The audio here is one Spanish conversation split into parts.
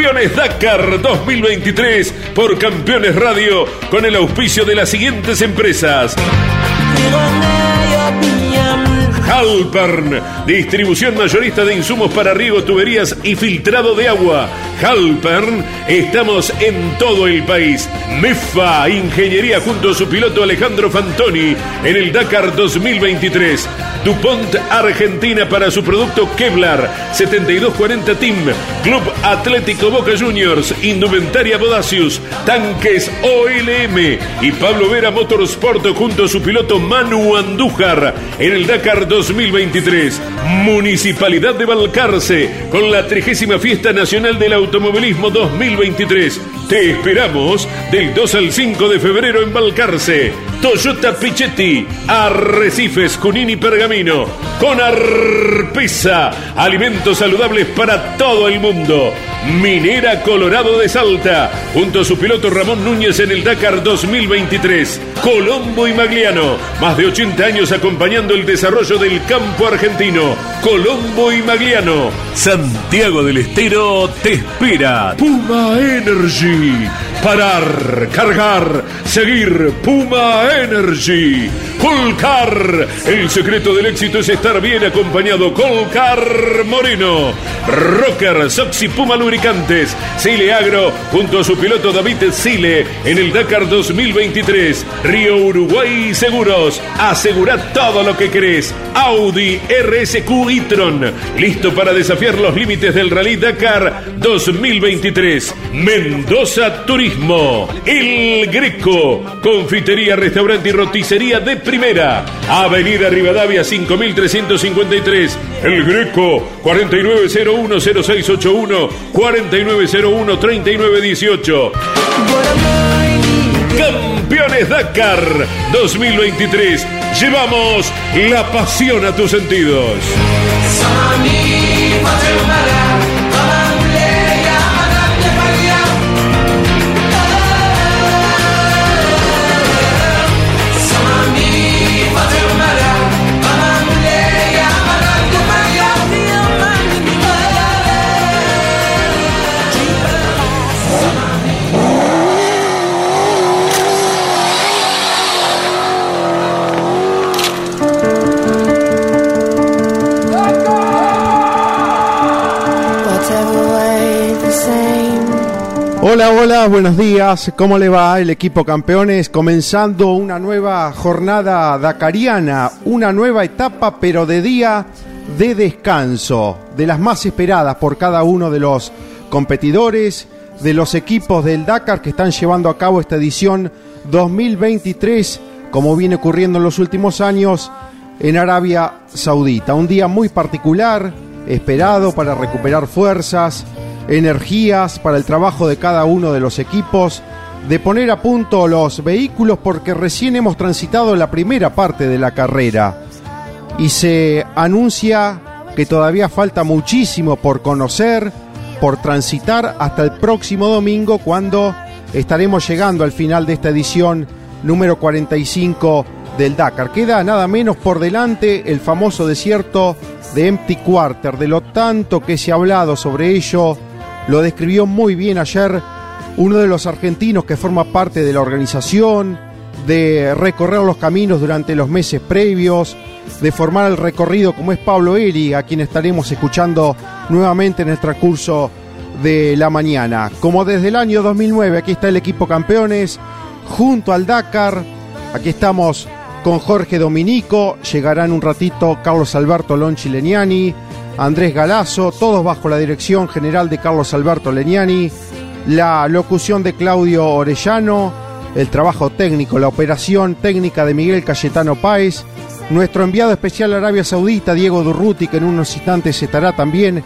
Campeones Dakar 2023 por Campeones Radio con el auspicio de las siguientes empresas. Halpern, distribución mayorista de insumos para riego, tuberías y filtrado de agua. Halpern, estamos en todo el país. MEFA, ingeniería junto a su piloto Alejandro Fantoni en el Dakar 2023. DuPont Argentina para su producto Kevlar 7240 Team, Club Atlético Boca Juniors, Indumentaria Bodacius, Tanques OLM y Pablo Vera Motorsport junto a su piloto Manu Andújar en el Dakar 2023. Municipalidad de Balcarce con la 30 Fiesta Nacional del Automovilismo 2023. Te esperamos del 2 al 5 de febrero en Balcarce. Toyota Pichetti, Arrecifes, Junín y Pergamino. Con Arpesa, alimentos saludables para todo el mundo. Minera Colorado de Salta, junto a su piloto Ramón Núñez en el Dakar 2023. Colombo y Magliano, más de 80 años acompañando el desarrollo del campo argentino. Colombo y Magliano. Santiago del Estero te espera. Puma Energy. Parar, cargar, seguir. Puma Energy. Colcar. El secreto del éxito es estar bien acompañado. Colcar Moreno. Rocker, Soxy Puma Lubricantes. Sile Agro junto a su piloto David Sile en el Dakar 2023. Río Uruguay Seguros. Asegura todo lo que querés. Audi RSQ e-tron. Listo para desafiar los límites del Rally Dakar 2023. Mendoza Turismo. El Greco. Confitería, restaurante y roticería de primera. Avenida Rivadavia 5353. El Greco 49010681 49013918. Campeones Dakar 2023. Llevamos la pasión a tus sentidos. Hola, hola, buenos días. ¿Cómo le va el equipo campeones? Comenzando una nueva jornada dakariana, una nueva etapa, pero de día de descanso, de las más esperadas por cada uno de los competidores, de los equipos del Dakar que están llevando a cabo esta edición 2023, como viene ocurriendo en los últimos años, en Arabia Saudita. Un día muy particular, esperado para recuperar fuerzas, energías para el trabajo de cada uno de los equipos, de poner a punto los vehículos porque recién hemos transitado la primera parte de la carrera y se anuncia que todavía falta muchísimo por conocer, por transitar hasta el próximo domingo cuando estaremos llegando al final de esta edición número 45 del Dakar. Queda nada menos por delante el famoso desierto de Empty Quarter, de lo tanto que se ha hablado sobre ello lo describió muy bien ayer uno de los argentinos que forma parte de la organización, de recorrer los caminos durante los meses previos, de formar el recorrido como es Pablo Eri, a quien estaremos escuchando nuevamente en el transcurso de la mañana. Como desde el año 2009, aquí está el equipo campeones, junto al Dakar, aquí estamos con Jorge Dominico, llegarán un ratito Carlos Alberto Lonchi Leniani, Andrés Galazo, todos bajo la dirección general de Carlos Alberto Leniani, la locución de Claudio Orellano, el trabajo técnico, la operación técnica de Miguel Cayetano Páez, nuestro enviado especial a Arabia Saudita, Diego Durruti, que en unos instantes estará también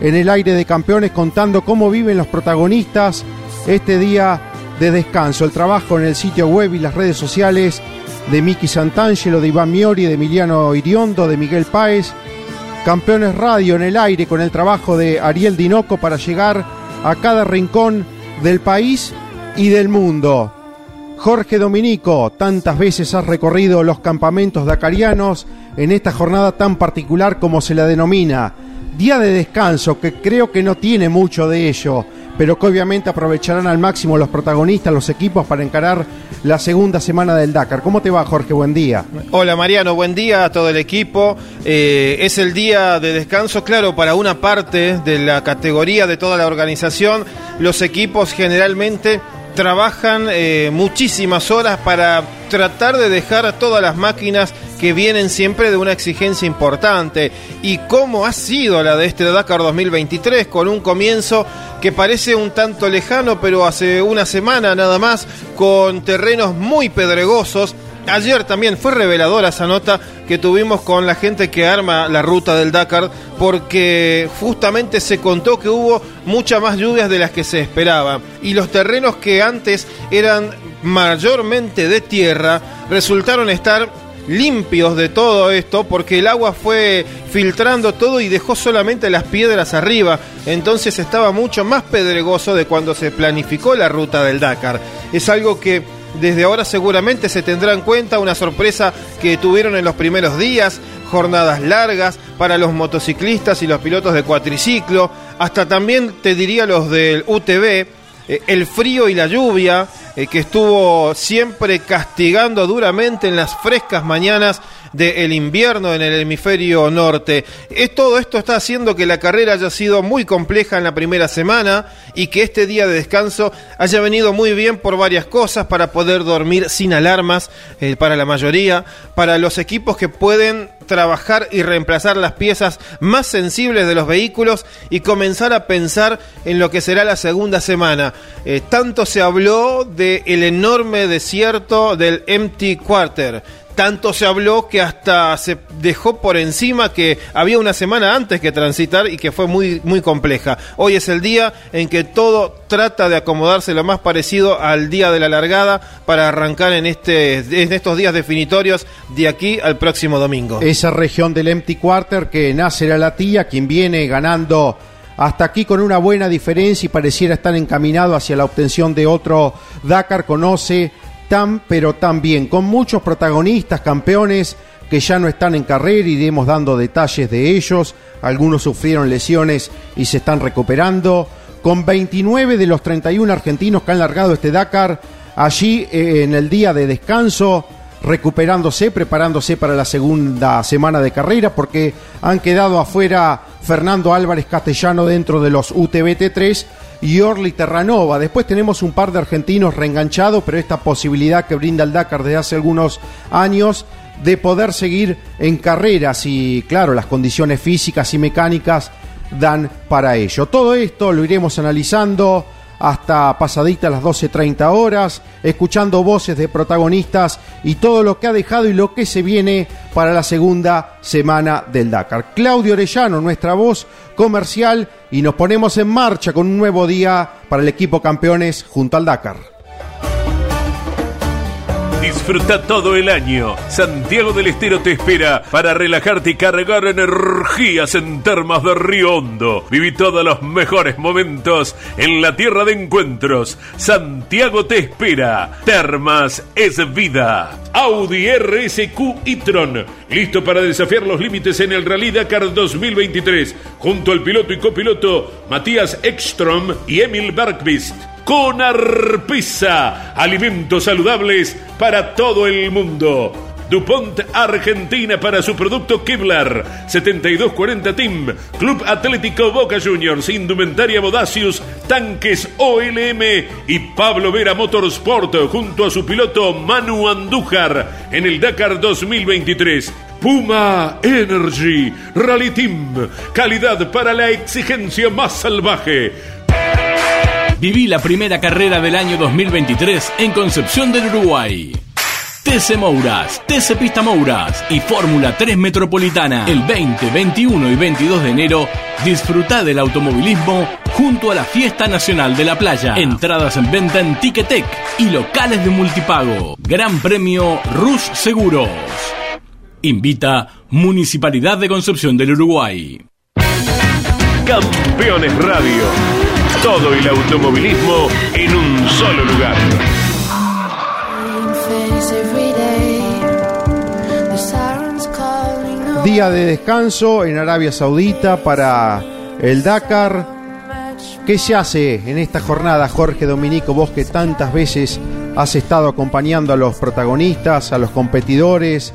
en el aire de campeones contando cómo viven los protagonistas este día de descanso. El trabajo en el sitio web y las redes sociales de Miki Santangelo, de Iván Miori, de Emiliano Iriondo, de Miguel Páez, Campeones Radio en el aire con el trabajo de Ariel Dinoco para llegar a cada rincón del país y del mundo. Jorge Dominico, tantas veces has recorrido los campamentos dacarianos en esta jornada tan particular como se la denomina. Día de descanso, que creo que no tiene mucho de ello, pero que obviamente aprovecharán al máximo los protagonistas, los equipos para encarar la segunda semana del Dakar. ¿Cómo te va, Jorge? Buen día. Hola, Mariano. Buen día a todo el equipo. Eh, es el día de descanso, claro, para una parte de la categoría de toda la organización. Los equipos generalmente trabajan eh, muchísimas horas para tratar de dejar todas las máquinas que vienen siempre de una exigencia importante. Y cómo ha sido la de este Dakar 2023, con un comienzo que parece un tanto lejano, pero hace una semana nada más, con terrenos muy pedregosos. Ayer también fue reveladora esa nota que tuvimos con la gente que arma la ruta del Dakar, porque justamente se contó que hubo muchas más lluvias de las que se esperaba. Y los terrenos que antes eran mayormente de tierra resultaron estar limpios de todo esto porque el agua fue filtrando todo y dejó solamente las piedras arriba. Entonces estaba mucho más pedregoso de cuando se planificó la ruta del Dakar. Es algo que desde ahora seguramente se tendrá en cuenta, una sorpresa que tuvieron en los primeros días, jornadas largas para los motociclistas y los pilotos de cuatriciclo, hasta también te diría los del UTV, eh, el frío y la lluvia, eh, que estuvo siempre castigando duramente en las frescas mañanas del invierno en el hemisferio norte. Es, todo esto está haciendo que la carrera haya sido muy compleja en la primera semana y que este día de descanso haya venido muy bien por varias cosas, para poder dormir sin alarmas eh, para la mayoría, para los equipos que pueden trabajar y reemplazar las piezas más sensibles de los vehículos y comenzar a pensar en lo que será la segunda semana. Eh, tanto se habló del el enorme desierto del Empty Quarter tanto se habló que hasta se dejó por encima que había una semana antes que transitar y que fue muy, muy compleja. Hoy es el día en que todo trata de acomodarse lo más parecido al día de la largada para arrancar en, este, en estos días definitorios de aquí al próximo domingo. Esa región del Empty Quarter que nace la Latilla, quien viene ganando hasta aquí con una buena diferencia y pareciera estar encaminado hacia la obtención de otro Dakar, conoce tan pero tan bien, con muchos protagonistas, campeones que ya no están en carrera, iremos dando detalles de ellos, algunos sufrieron lesiones y se están recuperando, con 29 de los 31 argentinos que han largado este Dakar, allí eh, en el día de descanso, recuperándose, preparándose para la segunda semana de carrera, porque han quedado afuera Fernando Álvarez Castellano dentro de los UTBT3 y Orly Terranova. Después tenemos un par de argentinos reenganchados, pero esta posibilidad que brinda el Dakar desde hace algunos años de poder seguir en carreras y claro, las condiciones físicas y mecánicas dan para ello. Todo esto lo iremos analizando hasta pasadita las 12.30 horas, escuchando voces de protagonistas y todo lo que ha dejado y lo que se viene para la segunda semana del Dakar. Claudio Orellano, nuestra voz comercial, y nos ponemos en marcha con un nuevo día para el equipo campeones junto al Dakar. Disfruta todo el año. Santiago del Estero te espera para relajarte y cargar energías en termas de Río Hondo. Viví todos los mejores momentos en la tierra de encuentros. Santiago te espera. Termas es vida. Audi RSQ e-tron. Listo para desafiar los límites en el Rally Dakar 2023. Junto al piloto y copiloto Matías Ekstrom y Emil Bergqvist con Arpisa, alimentos saludables para todo el mundo. DuPont Argentina para su producto Kevlar. 7240 Team Club Atlético Boca Juniors Indumentaria Bodacius Tanques OLM y Pablo Vera Motorsport junto a su piloto Manu Andújar en el Dakar 2023 Puma Energy Rally Team. Calidad para la exigencia más salvaje Viví la primera carrera del año 2023 en Concepción del Uruguay. TC Mouras, TC Pista Mouras y Fórmula 3 Metropolitana. El 20, 21 y 22 de enero, disfruta del automovilismo junto a la Fiesta Nacional de la Playa. Entradas en venta en Ticketek y locales de multipago. Gran Premio Rus Seguros. Invita Municipalidad de Concepción del Uruguay. Campeones Radio todo el automovilismo en un solo lugar. Día de descanso en Arabia Saudita para el Dakar. ¿Qué se hace en esta jornada, Jorge Dominico, vos que tantas veces has estado acompañando a los protagonistas, a los competidores,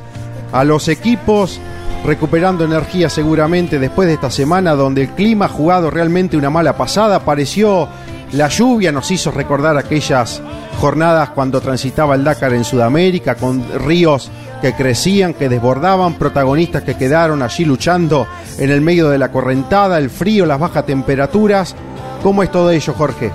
a los equipos, recuperando energía seguramente después de esta semana donde el clima ha jugado realmente una mala pasada, apareció la lluvia, nos hizo recordar aquellas jornadas cuando transitaba el Dakar en Sudamérica, con ríos que crecían, que desbordaban, protagonistas que quedaron allí luchando en el medio de la correntada, el frío, las bajas temperaturas. ¿Cómo es todo ello, Jorge?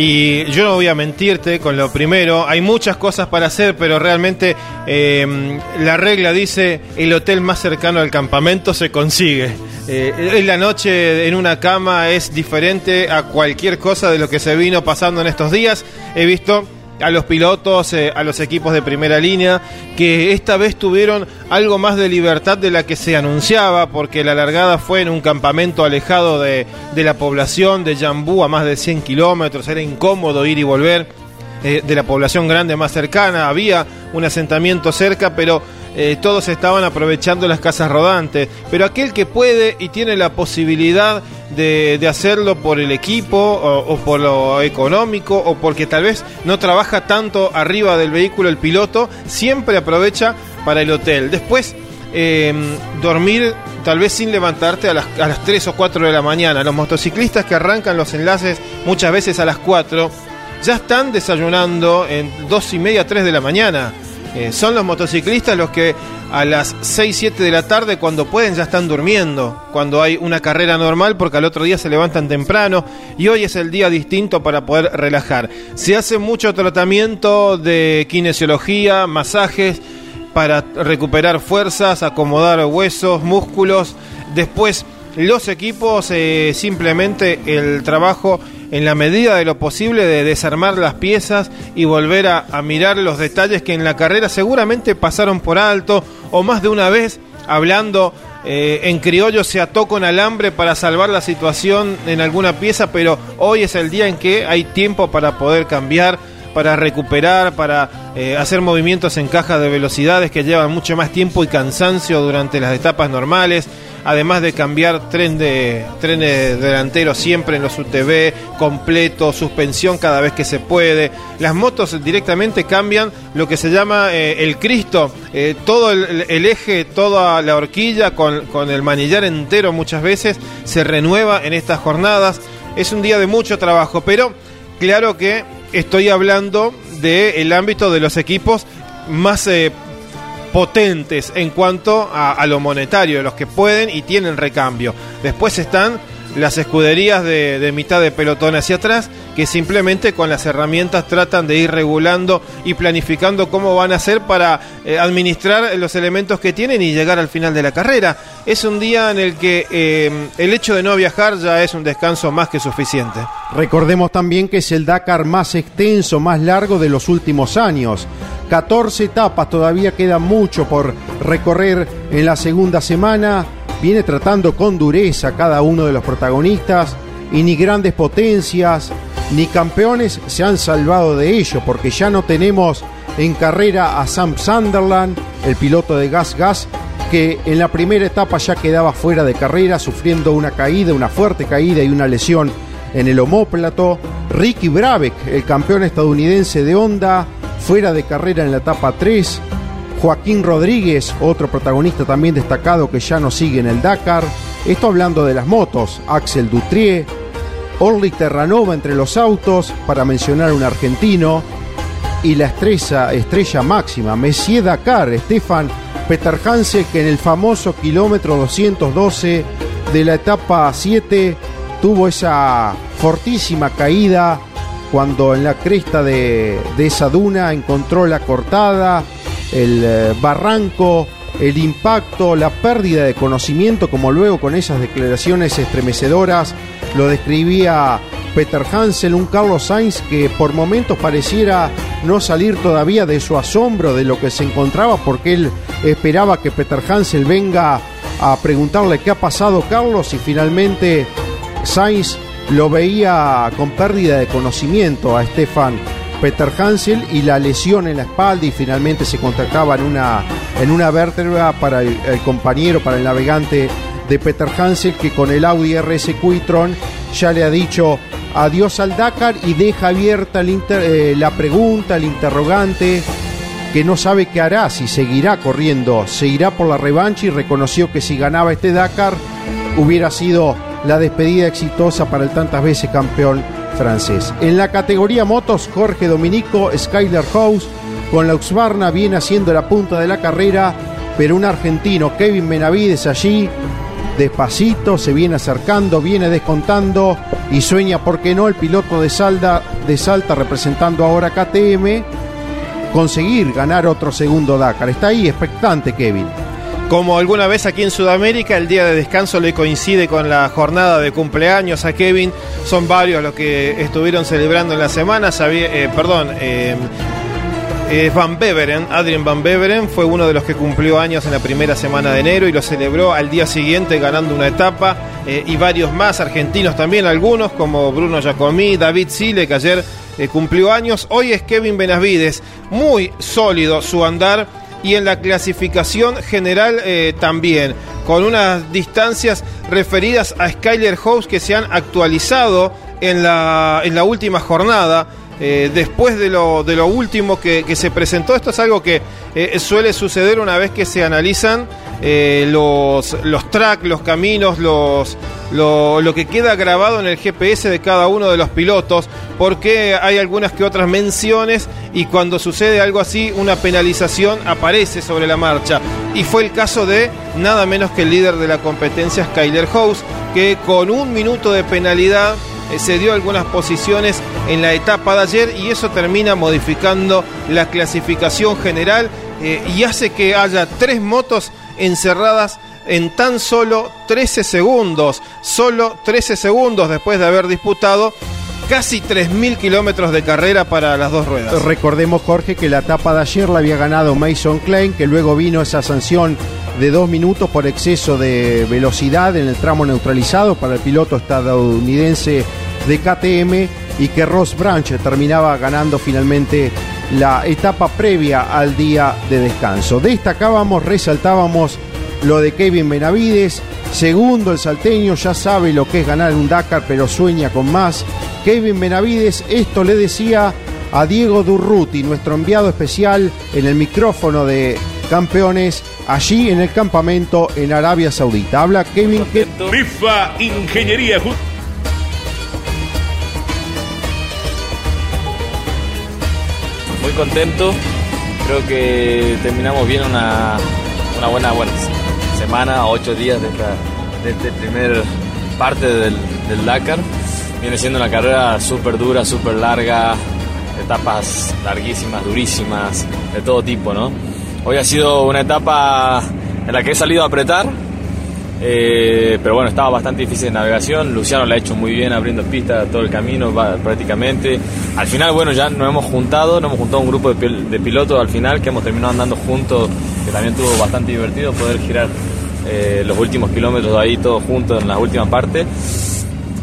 Y yo no voy a mentirte con lo primero, hay muchas cosas para hacer, pero realmente eh, la regla dice el hotel más cercano al campamento se consigue. Eh, la noche en una cama es diferente a cualquier cosa de lo que se vino pasando en estos días. He visto a los pilotos, eh, a los equipos de primera línea, que esta vez tuvieron algo más de libertad de la que se anunciaba, porque la largada fue en un campamento alejado de, de la población de Jambú a más de 100 kilómetros, era incómodo ir y volver. Eh, de la población grande más cercana, había un asentamiento cerca, pero eh, todos estaban aprovechando las casas rodantes. Pero aquel que puede y tiene la posibilidad de, hacerlo por el equipo o, por lo económico o porque tal vez no trabaja tanto arriba del vehículo el piloto, siempre aprovecha para el hotel. Después, eh, dormir tal vez sin levantarte a las, a las 3 o 4 de la mañana. Los motociclistas que arrancan los enlaces muchas veces a las 4 ya están desayunando en 2 y media, 3 de la mañana. Eh, son los motociclistas los que a las 6, 7 de la tarde, cuando pueden, ya están durmiendo, cuando hay una carrera normal, porque al otro día se levantan temprano y hoy es el día distinto para poder relajar. Se hace mucho tratamiento de kinesiología, masajes para recuperar fuerzas, acomodar huesos, músculos. Después, los equipos, eh, simplemente el trabajo en la medida de lo posible de desarmar las piezas y volver a, mirar los detalles que en la carrera seguramente pasaron por alto o más de una vez hablando eh, en criollo se ató con alambre para salvar la situación en alguna pieza, pero hoy es el día en que hay tiempo para poder cambiar, para recuperar, para eh, hacer movimientos en caja de velocidades que llevan mucho más tiempo y cansancio durante las etapas normales además de cambiar tren de, trenes delanteros siempre en los UTV, completo, suspensión cada vez que se puede. Las motos directamente cambian lo que se llama eh, el Cristo, eh, todo el, eje, toda la horquilla con, con el manillar entero muchas veces se renueva en estas jornadas. Es un día de mucho trabajo, pero claro que estoy hablando del ámbito de los equipos más eh, potentes en cuanto a, lo monetario, los que pueden y tienen recambio. Después están las escuderías de, mitad de pelotón hacia atrás, que simplemente con las herramientas tratan de ir regulando y planificando cómo van a hacer para eh, administrar los elementos que tienen y llegar al final de la carrera. Es un día en el que eh, el hecho de no viajar ya es un descanso más que suficiente. Recordemos también que es el Dakar más extenso, más largo de los últimos años. 14 etapas, todavía queda mucho por recorrer en la segunda semana. Viene tratando con dureza cada uno de los protagonistas y ni grandes potencias ni campeones se han salvado de ello porque ya no tenemos en carrera a Sam Sunderland, el piloto de Gas Gas, que en la primera etapa ya quedaba fuera de carrera sufriendo una caída, una fuerte caída y una lesión en el homóplato. Ricky Brabeck, el campeón estadounidense de Honda, fuera de carrera en la etapa 3. Joaquín Rodríguez, otro protagonista también destacado que ya no sigue en el Dakar. Esto hablando de las motos. Axel Dutrier, Orly Terranova entre los autos, para mencionar un argentino. Y la estrella, estrella máxima, Messier Dakar, Stefan Peter Hansel, que en el famoso kilómetro 212 de la etapa 7 tuvo esa fortísima caída cuando en la cresta de, esa duna encontró la cortada, el eh, barranco, el impacto, la pérdida de conocimiento, como luego con esas declaraciones estremecedoras lo describía Peter Hansel, un Carlos Sainz que por momentos pareciera no salir todavía de su asombro de lo que se encontraba, porque él esperaba que Peter Hansel venga a preguntarle qué ha pasado Carlos y finalmente Sainz lo veía con pérdida de conocimiento a Stefan Peter Hansel y la lesión en la espalda y finalmente se contactaba en una, en una vértebra para el, compañero, para el navegante de Peter Hansel que con el Audi RS Quitron ya le ha dicho adiós al Dakar y deja abierta eh, la pregunta, el interrogante, que no sabe qué hará, si seguirá corriendo, se irá por la revancha y reconoció que si ganaba este Dakar hubiera sido la despedida exitosa para el tantas veces campeón francés. En la categoría motos, Jorge Dominico, Skyler House, con la Uxbarna viene haciendo la punta de la carrera, pero un argentino, Kevin Benavides, allí despacito, se viene acercando, viene descontando y sueña, ¿por qué no?, el piloto de, Salda, de Salta representando ahora KTM, conseguir ganar otro segundo Dakar. Está ahí expectante Kevin. Como alguna vez aquí en Sudamérica, el día de descanso le coincide con la jornada de cumpleaños a Kevin. Son varios los que estuvieron celebrando en la semana. Eh, perdón, eh, eh, Van Beveren, Adrien Van Beveren, fue uno de los que cumplió años en la primera semana de enero y lo celebró al día siguiente ganando una etapa. Y varios más, argentinos también, algunos como Bruno Giacomí, David Sile, que ayer cumplió años. Hoy es Kevin Benavides, muy sólido su andar y en la clasificación general también, con unas distancias referidas a Skyler House que se han actualizado en la, en la última jornada. Eh, después de lo, de lo último que, se presentó. Esto es algo que eh, suele suceder una vez que se analizan eh, los, los tracks, los caminos, los, lo, que queda grabado en el GPS de cada uno de los pilotos, porque hay algunas que otras menciones y cuando sucede algo así, una penalización aparece sobre la marcha. Y fue el caso de nada menos que el líder de la competencia, Skyler House, que con un minuto de penalidad eh, se dio algunas posiciones en la etapa de ayer y eso termina modificando la clasificación general eh, y hace que haya tres motos encerradas en tan solo 13 segundos, solo 13 segundos después de haber disputado casi 3.000 kilómetros de carrera para las dos ruedas. Recordemos, Jorge, que la etapa de ayer la había ganado Mason Klein, que luego vino esa sanción de dos minutos por exceso de velocidad en el tramo neutralizado para el piloto estadounidense de KTM y que Ross Branch terminaba ganando finalmente la etapa previa al día de descanso. Destacábamos, resaltábamos lo de Kevin Benavides, segundo el salteño, ya sabe lo que es ganar un Dakar, pero sueña con más. Kevin Benavides, esto le decía a Diego Durruti, nuestro enviado especial en el micrófono de campeones allí en el campamento en Arabia Saudita. Habla Kevin. FIFA Ingeniería. Muy contento. Creo que terminamos bien una, buena, buena semana, ocho días de esta, de este primer parte del, del Dakar. Viene siendo una carrera súper dura, súper larga, etapas larguísimas, durísimas, de todo tipo, ¿no? Hoy ha sido una etapa en la que he salido a apretar, eh, pero bueno, estaba bastante difícil de navegación. Luciano la ha hecho muy bien abriendo pista todo el camino prácticamente. Al final, bueno, ya nos hemos juntado, nos hemos juntado un grupo de, pilotos al final que hemos terminado andando juntos, que también tuvo bastante divertido poder girar eh, los últimos kilómetros ahí todos juntos en la última parte.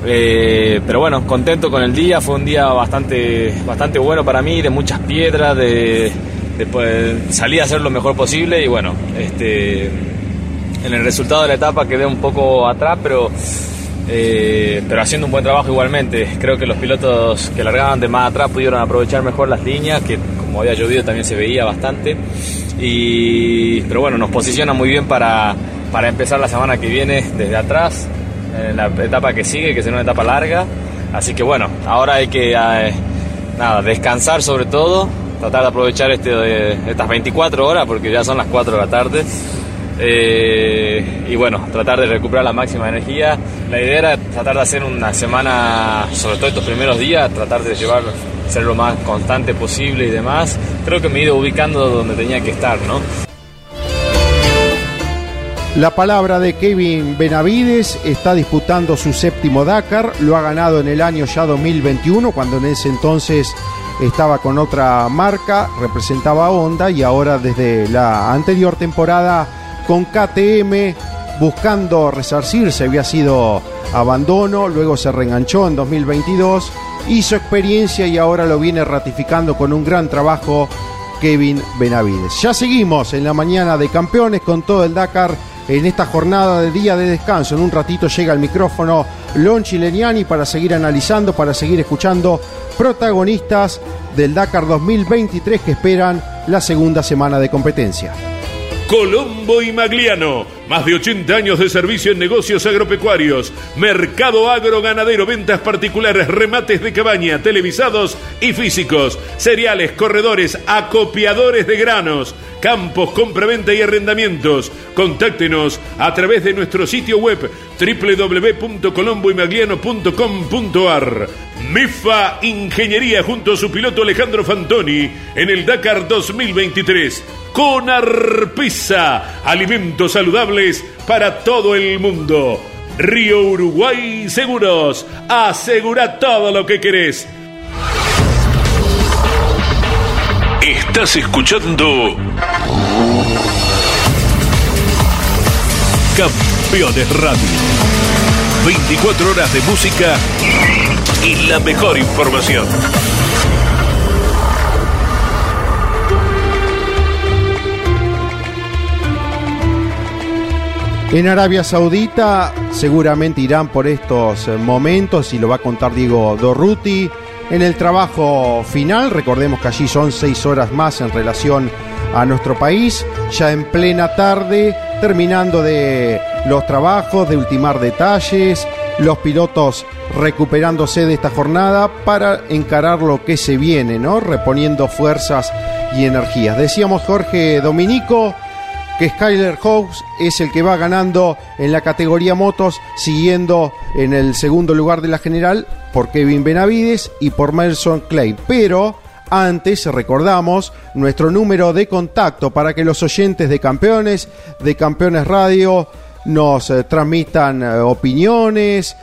Eh, pero bueno, contento con el día, fue un día bastante, bastante bueno para mí, de muchas piedras, de, de salir a hacer lo mejor posible y bueno, este, en el resultado de la etapa quedé un poco atrás, pero, eh, pero haciendo un buen trabajo igualmente. Creo que los pilotos que largaban de más atrás pudieron aprovechar mejor las líneas, que como había llovido también se veía bastante. Y, pero bueno, nos posiciona muy bien para, para empezar la semana que viene desde atrás en la etapa que sigue, que será una etapa larga. Así que bueno, ahora hay que eh, nada, descansar sobre todo, tratar de aprovechar este, estas 24 horas, porque ya son las 4 de la tarde. Eh, y bueno, tratar de recuperar la máxima energía. La idea era tratar de hacer una semana, sobre todo estos primeros días, tratar de llevar, ser lo más constante posible y demás. Creo que me he ido ubicando donde tenía que estar, ¿no? La palabra de Kevin Benavides está disputando su séptimo Dakar, lo ha ganado en el año ya 2021, cuando en ese entonces estaba con otra marca, representaba Honda y ahora desde la anterior temporada con KTM buscando resarcirse, había sido abandono, luego se reenganchó en 2022, hizo experiencia y ahora lo viene ratificando con un gran trabajo Kevin Benavides. Ya seguimos en la mañana de campeones con todo el Dakar en esta jornada de día de descanso. En un ratito llega el micrófono Lon Chileniani para seguir analizando, para seguir escuchando protagonistas del Dakar 2023 que esperan la segunda semana de competencia. Colombo y Magliano. Más de 80 años de servicio en negocios agropecuarios, mercado agroganadero, ventas particulares, remates de cabaña, televisados y físicos, cereales, corredores, acopiadores de granos, campos, compraventa y arrendamientos. Contáctenos a través de nuestro sitio web www.colomboymagliano.com.ar. MIFA Ingeniería junto a su piloto Alejandro Fantoni en el Dakar 2023 con Arpisa, alimentos saludables para todo el mundo. Río Uruguay Seguros, asegura todo lo que querés. Estás escuchando Campeones Radio. 24 horas de música y la mejor información. En Arabia Saudita seguramente irán por estos eh, momentos y lo va a contar Diego Dorruti. En el trabajo final, recordemos que allí son seis horas más en relación a nuestro país, ya en plena tarde, terminando de los trabajos, de ultimar detalles, los pilotos recuperándose de esta jornada para encarar lo que se viene, ¿no? Reponiendo fuerzas y energías. Decíamos Jorge Dominico que Skyler Hawks es el que va ganando en la categoría motos, siguiendo en el segundo lugar de la general por Kevin Benavides y por Merson Clay. Pero antes recordamos nuestro número de contacto para que los oyentes de campeones, de campeones radio, nos eh, transmitan eh, opiniones,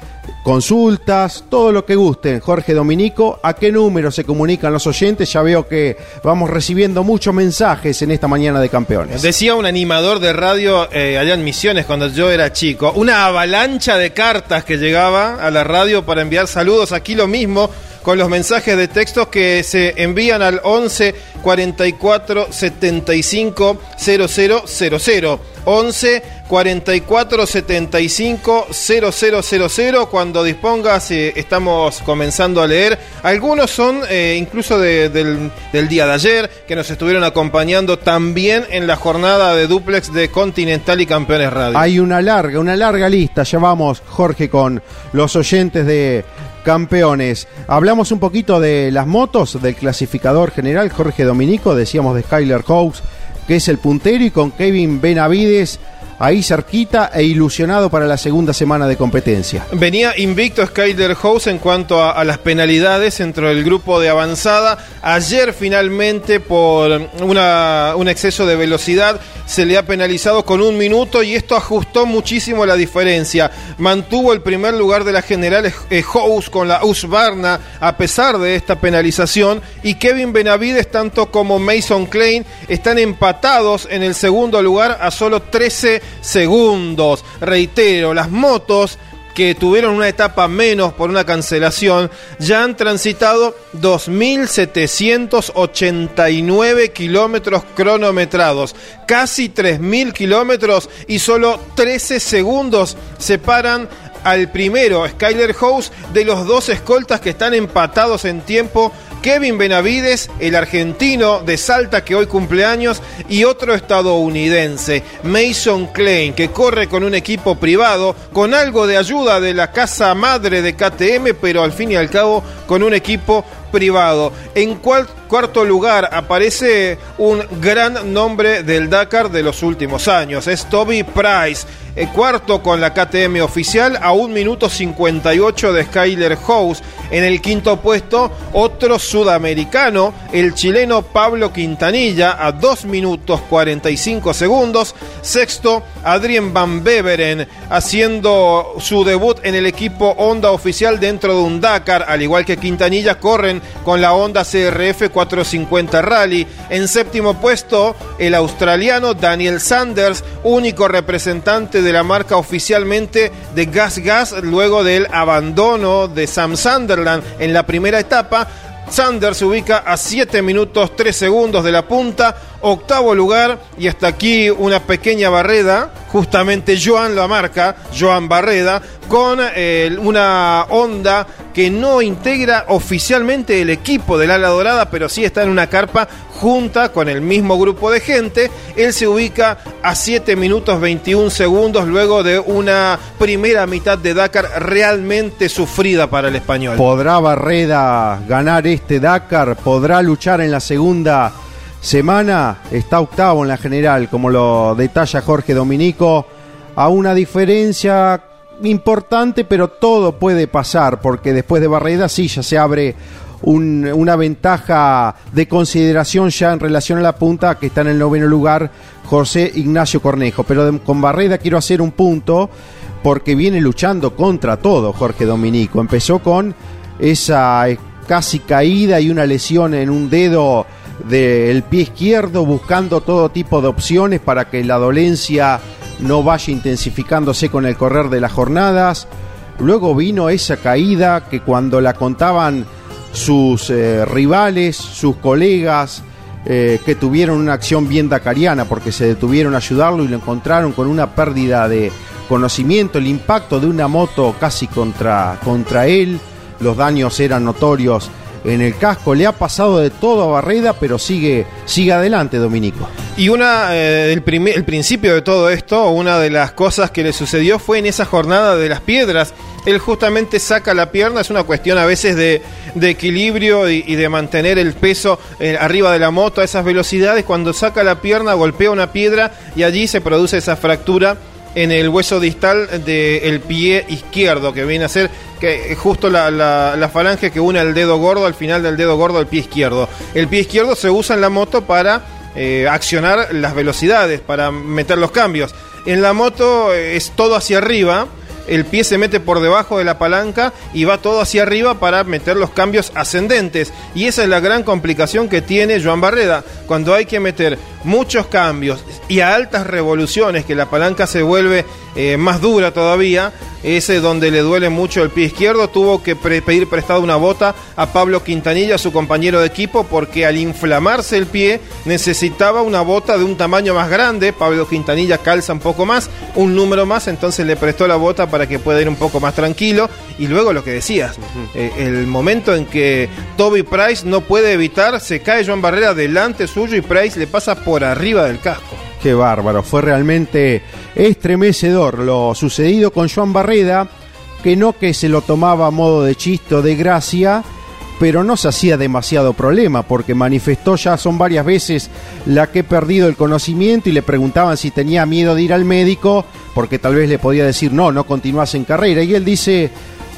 consultas, todo lo que gusten. Jorge Dominico, ¿a qué número se comunican los oyentes? Ya veo que vamos recibiendo muchos mensajes en esta mañana de campeones. Decía un animador de radio eh, allá en Misiones cuando yo era chico, una avalancha de cartas que llegaba a la radio para enviar saludos. Aquí lo mismo con los mensajes de textos que se envían al 11 44 75 0000. 11 44 75 0000. Cuando dispongas, estamos comenzando a leer. Algunos son eh, incluso del, del, día de ayer, que nos estuvieron acompañando también en la jornada de duplex de Continental y Campeones Radio. Hay una larga, una larga lista. Ya vamos, Jorge, con los oyentes de campeones. Hablamos un poquito de las motos, del clasificador general Jorge Dominico, decíamos de Skyler Hawks, que es el puntero, y con Kevin Benavides ahí cerquita e ilusionado para la segunda semana de competencia. Venía invicto Skyler House en cuanto a, las penalidades dentro del grupo de avanzada. Ayer finalmente por un exceso de velocidad se le ha penalizado con un minuto y esto ajustó muchísimo la diferencia. Mantuvo el primer lugar de la general eh, House con la Usbarna a pesar de esta penalización y Kevin Benavides tanto como Mason Klein están empatados en el segundo lugar a solo 13 segundos. Reitero, las motos que tuvieron una etapa menos por una cancelación, ya han transitado 2.789 kilómetros cronometrados, casi 3.000 kilómetros y solo 13 segundos separan al primero, Skyler House, de los dos escoltas que están empatados en tiempo Kevin Benavides, el argentino de Salta que hoy cumple años, y otro estadounidense, Mason Klein, que corre con un equipo privado, con algo de ayuda de la casa madre de KTM, pero al fin y al cabo con un equipo privado. En cuarto lugar aparece un gran nombre del Dakar de los últimos años, es Toby Price el cuarto con la KTM oficial a 1 minuto 58 de Skyler House. En el quinto puesto, otro sudamericano, el chileno Pablo Quintanilla, a 2 minutos 45 segundos. Sexto, Adrien Van Beveren, haciendo su debut en el equipo Honda oficial dentro de un Dakar, al igual que Quintanilla, corren con la Honda CRF 450 Rally. En séptimo puesto, el australiano Daniel Sanders, único representante de la marca oficialmente de Gas Gas luego del abandono de Sam Sunderland en la primera etapa. Sanders se ubica a 7 minutos 3 segundos de la punta. Octavo lugar y hasta aquí una pequeña barreda, justamente Joan la marca, Joan Barreda, con eh, una onda que no integra oficialmente el equipo del ala dorada, pero sí está en una carpa junta con el mismo grupo de gente. Él se ubica a 7 minutos 21 segundos luego de una primera mitad de Dakar realmente sufrida para el español. ¿Podrá Barreda ganar este Dakar? ¿Podrá luchar en la segunda semana? Está octavo en la general, como lo detalla Jorge Dominico, a una diferencia importante, pero todo puede pasar, porque después de Barreda sí ya se abre una ventaja de consideración ya en relación a la punta que está en el noveno lugar José Ignacio Cornejo. Pero con Barreda quiero hacer un punto porque viene luchando contra todo Jorge Dominico. Empezó con esa casi caída y una lesión en un dedo del pie izquierdo, buscando todo tipo de opciones para que la dolencia no vaya intensificándose con el correr de las jornadas. Luego vino esa caída que cuando la contaban sus eh, rivales, sus colegas, eh, que tuvieron una acción bien dacariana porque se detuvieron a ayudarlo y lo encontraron con una pérdida de conocimiento, el impacto de una moto casi contra, contra él, los daños eran notorios en el casco. Le ha pasado de todo a Barreda, pero sigue, sigue adelante, Dominico. Y una, eh, el, el principio de todo esto, una de las cosas que le sucedió fue en esa jornada de las piedras. Él justamente saca la pierna, es una cuestión a veces de, equilibrio y, de mantener el peso eh, arriba de la moto a esas velocidades. Cuando saca la pierna, golpea una piedra y allí se produce esa fractura en el hueso distal del pie izquierdo, que viene a ser que justo la, la, falange que une el dedo gordo al final del dedo gordo al pie izquierdo. El pie izquierdo se usa en la moto para eh, accionar las velocidades, para meter los cambios. En la moto es todo hacia arriba el pie se mete por debajo de la palanca y va todo hacia arriba para meter los cambios ascendentes. Y esa es la gran complicación que tiene Joan Barreda. Cuando hay que meter muchos cambios y a altas revoluciones, que la palanca se vuelve eh, más dura todavía, ese donde le duele mucho el pie izquierdo, tuvo que pedir prestado una bota a Pablo Quintanilla, su compañero de equipo, porque al inflamarse el pie necesitaba una bota de un tamaño más grande. Pablo Quintanilla calza un poco más, un número más, entonces le prestó la bota para que pueda ir un poco más tranquilo. Y luego lo que decías, eh, el momento en que Toby Price no puede evitar, se cae Joan Barrera delante suyo y Price le pasa por arriba del casco. Qué bárbaro, fue realmente estremecedor lo sucedido con Joan Barreda, que no que se lo tomaba a modo de chiste de gracia, pero no se hacía demasiado problema, porque manifestó ya son varias veces la que he perdido el conocimiento y le preguntaban si tenía miedo de ir al médico, porque tal vez le podía decir no, no continúas en carrera, y él dice,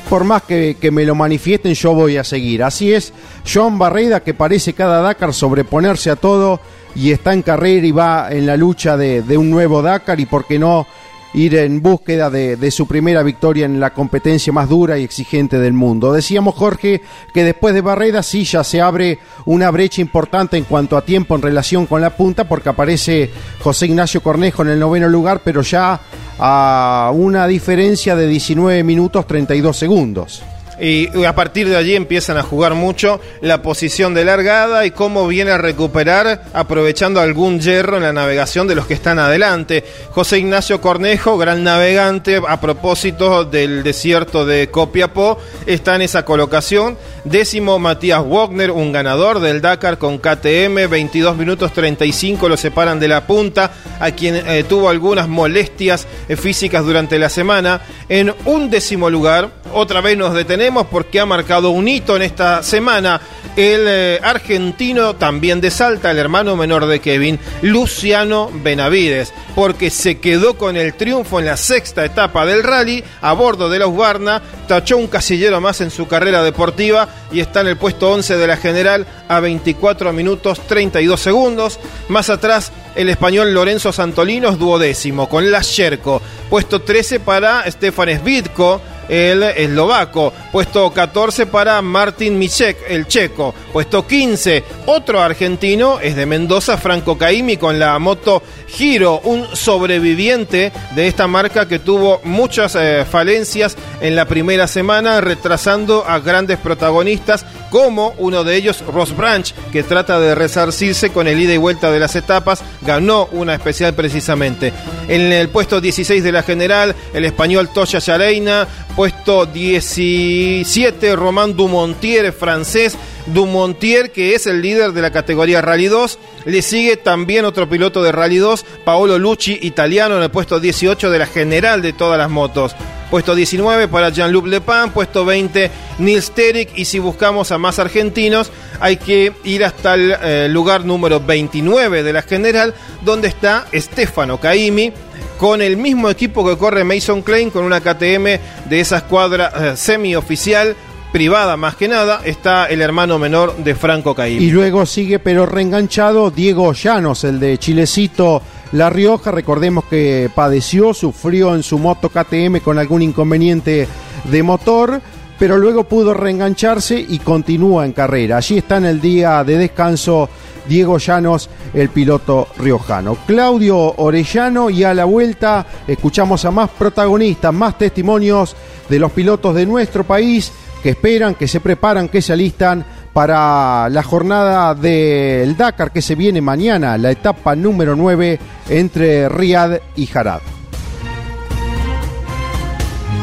por más que, me lo manifiesten, yo voy a seguir. Así es, Joan Barreda, que parece cada Dakar sobreponerse a todo y está en carrera y va en la lucha de, un nuevo Dakar y por qué no ir en búsqueda de, su primera victoria en la competencia más dura y exigente del mundo. Decíamos, Jorge, que después de Barreda sí ya se abre una brecha importante en cuanto a tiempo en relación con la punta, porque aparece José Ignacio Cornejo en el noveno lugar, pero ya a una diferencia de 19 minutos 32 segundos. Y a partir de allí empiezan a jugar mucho la posición de largada y cómo viene a recuperar aprovechando algún hierro en la navegación de los que están adelante. José Ignacio Cornejo, gran navegante a propósito del desierto de Copiapó, está en esa colocación. Décimo Matías Wagner, un ganador del Dakar con KTM, 22 minutos 35 lo separan de la punta, a quien eh, tuvo algunas molestias eh, físicas durante la semana. En un décimo lugar, otra vez nos detenemos porque ha marcado un hito en esta semana. El eh, argentino también de Salta, el hermano menor de Kevin, Luciano Benavides, porque se quedó con el triunfo en la sexta etapa del rally a bordo de la Usbarna, tachó un casillero más en su carrera deportiva y está en el puesto 11 de la general a 24 minutos 32 segundos. Más atrás, el español Lorenzo Santolino es duodécimo con la Sherco, puesto 13 para Stefan Svitko el eslovaco. Puesto 14 para Martin Michek, el checo. Puesto 15, otro argentino, es de Mendoza, Franco Caimi, con la moto Giro, un sobreviviente de esta marca que tuvo muchas eh, falencias en la primera semana, retrasando a grandes protagonistas, como uno de ellos, Ross Branch, que trata de resarcirse con el ida y vuelta de las etapas, ganó una especial precisamente. En el puesto 16 de la general, el español Toya Yareina, puesto 17, Román Dumontier, francés, Dumontier, que es el líder de la categoría Rally 2. Le sigue también otro piloto de Rally 2, Paolo Lucci, italiano, en el puesto 18 de la general de todas las motos. Puesto 19 para Jean-Luc Lepan, puesto 20 Nils Terik y si buscamos a más argentinos hay que ir hasta el eh, lugar número 29 de la general donde está Stefano Caimi con el mismo equipo que corre Mason Klein con una KTM de esa escuadra eh, semi-oficial privada más que nada, está el hermano menor de Franco Caimi. Y luego sigue, pero reenganchado, Diego Llanos, el de Chilecito La Rioja. Recordemos que padeció, sufrió en su moto KTM con algún inconveniente de motor, pero luego pudo reengancharse y continúa en carrera. Allí está en el día de descanso Diego Llanos, el piloto riojano. Claudio Orellano y a la vuelta escuchamos a más protagonistas, más testimonios de los pilotos de nuestro país que esperan, que se preparan, que se alistan para la jornada del Dakar que se viene mañana, la etapa número 9 entre Riad y Jarad.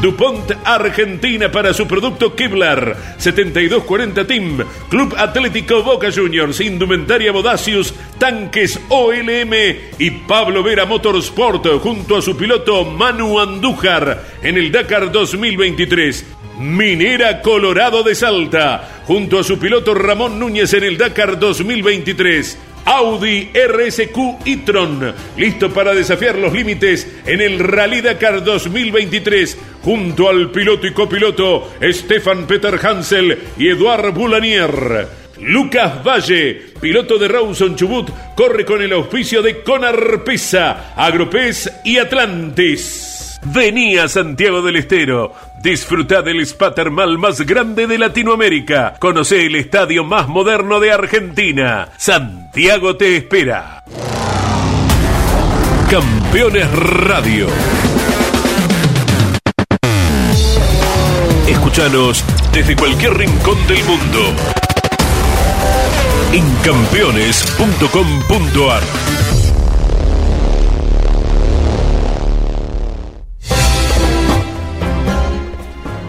DuPont Argentina para su producto Kevlar 7240 Team Club Atlético Boca Juniors Indumentaria Bodacius Tanques OLM y Pablo Vera Motorsport junto a su piloto Manu Andújar en el Dakar 2023 Minera Colorado de Salta, junto a su piloto Ramón Núñez en el Dakar 2023. Audi RSQ e-tron, listo para desafiar los límites en el Rally Dakar 2023, junto al piloto y copiloto Stefan Peter Hansel y Eduard Boulanier. Lucas Valle, piloto de Rawson Chubut, corre con el auspicio de Conarpesa, Agropez y Atlantis. Venía Santiago del Estero. Disfruta del spa termal más grande de Latinoamérica. Conoce el estadio más moderno de Argentina. Santiago te espera. Campeones Radio. Escúchanos desde cualquier rincón del mundo. En campeones.com.ar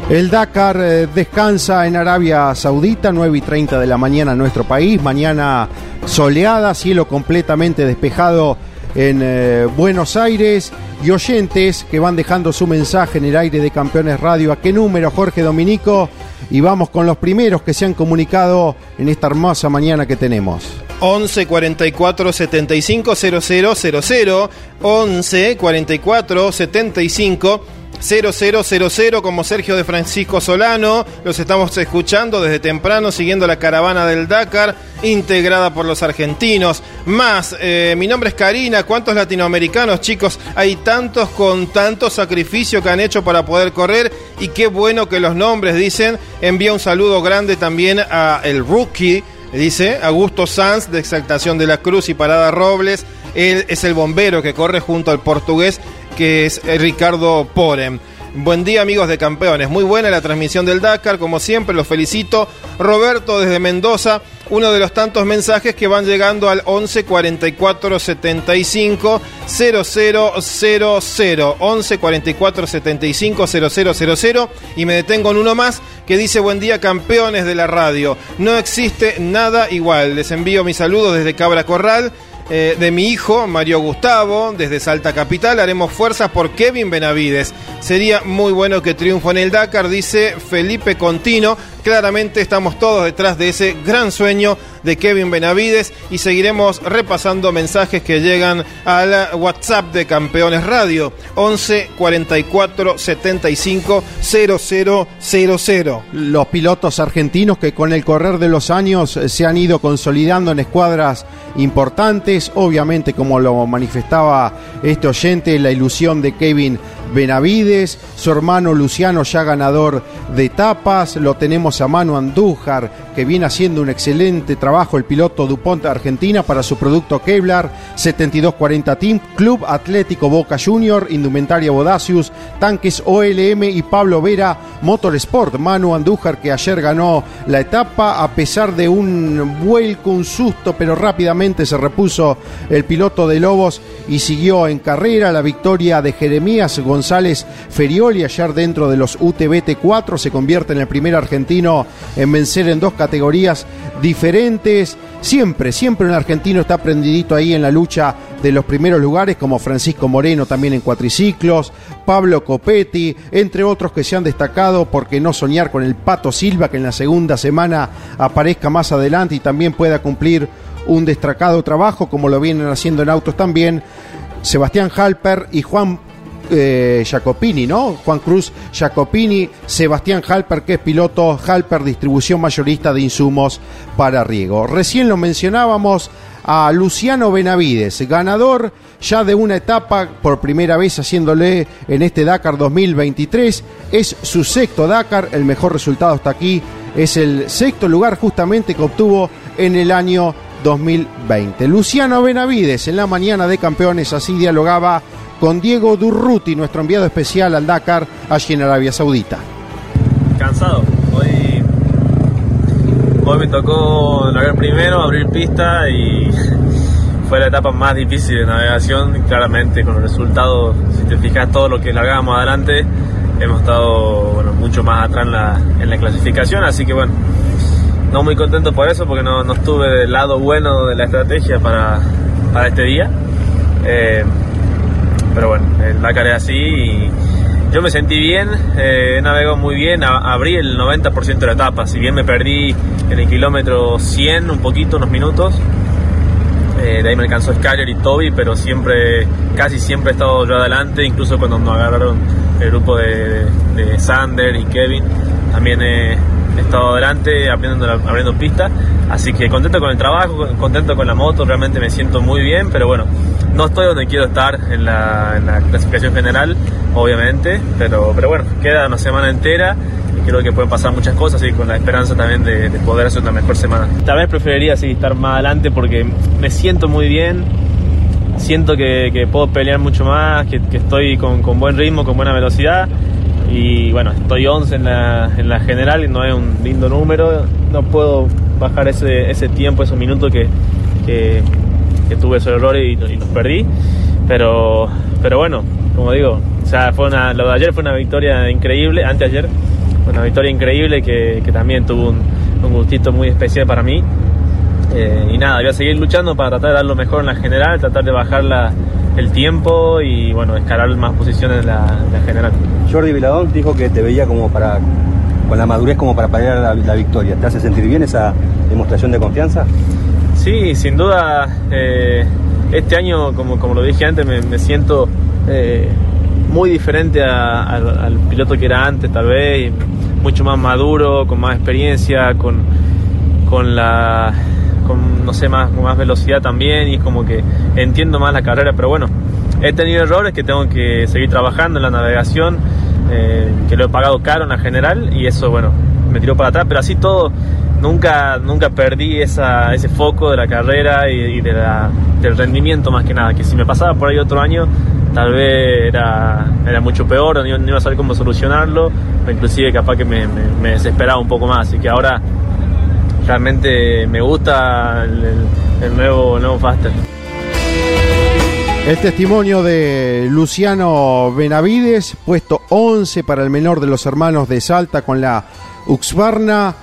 El Dakar eh, descansa en Arabia Saudita, 9 y 30 de la mañana en nuestro país. Mañana soleada, cielo completamente despejado en eh, Buenos Aires. Y oyentes que van dejando su mensaje en el aire de Campeones Radio. ¿A qué número, Jorge Dominico? Y vamos con los primeros que se han comunicado en esta hermosa mañana que tenemos. 11 44 75 0000 11 44 75 0000 como Sergio de Francisco Solano. Los estamos escuchando desde temprano, siguiendo la caravana del Dakar, integrada por los argentinos. Más, eh, mi nombre es Karina. ¿Cuántos latinoamericanos, chicos? Hay tantos con tanto sacrificio que han hecho para poder correr. Y qué bueno que los nombres dicen. Envía un saludo grande también a el rookie. Dice Augusto Sanz de Exaltación de la Cruz y Parada Robles. Él es el bombero que corre junto al portugués que es eh, Ricardo Porem. Buen día amigos de campeones, muy buena la transmisión del Dakar, como siempre los felicito. Roberto desde Mendoza, uno de los tantos mensajes que van llegando al 11 44 75 0000 11 44 75 0000 y me detengo en uno más que dice buen día campeones de la radio. No existe nada igual. Les envío mis saludos desde Cabra Corral eh, de mi hijo, Mario Gustavo, desde Salta Capital. Haremos fuerza por Kevin Benavides. Sería muy bueno que triunfo en el Dakar, dice Felipe Contino. Claramente estamos todos detrás de ese gran sueño de Kevin Benavides y seguiremos repasando mensajes que llegan al WhatsApp de Campeones Radio 11 44 75 0000. Los pilotos argentinos que con el correr de los años se han ido consolidando en escuadras importantes, obviamente como lo manifestaba este oyente, la ilusión de Kevin Benavides, su hermano Luciano ya ganador de etapas, lo tenemos a Manu Andújar, que viene haciendo un excelente trabajo el piloto DuPont Argentina para su producto Kevlar, 7240 Team, Club Atlético Boca Junior, Indumentaria Bodacius, Tanques OLM y Pablo Vera Motorsport. Manu Andújar que ayer ganó la etapa a pesar de un vuelco, un susto, pero rápidamente se repuso el piloto de Lobos y siguió en carrera la victoria de Jeremías González Ferioli ayer dentro de los UTBT 4 se convierte en el primer argentino en vencer en dos categorías diferentes. Siempre, siempre un argentino está prendidito ahí en la lucha de los primeros lugares, como Francisco Moreno también en cuatriciclos, Pablo Copetti, entre otros que se han destacado porque no soñar con el Pato Silva, que en la segunda semana aparezca más adelante y también pueda cumplir un destacado trabajo, como lo vienen haciendo en autos también. Sebastián Halper y Juan eh, Jacopini, ¿no? Juan Cruz Jacopini, Sebastián Halper, que es piloto Halper Distribución Mayorista de Insumos para Riego. Recién lo mencionábamos a Luciano Benavides, ganador ya de una etapa por primera vez haciéndole en este Dakar 2023. Es su sexto Dakar, el mejor resultado hasta aquí. Es el sexto lugar justamente que obtuvo en el año 2020. Luciano Benavides en la mañana de campeones así dialogaba con Diego Durruti, nuestro enviado especial al Dakar, allí en Arabia Saudita. Cansado. Hoy, hoy me tocó navegar primero, abrir pista y fue la etapa más difícil de navegación. Claramente, con los resultados, si te fijas todo lo que largábamos adelante, hemos estado bueno, mucho más atrás en la, en la clasificación. Así que, bueno, no muy contento por eso, porque no, no estuve del lado bueno de la estrategia para, para este día. Eh, pero bueno, Dakar es así y yo me sentí bien, eh, navegó muy bien, abrí el 90% de la etapa, si bien me perdí en el kilómetro 100 un poquito, unos minutos, eh, de ahí me alcanzó Skyler y Toby, pero siempre, casi siempre he estado yo adelante, incluso cuando nos agarraron el grupo de, de Sander y Kevin, también he, estado adelante abriendo, abriendo pistas, así que contento con el trabajo, contento con la moto, realmente me siento muy bien, pero bueno, no estoy donde quiero estar en la, en la clasificación general, obviamente, pero, pero bueno, queda una semana entera y creo que pueden pasar muchas cosas y con la esperanza también de, de poder hacer una mejor semana. Tal vez preferiría sí, estar más adelante porque me siento muy bien, siento que, que puedo pelear mucho más, que, que estoy con, con, buen ritmo, con buena velocidad y bueno, estoy 11 en la, en la general, no es un lindo número, no puedo bajar ese, ese tiempo, esos minutos que, que, que tuve esos errores y, y, los perdí, pero, pero bueno, como digo, o sea, fue una, lo de ayer fue una victoria increíble, anteayer, una victoria increíble que, que también tuvo un, un, gustito muy especial para mí. Eh, y nada, voy a seguir luchando para tratar de dar lo mejor en la general, tratar de bajar la, el tiempo y bueno, escalar más posiciones en la, en la general. Jordi Viladón dijo que te veía como para con la madurez como para pelear la, la, victoria. ¿Te hace sentir bien esa demostración de confianza? Sí, sin duda. Eh, este año, como, como lo dije antes, me, me siento eh, muy diferente a, a, al piloto que era antes, tal vez, mucho más maduro, con más experiencia, con, con la con no sé más con más velocidad también y es como que entiendo más la carrera pero bueno he tenido errores que tengo que seguir trabajando en la navegación eh, que lo he pagado caro en la general y eso bueno me tiró para atrás pero así todo nunca nunca perdí esa, ese foco de la carrera y, y de la, del rendimiento más que nada que si me pasaba por ahí otro año tal vez era, era mucho peor no, iba a saber cómo solucionarlo inclusive capaz que me, me, me desesperaba un poco más así que ahora realmente me gusta el, nuevo, nuevo Faster. El testimonio de Luciano Benavides, puesto 11 para el menor de los hermanos de Salta con la Uxbarna.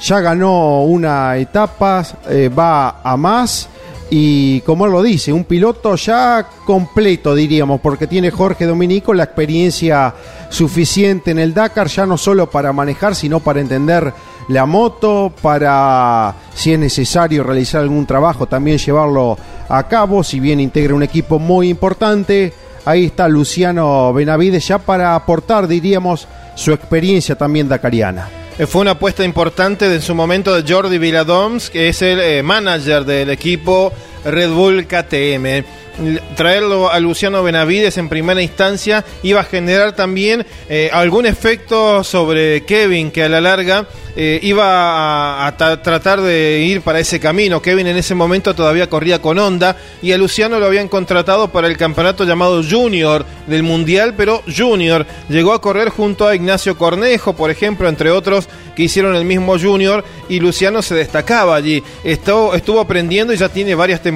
Ya ganó una etapa, eh, va a más. Y como lo dice, un piloto ya completo, diríamos, porque tiene Jorge Dominico la experiencia suficiente en el Dakar, ya no solo para manejar, sino para entender la moto, para, si es necesario realizar algún trabajo, también llevarlo a cabo, si bien integra un equipo muy importante. Ahí está Luciano Benavides ya para aportar, diríamos, su experiencia también dakariana. Fue una apuesta importante en su momento de Jordi Villadoms, que es el eh, manager del equipo Red Bull KTM traerlo a Luciano Benavides en primera instancia iba a generar también eh, algún efecto sobre Kevin que a la larga eh, iba a, tratar de ir para ese camino. Kevin en ese momento todavía corría con Honda y a Luciano lo habían contratado para el campeonato llamado Junior del Mundial, pero Junior llegó a correr junto a Ignacio Cornejo, por ejemplo, entre otros que hicieron el mismo Junior y Luciano se destacaba allí. Estuvo, estuvo aprendiendo y ya tiene varias temporadas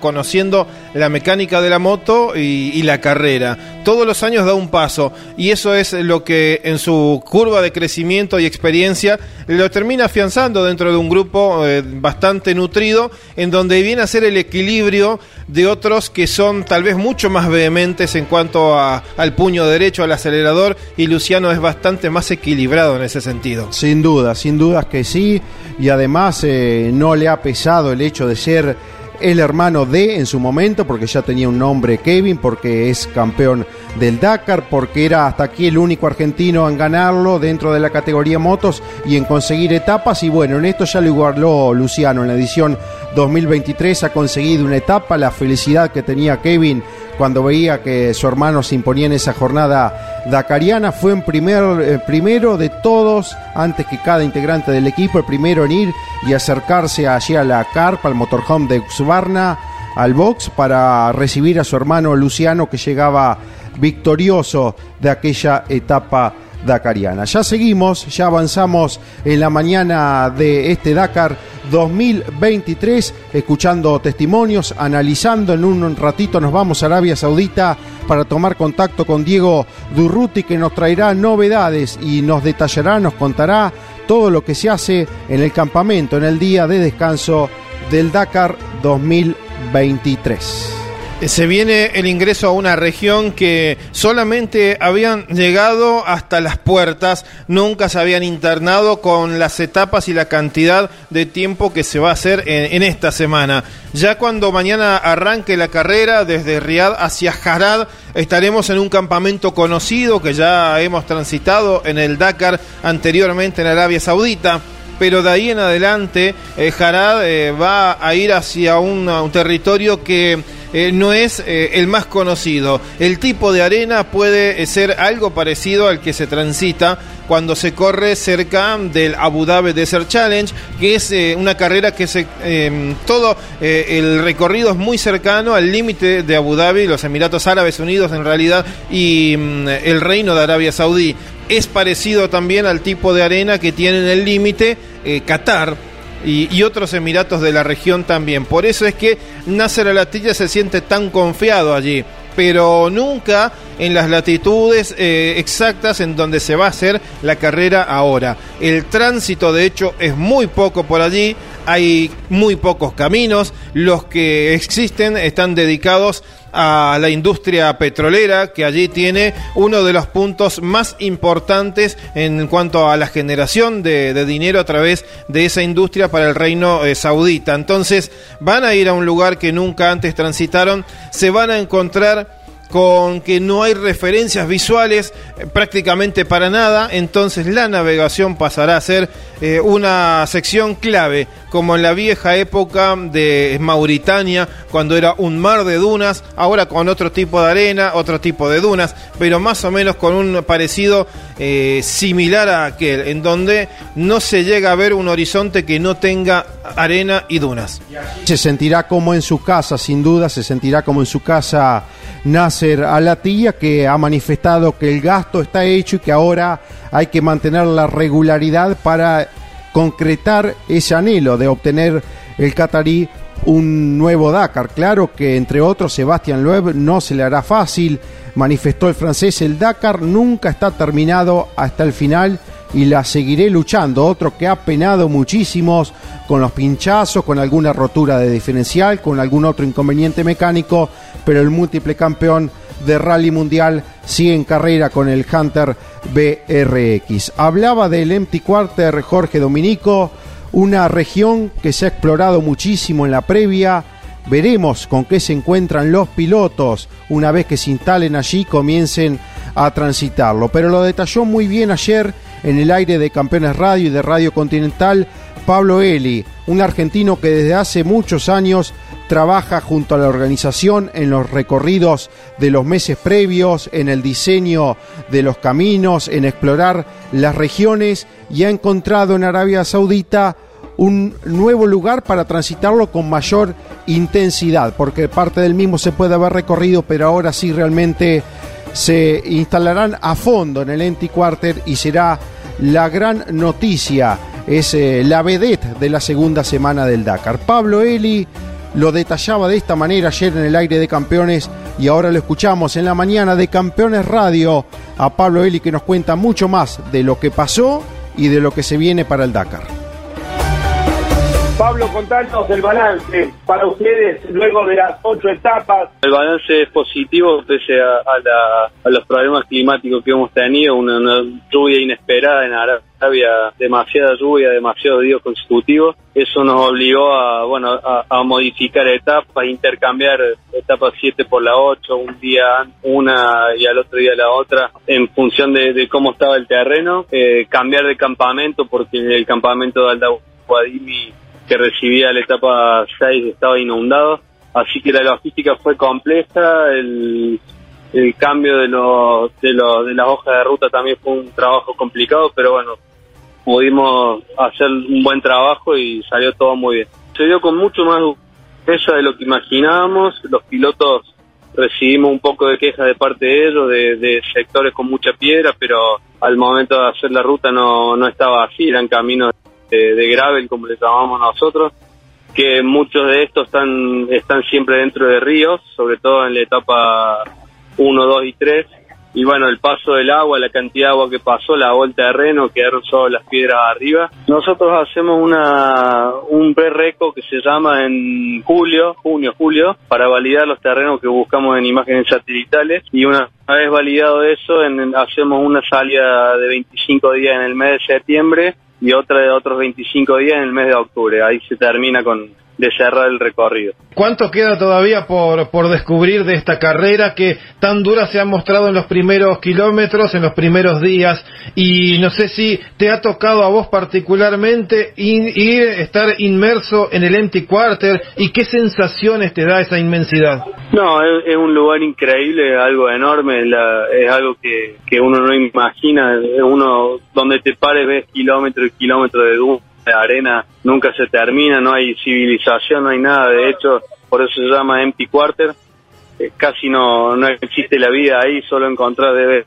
conociendo la mecánica de la moto y, la carrera. Todos los años da un paso y eso es lo que en su curva de crecimiento y experiencia lo termina afianzando dentro de un grupo eh, bastante nutrido, en donde viene a ser el equilibrio de otros que son tal vez mucho más vehementes en cuanto al puño derecho, al acelerador, y Luciano es bastante más equilibrado en ese sentido. Sin duda, sin dudas que sí, y además eh, no le ha pesado el hecho de ser el hermano de en su momento, porque ya tenía un nombre Kevin, porque es campeón del Dakar, porque era hasta aquí el único argentino en ganarlo dentro de la categoría motos y en conseguir etapas. Y bueno, en esto ya lo igualó Luciano en la edición 2023, ha conseguido una etapa, la felicidad que tenía Kevin cuando veía que su hermano se imponía en esa jornada dakariana, fue en primer, eh, primero de todos, antes que cada integrante del equipo, el primero en ir y acercarse allí a la carpa, al motorhome de Xbarna, al box, para recibir a su hermano Luciano, que llegaba victorioso de aquella etapa dakariana. Ya seguimos, ya avanzamos en la mañana de este Dakar 2023, escuchando testimonios, analizando. En un ratito nos vamos a Arabia Saudita para tomar contacto con Diego Durruti, que nos traerá novedades y nos detallará, nos contará todo lo que se hace en el campamento, en el día de descanso del Dakar 2023 se viene el ingreso a una región que solamente habían llegado hasta las puertas, nunca se habían internado con las etapas y la cantidad de tiempo que se va a hacer en, esta semana. Ya cuando mañana arranque la carrera desde Riad hacia Harad, estaremos en un campamento conocido que ya hemos transitado en el Dakar anteriormente en Arabia Saudita pero de ahí en adelante eh, Harad eh, va a ir hacia un territorio que eh, no es eh, el más conocido. El tipo de arena puede ser algo parecido al que se transita cuando se corre cerca del Abu Dhabi Desert Challenge, que es eh, una carrera que se em, todo el recorrido es muy cercano al límite de Abu Dhabi, los Emiratos Árabes Unidos en realidad y mm, el Reino de Arabia Saudí. Es parecido también al tipo de arena que tiene en el límite Qatar y, otros emiratos de la región también. Por eso es que Nasser Alatilla se siente tan confiado allí, pero nunca en las latitudes eh, exactas en donde se va a hacer la carrera ahora. El tránsito de hecho es muy poco por allí, hay muy pocos caminos, los que existen están dedicados a la industria petrolera, que allí tiene uno de los puntos más importantes en cuanto a la generación de, dinero a través de esa industria para el reino eh, saudita. Entonces van a ir a un lugar que nunca antes transitaron, se van a encontrar con que no hay referencias visuales eh, prácticamente para nada, entonces la navegación pasará a ser eh, una sección clave, como en la vieja época de Mauritania, cuando era un mar de dunas, ahora con otro tipo de arena, otro tipo de dunas, pero más o menos con un parecido eh, similar a aquel, en donde no se llega a ver un horizonte que no tenga arena y dunas. Se sentirá como en su casa, sin duda, se sentirá como en su casa Nasser Alatilla, que ha manifestado que el gasto está hecho y que ahora hay que mantener la regularidad para concretar ese anhelo de obtener el catarí un nuevo Dakar. Claro que entre otros Sebastián Loeb no se le hará fácil, manifestó el francés, el Dakar nunca está terminado hasta el final y la seguiré luchando. Otro que ha penado muchísimos con los pinchazos, con alguna rotura de diferencial, con algún otro inconveniente mecánico, pero el múltiple campeón de rally mundial sigue en carrera con el Hunter BRX. Hablaba del Empty Quarter Jorge Dominico, una región que se ha explorado muchísimo en la previa. Veremos con qué se encuentran los pilotos una vez que se instalen allí comiencen a transitarlo. Pero lo detalló muy bien ayer en el aire de Campeones Radio y de Radio Continental Pablo Eli, un argentino que desde hace muchos años trabaja junto a la organización en los recorridos de los meses previos, en el diseño de los caminos, en explorar las regiones y ha encontrado en Arabia Saudita un nuevo lugar para transitarlo con mayor intensidad, porque parte del mismo se puede haber recorrido, pero ahora sí realmente se instalarán a fondo en el Enti Quarter y será la gran noticia, es eh, la vedette de la segunda semana del Dakar. Pablo Eli lo detallaba de esta manera ayer en el aire de campeones y ahora lo escuchamos en la mañana de Campeones Radio a Pablo Eli que nos cuenta mucho más de lo que pasó y de lo que se viene para el Dakar. Pablo, contanos el balance para ustedes luego de las ocho etapas. El balance es positivo pese a, los problemas climáticos que hemos tenido, una, lluvia inesperada en Arabia, demasiada lluvia, demasiados días consecutivos. Eso nos obligó a, bueno, a, modificar etapas, intercambiar etapas 7 por la 8, un día una y al otro día la otra, en función de, cómo estaba el terreno. Eh, cambiar de campamento porque el campamento de Aldawadimi que recibía la etapa 6 estaba inundado, así que la logística fue compleja, el, el cambio de, los, de, los, de las hojas de ruta también fue un trabajo complicado, pero bueno, pudimos hacer un buen trabajo y salió todo muy bien. Se dio con mucho más ella de lo que imaginábamos, los pilotos recibimos un poco de queja de parte de ellos, de, de, sectores con mucha piedra, pero al momento de hacer la ruta no, no estaba así, eran caminos de, gravel, como le llamamos nosotros, que muchos de estos están, están siempre dentro de ríos, sobre todo en la etapa 1, 2 y 3. Y bueno, el paso del agua, la cantidad de agua que pasó, la vuelta de terreno, quedaron solo las piedras arriba. Nosotros hacemos una, un pre-reco que se llama en julio, junio, julio, para validar los terrenos que buscamos en imágenes satelitales. Y una vez validado eso, en, hacemos una salida de 25 días en el mes de septiembre y otra de otros 25 días en el mes de octubre. Ahí se termina con de cerrar el recorrido. ¿Cuánto queda todavía por, por descubrir de esta carrera que tan dura se ha mostrado en los primeros kilómetros, en los primeros días? Y no sé si te ha tocado a vos particularmente ir, estar inmerso en el Empty Quarter y qué sensaciones te da esa inmensidad. No, es, un lugar increíble, algo enorme, es algo que, que uno no imagina, uno donde te pares ves kilómetros y kilómetros de duna de arena nunca se termina, no hay civilización, no hay nada, de hecho, por eso se llama empty quarter, eh, casi no, no existe la vida ahí, solo encontrar debe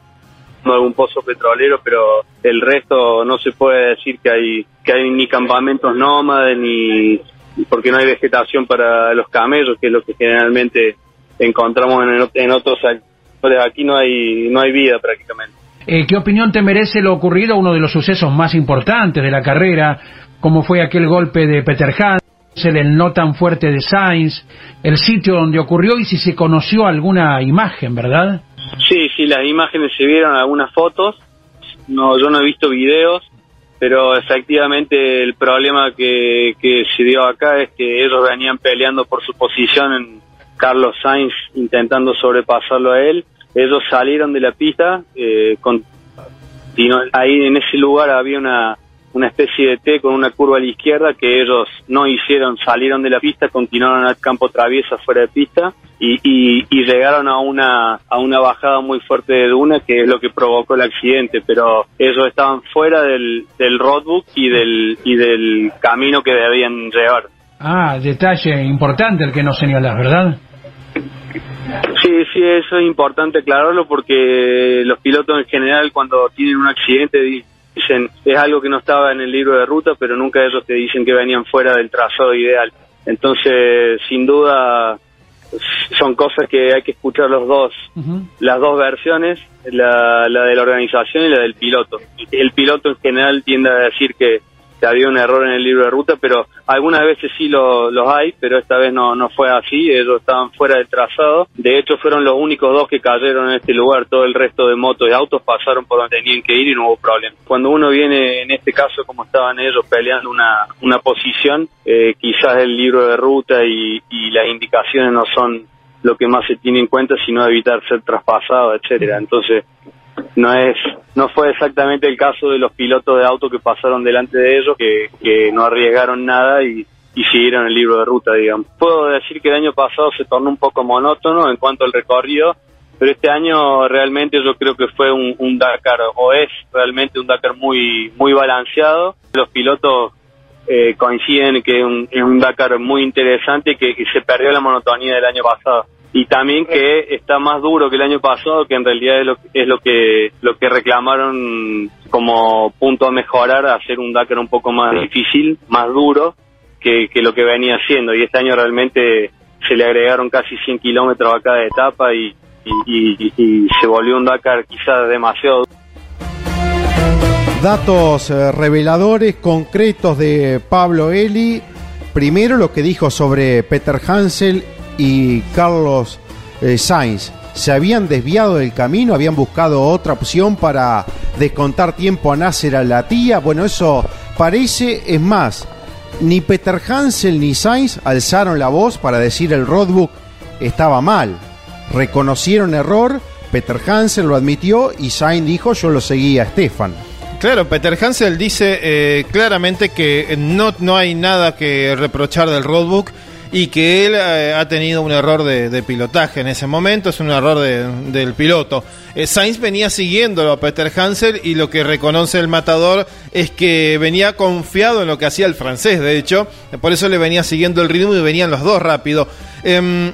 algún pozo petrolero, pero el resto no se puede decir que hay que hay ni campamentos nómades ni porque no hay vegetación para los camellos, que es lo que generalmente encontramos en, en otros sectores. Aquí no hay no hay vida prácticamente. Eh, ¿Qué opinión te merece lo ocurrido, uno de los sucesos más importantes de la carrera, como fue aquel golpe de Peter Hansel, el no tan fuerte de Sainz, el sitio donde ocurrió y si se conoció alguna imagen, ¿verdad? Sí, sí, las imágenes se vieron, algunas fotos. No, yo no he visto videos, pero efectivamente el problema que, que se dio acá es que ellos venían peleando por su posición en Carlos Sainz intentando sobrepasarlo a él. Ellos salieron de la pista, eh, con, ahí en ese lugar había una una especie de T con una curva a la izquierda que ellos no hicieron, salieron de la pista, continuaron al campo traviesa fuera de pista y, y, llegaron a una, a una bajada muy fuerte de duna que es lo que provocó el accidente, pero ellos estaban fuera del, del roadbook y del, y del camino que debían llevar. Ah, detalle importante el que nos señalas, ¿verdad? Sí, sí, eso es importante aclararlo porque los pilotos en general cuando tienen un accidente dicen, es algo que no estaba en el libro de ruta, pero nunca ellos te dicen que venían fuera del trazado ideal. Entonces, sin duda, son cosas que hay que escuchar los dos, las dos versiones, la, la de la organización y la del piloto. El piloto en general tiende a decir que había un error en el libro de ruta, pero algunas veces sí lo, los hay, pero esta vez no, no fue así, ellos estaban fuera del trazado. De hecho, fueron los únicos dos que cayeron en este lugar, todo el resto de motos y autos pasaron por donde tenían que ir y no hubo problema. Cuando uno viene, en este caso, como estaban ellos peleando una, una posición, eh, quizás el libro de ruta y, y las indicaciones no son lo que más se tiene en cuenta, sino evitar ser traspasado, etcétera. Entonces, no es no fue exactamente el caso de los pilotos de auto que pasaron delante de ellos que, que no arriesgaron nada y, siguieron el libro de ruta, digamos. Puedo decir que el año pasado se tornó un poco monótono en cuanto al recorrido, pero este año realmente yo creo que fue un, un Dakar, o es realmente un Dakar muy, muy balanceado. Los pilotos eh, coinciden que es un, es un Dakar muy interesante que, que se perdió la monotonía del año pasado y también que está más duro que el año pasado que en realidad es lo, es lo que lo que reclamaron como punto a mejorar hacer un Dakar un poco más difícil más duro que, que lo que venía haciendo. Y este año realmente se le agregaron casi 100 kilómetros a cada etapa y, y, y, y se volvió un Dakar quizás demasiado Datos eh, reveladores concretos de Pablo Eli. Primero lo que dijo sobre Peter Hansel y Carlos eh, Sainz. Se habían desviado del camino, habían buscado otra opción para descontar tiempo a Nasser a la tía. Bueno, eso parece, es más, ni Peter Hansel ni Sainz alzaron la voz para decir el roadbook estaba mal. Reconocieron error, Peter Hansel lo admitió y Sainz dijo yo lo seguía a Stefan. Claro, Peter Hansel dice eh, claramente que no, no hay nada que reprochar del roadbook y que él eh, ha tenido un error de, pilotaje en ese momento, es un error de, del piloto. Eh, Sainz venía siguiéndolo a Peter Hansel y lo que reconoce el matador es que venía confiado en lo que hacía el francés, de hecho, por eso le venía siguiendo el ritmo y venían los dos rápido. Eh,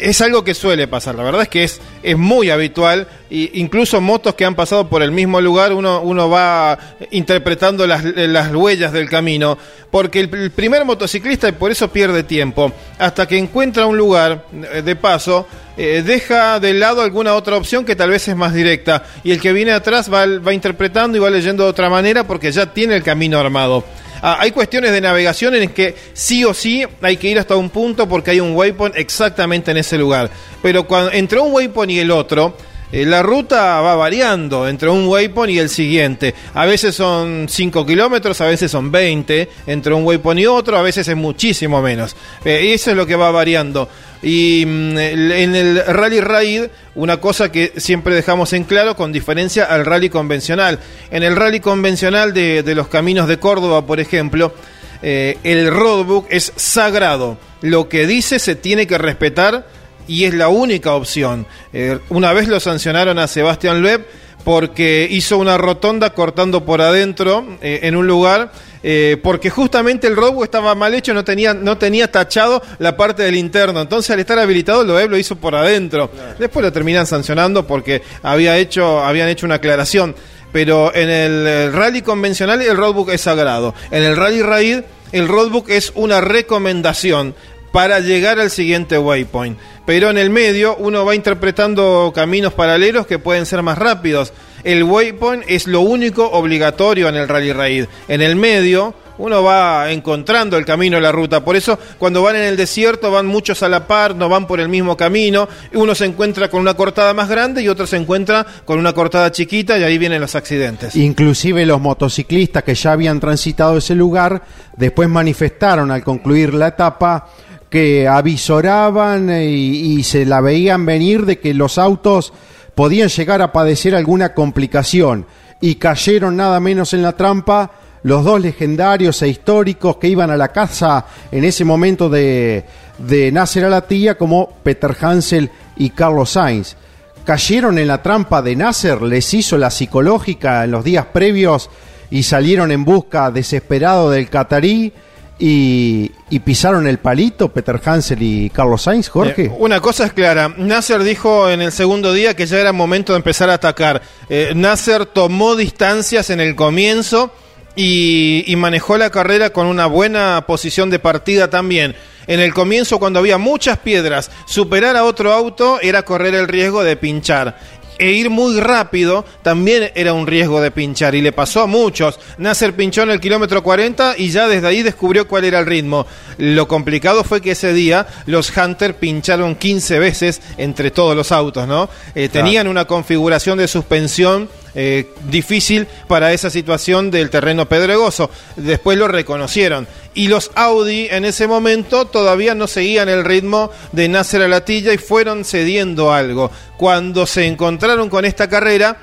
es algo que suele pasar, la verdad es que es, es muy habitual, e incluso motos que han pasado por el mismo lugar, uno, uno va interpretando las, las huellas del camino, porque el, primer motociclista, y por eso pierde tiempo, hasta que encuentra un lugar de paso, eh, deja de lado alguna otra opción que tal vez es más directa, y el que viene atrás va, va interpretando y va leyendo de otra manera porque ya tiene el camino armado. Ah, hay cuestiones de navegación en que sí o sí hay que ir hasta un punto porque hay un waypoint exactamente en ese lugar. Pero cuando, entre un waypoint y el otro, eh, la ruta va variando entre un waypoint y el siguiente. A veces son 5 kilómetros, a veces son 20 entre un waypoint y otro, a veces es muchísimo menos. Eh, eso es lo que va variando. Y mm, en el rally raid, una cosa que siempre dejamos en claro con diferencia al rally convencional. En el rally convencional de, los caminos de Córdoba, por ejemplo, eh, el roadbook es sagrado. Lo que dice se tiene que respetar y es la única opción. Eh, una vez lo sancionaron a Sebastián Loeb porque hizo una rotonda cortando por adentro eh, en un lugar eh, porque justamente el robo estaba mal hecho, no tenía, no tenía tachado la parte del interno. Entonces, al estar habilitado, Loeb lo hizo por adentro. Claro. Después lo terminan sancionando porque había hecho, habían hecho una aclaración. Pero en el, el rally convencional el roadbook es sagrado. En el rally raid el roadbook es una recomendación para llegar al siguiente waypoint. Pero en el medio uno va interpretando caminos paralelos que pueden ser más rápidos. El waypoint es lo único obligatorio en el rally raid. En el medio uno va encontrando el camino, la ruta. Por eso, cuando van en el desierto, van muchos a la par, no van por el mismo camino. Uno se encuentra con una cortada más grande y otro se encuentra con una cortada chiquita y ahí vienen los accidentes. Inclusive los motociclistas que ya habían transitado ese lugar, después manifestaron al concluir la etapa que avisoraban y, y se la veían venir de que los autos podían llegar a padecer alguna complicación y cayeron nada menos en la trampa los dos legendarios e históricos que iban a la casa en ese momento de, de Nasser Alatilla como Peter Hansel y Carlos Sainz. Cayeron en la trampa de Nasser, les hizo la psicológica en los días previos y salieron en busca desesperado del catarí y, y, pisaron el palito Peter Hansel y Carlos Sainz, Jorge. Eh, una cosa es clara, Nasser dijo en el segundo día que ya era momento de empezar a atacar. Eh, Nasser tomó distancias en el comienzo y, y, manejó la carrera con una buena posición de partida también. En el comienzo, cuando había muchas piedras, superar a otro auto era correr el riesgo de pinchar e ir muy rápido también era un riesgo de pinchar y le pasó a muchos. Nasser pinchó en el kilómetro 40 y ya desde ahí descubrió cuál era el ritmo. Lo complicado fue que ese día los Hunter pincharon 15 veces entre todos los autos, ¿no? Eh, tenían una configuración de suspensión eh, difícil para esa situación del terreno pedregoso. Después lo reconocieron. Y los Audi en ese momento todavía no seguían el ritmo de Nasser Alatilla y fueron cediendo algo. Cuando se encontraron con esta carrera,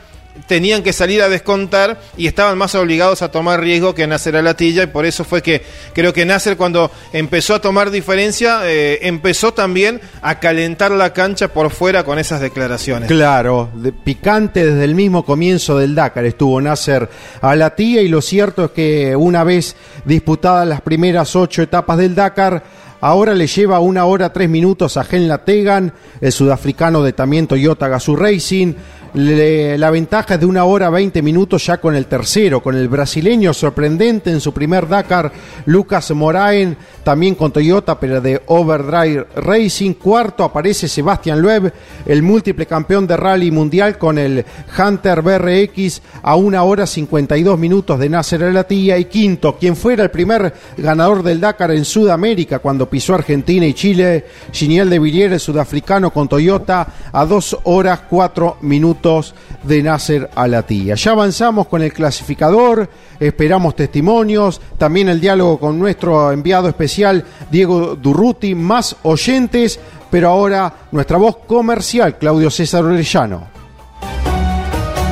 tenían que salir a descontar y estaban más obligados a tomar riesgo que Nasser Alatilla y por eso fue que creo que Nasser cuando empezó a tomar diferencia eh, empezó también a calentar la cancha por fuera con esas declaraciones. Claro, de- picante desde el mismo comienzo del Dakar estuvo Nasser Alatilla y lo cierto es que una vez disputadas las primeras ocho etapas del Dakar, Ahora le lleva una hora tres minutos a Gen Tegan, el sudafricano de también Toyota Gazoo Racing. Le- la ventaja es de una hora veinte minutos ya con el tercero, con el brasileño sorprendente en su primer Dakar, Lucas Moraen, también con Toyota, pero de Overdrive Racing. Cuarto aparece Sebastián Loeb, el múltiple campeón de rally mundial con el Hunter BRX a una hora 52 minutos de Nasser El Attiyah. Y quinto, quien fuera el primer ganador del Dakar en Sudamérica cuando pisó Argentina y Chile, Giniel de Villiers, el sudafricano con Toyota, a dos horas cuatro minutos de Nasser Al Attiyah. Ya avanzamos con el clasificador, esperamos testimonios, también el diálogo con nuestro enviado especial Diego Durruti, más oyentes, pero ahora nuestra voz comercial, Claudio César Orellano.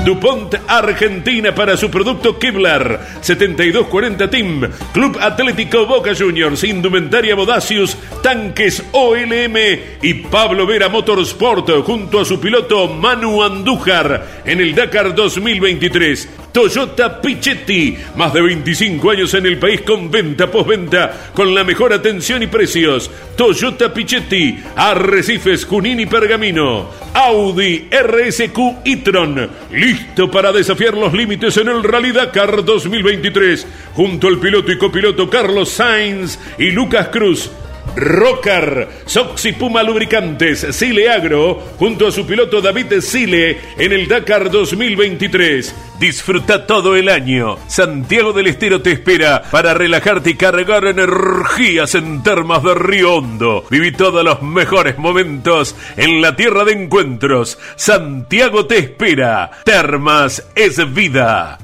DuPont Argentina para su producto Kevlar. 7240 Team. Club Atlético Boca Juniors Indumentaria Bodacius Tanques OLM y Pablo Vera Motorsport junto a su piloto Manu Andújar en el Dakar 2023 Toyota Pichetti más de 25 años en el país con venta postventa con la mejor atención y precios. Toyota Pichetti Arrecifes Junín y Pergamino. Audi RSQ e-tron listo para desafiar los límites en el Rally Dakar 2023 junto al piloto y copiloto Carlos Sainz y Lucas Cruz Rocar, Soxy Puma Lubricantes, Sile Agro, junto a su piloto David Sile en el Dakar 2023. Disfruta todo el año. Santiago del Estero te espera para relajarte y cargar energías en termas de Río Hondo. Viví todos los mejores momentos en la tierra de encuentros. Santiago te espera. Termas es vida.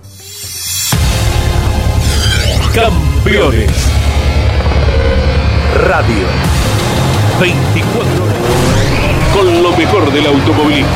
Campeones. Radio. 24 horas. Con lo mejor del automovilismo.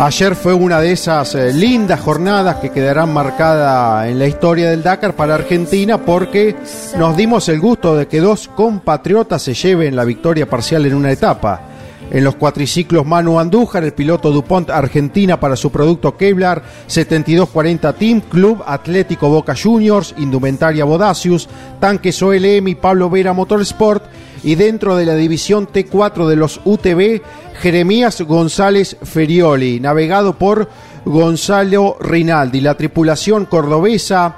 Ayer fue una de esas eh, lindas jornadas que quedarán marcadas en la historia del Dakar para Argentina porque nos dimos el gusto de que dos compatriotas se lleven la victoria parcial en una etapa. En los cuatriciclos Manu Andújar, el piloto DuPont Argentina para su producto Kevlar 7240 Team, Club Atlético Boca Juniors, Indumentaria Bodacius, Tanques OLM y Pablo Vera Motorsport. Y dentro de la división T4 de los UTV, Jeremías González Ferioli, navegado por Gonzalo Rinaldi, la tripulación cordobesa.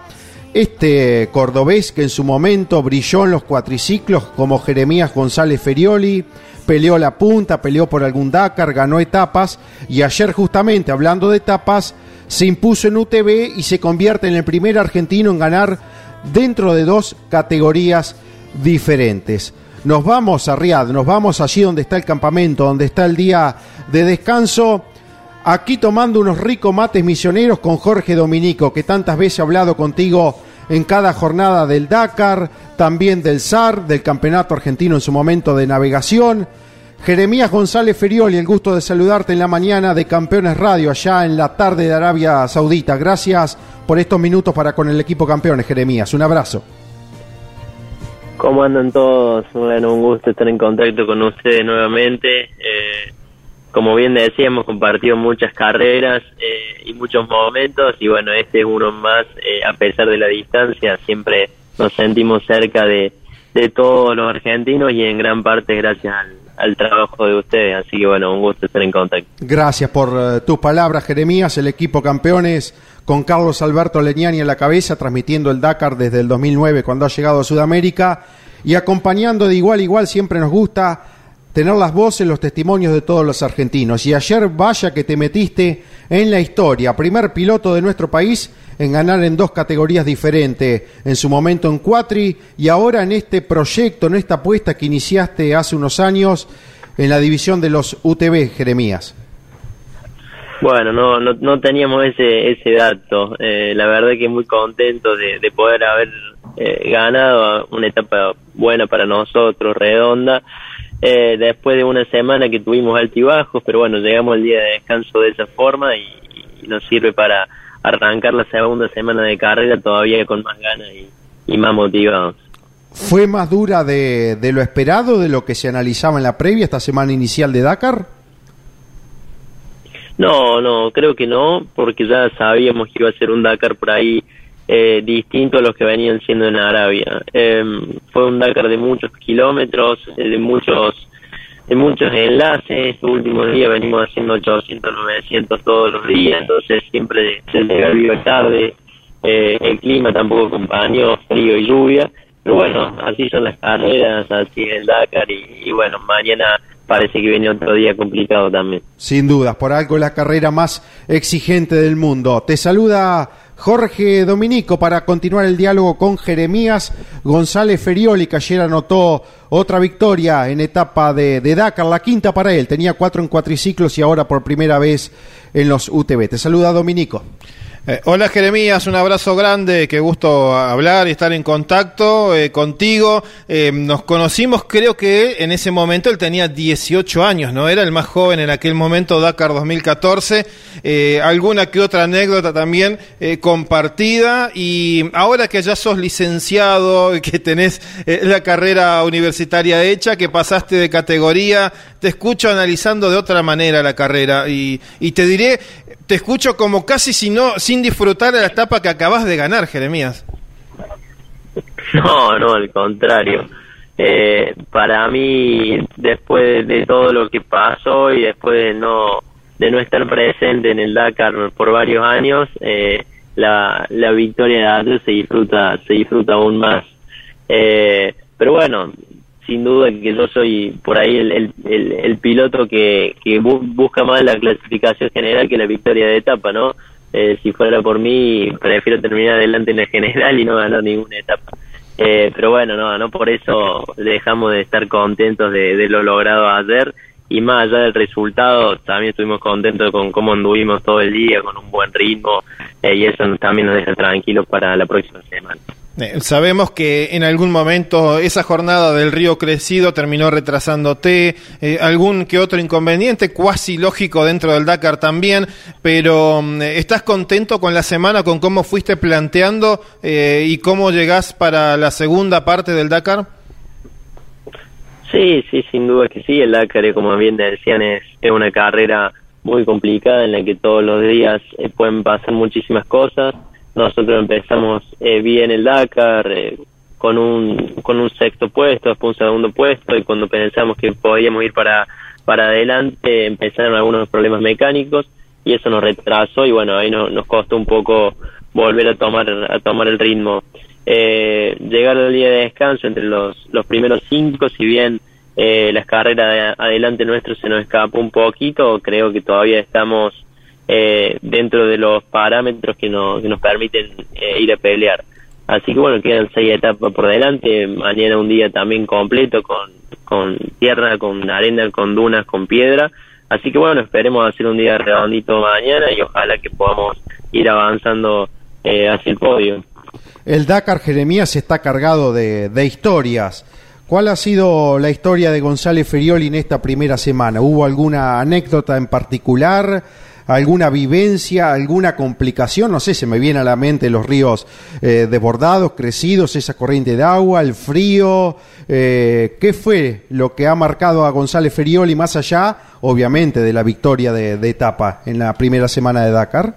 Este cordobés que en su momento brilló en los cuatriciclos como Jeremías González Ferioli, peleó la punta, peleó por algún Dakar, ganó etapas y ayer justamente hablando de etapas se impuso en UTV y se convierte en el primer argentino en ganar dentro de dos categorías diferentes. Nos vamos a Riad, nos vamos allí donde está el campamento, donde está el día de descanso. Aquí tomando unos ricos mates misioneros con Jorge Dominico, que tantas veces ha hablado contigo en cada jornada del Dakar, también del SAR, del Campeonato Argentino en su momento de navegación. Jeremías González Ferioli, el gusto de saludarte en la mañana de Campeones Radio, allá en la tarde de Arabia Saudita. Gracias por estos minutos para con el equipo Campeones, Jeremías. Un abrazo. ¿Cómo andan todos? Bueno, un gusto estar en contacto con ustedes nuevamente. Eh, como bien decíamos, compartido muchas carreras eh, y muchos momentos y bueno, este es uno más, eh, a pesar de la distancia, siempre nos sentimos cerca de, de todos los argentinos y en gran parte gracias al, al trabajo de ustedes. Así que bueno, un gusto estar en contacto. Gracias por eh, tus palabras, Jeremías. El equipo campeones con Carlos Alberto Leñani en la cabeza, transmitiendo el Dakar desde el 2009 cuando ha llegado a Sudamérica y acompañando de igual a igual. Siempre nos gusta tener las voces, los testimonios de todos los argentinos. Y ayer, vaya que te metiste en la historia. Primer piloto de nuestro país en ganar en dos categorías diferentes, en su momento en Cuatri y ahora en este proyecto, en esta apuesta que iniciaste hace unos años en la división de los UTV, Jeremías. Bueno, no, no, no teníamos ese, ese dato. Eh, la verdad que muy contento de, de poder haber eh, ganado una etapa buena para nosotros, redonda. Eh, después de una semana que tuvimos altibajos, pero bueno, llegamos al día de descanso de esa forma y, y nos sirve para arrancar la segunda semana de carrera todavía con más ganas y, y más motivados. ¿Fue más dura de, de, lo esperado, de lo que se analizaba en la previa, esta semana inicial de Dakar? No, no, creo que no, porque ya sabíamos que iba a ser un Dakar por ahí eh, distinto a los que venían siendo en Arabia. Eh, fue un Dakar de muchos kilómetros, eh, de muchos de muchos enlaces. Estos últimos días venimos haciendo 800, 900 todos los días, entonces siempre se llega tarde. Eh, el clima tampoco acompañó, frío y lluvia. Pero bueno, así son las carreras, así es el Dakar y, bueno, mañana parece que viene otro día complicado también. Sin dudas, por algo la carrera más exigente del mundo. Te saluda Jorge Dominico para continuar el diálogo con Jeremías González Ferioli, que ayer anotó otra victoria en etapa de, de, Dakar, la quinta para él. Tenía cuatro en cuatriciclos y ahora por primera vez en los UTV. Te saluda Dominico. Eh, hola Jeremías, un abrazo grande, qué gusto hablar y estar en contacto eh, contigo. Eh, nos conocimos, creo que en ese momento él tenía 18 años, ¿no? Era el más joven en aquel momento, Dakar 2014. alguna que otra anécdota también compartida. Y ahora que ya sos licenciado, que tenés la carrera universitaria hecha, que pasaste de categoría, te escucho analizando de otra manera la carrera. Y, y te diré, te escucho como casi si no, sin disfrutar la etapa que acabas de ganar, Jeremías. No, no, al contrario. Eh, para mí, después de todo lo que pasó y después de no, de no estar presente en el Dakar por varios años, eh, la, la victoria de Atlas se disfruta, se disfruta aún más. Eh, pero bueno, sin duda que yo soy por ahí el, el, piloto que, que busca más la clasificación general que la victoria de etapa, ¿no? Eh, si fuera por mí, prefiero terminar adelante en el general y no ganar ninguna etapa. Eh, pero bueno, no, no por eso dejamos de estar contentos de, lo logrado ayer y más allá del resultado, también estuvimos contentos con cómo anduvimos todo el día, con un buen ritmo eh, y eso también nos deja tranquilos para la próxima semana. Eh, sabemos que en algún momento esa jornada del río crecido terminó retrasándote, eh, algún que otro inconveniente, cuasi lógico dentro del Dakar también, pero mm, ¿estás contento con la semana, con cómo fuiste planteando eh, y cómo llegás para la segunda parte del Dakar? Sí, sí, sin duda que sí, el Dakar, como bien decían, es, es una carrera muy complicada en la que todos los días pueden pasar muchísimas cosas nosotros empezamos eh, bien el Dakar eh, con un con un sexto puesto, después un segundo puesto y cuando pensamos que podíamos ir para para adelante empezaron algunos problemas mecánicos y eso nos retrasó y bueno ahí no, nos costó un poco volver a tomar a tomar el ritmo. Eh, llegar al día de descanso entre los los primeros cinco si bien eh, las carreras de adelante nuestro se nos escapó un poquito creo que todavía estamos eh, dentro de los parámetros que nos, que nos permiten eh, ir a pelear. Así que bueno, quedan seis etapas por delante, mañana un día también completo con, con tierra, con arena, con dunas, con piedra. Así que bueno, esperemos hacer un día redondito mañana y ojalá que podamos ir avanzando eh, hacia el podio. El Dakar Jeremías está cargado de, de historias. ¿Cuál ha sido la historia de González Ferioli en esta primera semana? ¿Hubo alguna anécdota en particular? Alguna vivencia, alguna complicación, no sé, se me viene a la mente los ríos eh, desbordados, crecidos, esa corriente de agua, el frío, eh, ¿qué fue lo que ha marcado a González Ferioli más allá, obviamente, de la victoria de, etapa en la primera semana de Dakar?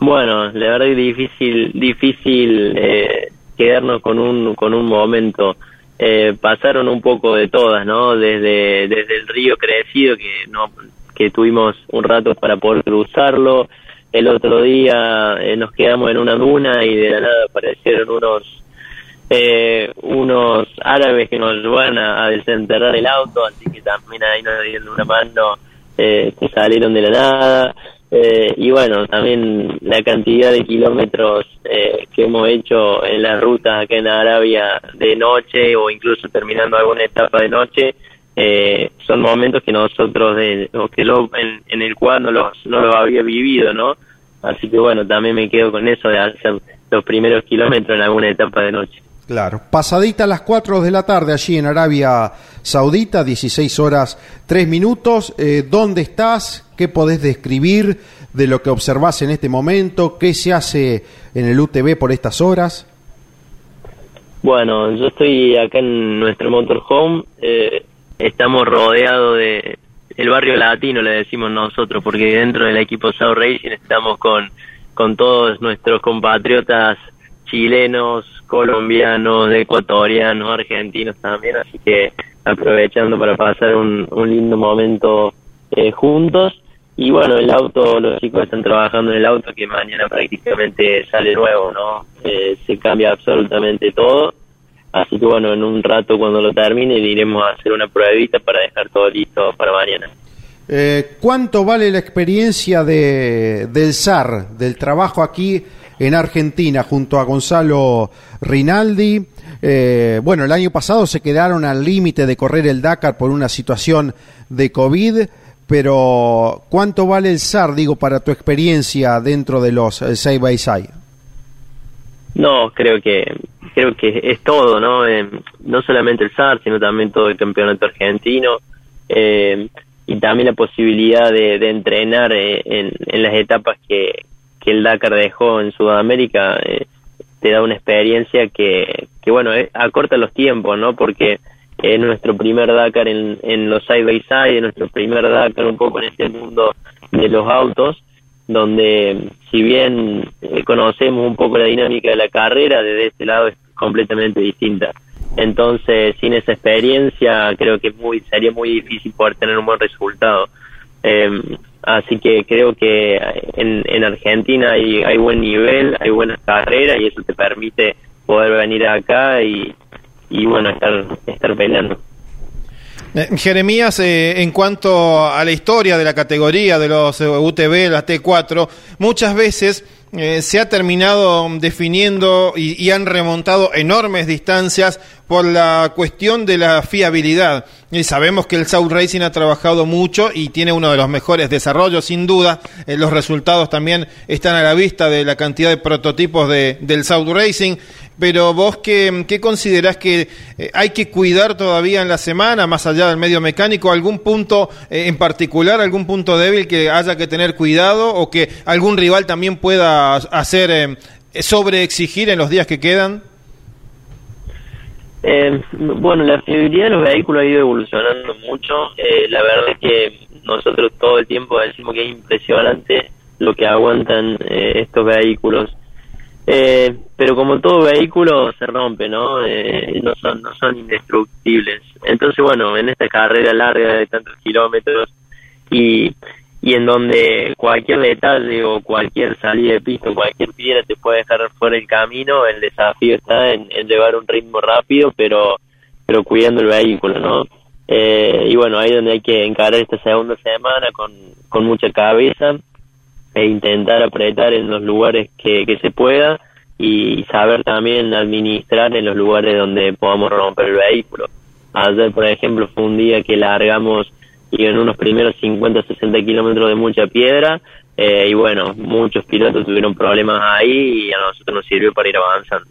Bueno, la verdad es difícil, difícil eh, quedarnos con un, con un momento. Eh, pasaron un poco de todas, ¿no? Desde, desde el río crecido, que no, que tuvimos un rato para poder cruzarlo. El otro día eh, nos quedamos en una duna y de la nada aparecieron unos eh, unos árabes que nos van a, desenterrar el auto, así que también ahí nos dieron una mano eh, que salieron de la nada. Eh, y bueno, también la cantidad de kilómetros eh, que hemos hecho en las rutas acá en Arabia de noche o incluso terminando alguna etapa de noche, eh, son momentos que nosotros, de, que lo, en, el cual no lo, no lo había vivido, ¿no? Así que bueno, también me quedo con eso de hacer los primeros kilómetros en alguna etapa de noche. Claro, pasadita a las 4 de la tarde allí en Arabia Saudita, 16 horas 3 minutos. Eh, ¿Dónde estás? ¿Qué podés describir de lo que observás en este momento? ¿Qué se hace en el UTV por estas horas? Bueno, yo estoy acá en nuestro motorhome. Eh, estamos rodeados de el barrio latino, le decimos nosotros, porque dentro del equipo South Racing estamos con, con todos nuestros compatriotas chilenos, colombianos, ecuatorianos, argentinos también, así que aprovechando para pasar un, un lindo momento eh, juntos. Y bueno, el auto, los chicos están trabajando en el auto que mañana prácticamente sale nuevo, ¿no? Eh, se cambia absolutamente todo. Así que bueno, en un rato cuando lo termine iremos a hacer una pruebita para dejar todo listo para mañana. Eh, ¿Cuánto vale la experiencia de, del SAR, del trabajo aquí en Argentina junto a Gonzalo Rinaldi? Eh, bueno, el año pasado se quedaron al límite de correr el Dakar por una situación de COVID, pero ¿cuánto vale el SAR, digo, para tu experiencia dentro de los 6 by 6 No, creo que creo que es todo, ¿no? Eh, no solamente el SAR, sino también todo el campeonato argentino eh, y también la posibilidad de, de entrenar eh, en, las etapas que, que, el Dakar dejó en Sudamérica eh, te da una experiencia que, que bueno, acorta los tiempos, ¿no? Porque es nuestro primer Dakar en, en los side by side, es nuestro primer Dakar un poco en este mundo de los autos donde si bien conocemos un poco la dinámica de la carrera, desde este lado es completamente distinta. Entonces, sin esa experiencia, creo que muy sería muy difícil poder tener un buen resultado. Eh, así que creo que en, en Argentina hay, hay buen nivel, hay buenas carreras y eso te permite poder venir acá y, y bueno, estar, estar peleando. Jeremías, eh, en cuanto a la historia de la categoría de los UTV, la T4, muchas veces eh, se ha terminado definiendo y, han remontado enormes distancias por la cuestión de la fiabilidad. Y sabemos que el South Racing ha trabajado mucho y tiene uno de los mejores desarrollos, sin duda. Eh, los resultados también están a la vista de la cantidad de prototipos de, del South Racing. Pero vos, ¿qué, qué considerás que eh, hay que cuidar todavía en la semana, más allá del medio mecánico? ¿Algún punto eh, en particular, algún punto débil que haya que tener cuidado o que algún rival también pueda hacer sobre exigir en los días que quedan? Eh, bueno, la fiabilidad de los vehículos ha ido evolucionando mucho. Eh, la verdad es que nosotros todo el tiempo decimos que es impresionante lo que aguantan eh, estos vehículos. Eh, pero como todo vehículo se rompe, ¿no? Eh, no son no son indestructibles. Entonces, bueno, en esta carrera larga de tantos kilómetros y y en donde cualquier detalle o cualquier salida de pista, cualquier piedra te puede dejar fuera del camino, el desafío está en, en llevar un ritmo rápido, pero pero cuidando el vehículo, ¿no? Eh, y bueno, ahí es donde hay que encarar esta segunda semana con, con mucha cabeza e intentar apretar en los lugares que, que se pueda y saber también administrar en los lugares donde podamos romper el vehículo. Ayer, por ejemplo, fue un día que largamos y en unos primeros 50 60 kilómetros de mucha piedra eh, y bueno, muchos pilotos tuvieron problemas ahí y a nosotros nos sirvió para ir avanzando.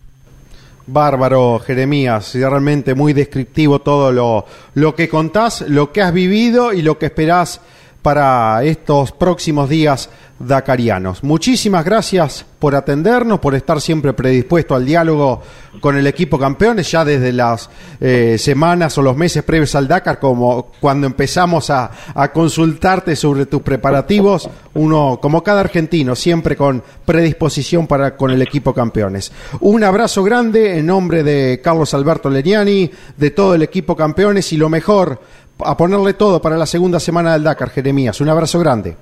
Bárbaro, Jeremías, realmente muy descriptivo todo lo, lo que contás, lo que has vivido y lo que esperás para estos próximos días dakarianos. Muchísimas gracias por atendernos, por estar siempre predispuesto al diálogo con el equipo campeones, ya desde las eh, semanas o los meses previos al Dakar, como cuando empezamos a, a, consultarte sobre tus preparativos, uno, como cada argentino, siempre con predisposición para con el equipo campeones. Un abrazo grande en nombre de Carlos Alberto Leniani, de todo el equipo campeones y lo mejor a ponerle todo para la segunda semana del Dakar, Jeremías. Un abrazo grande.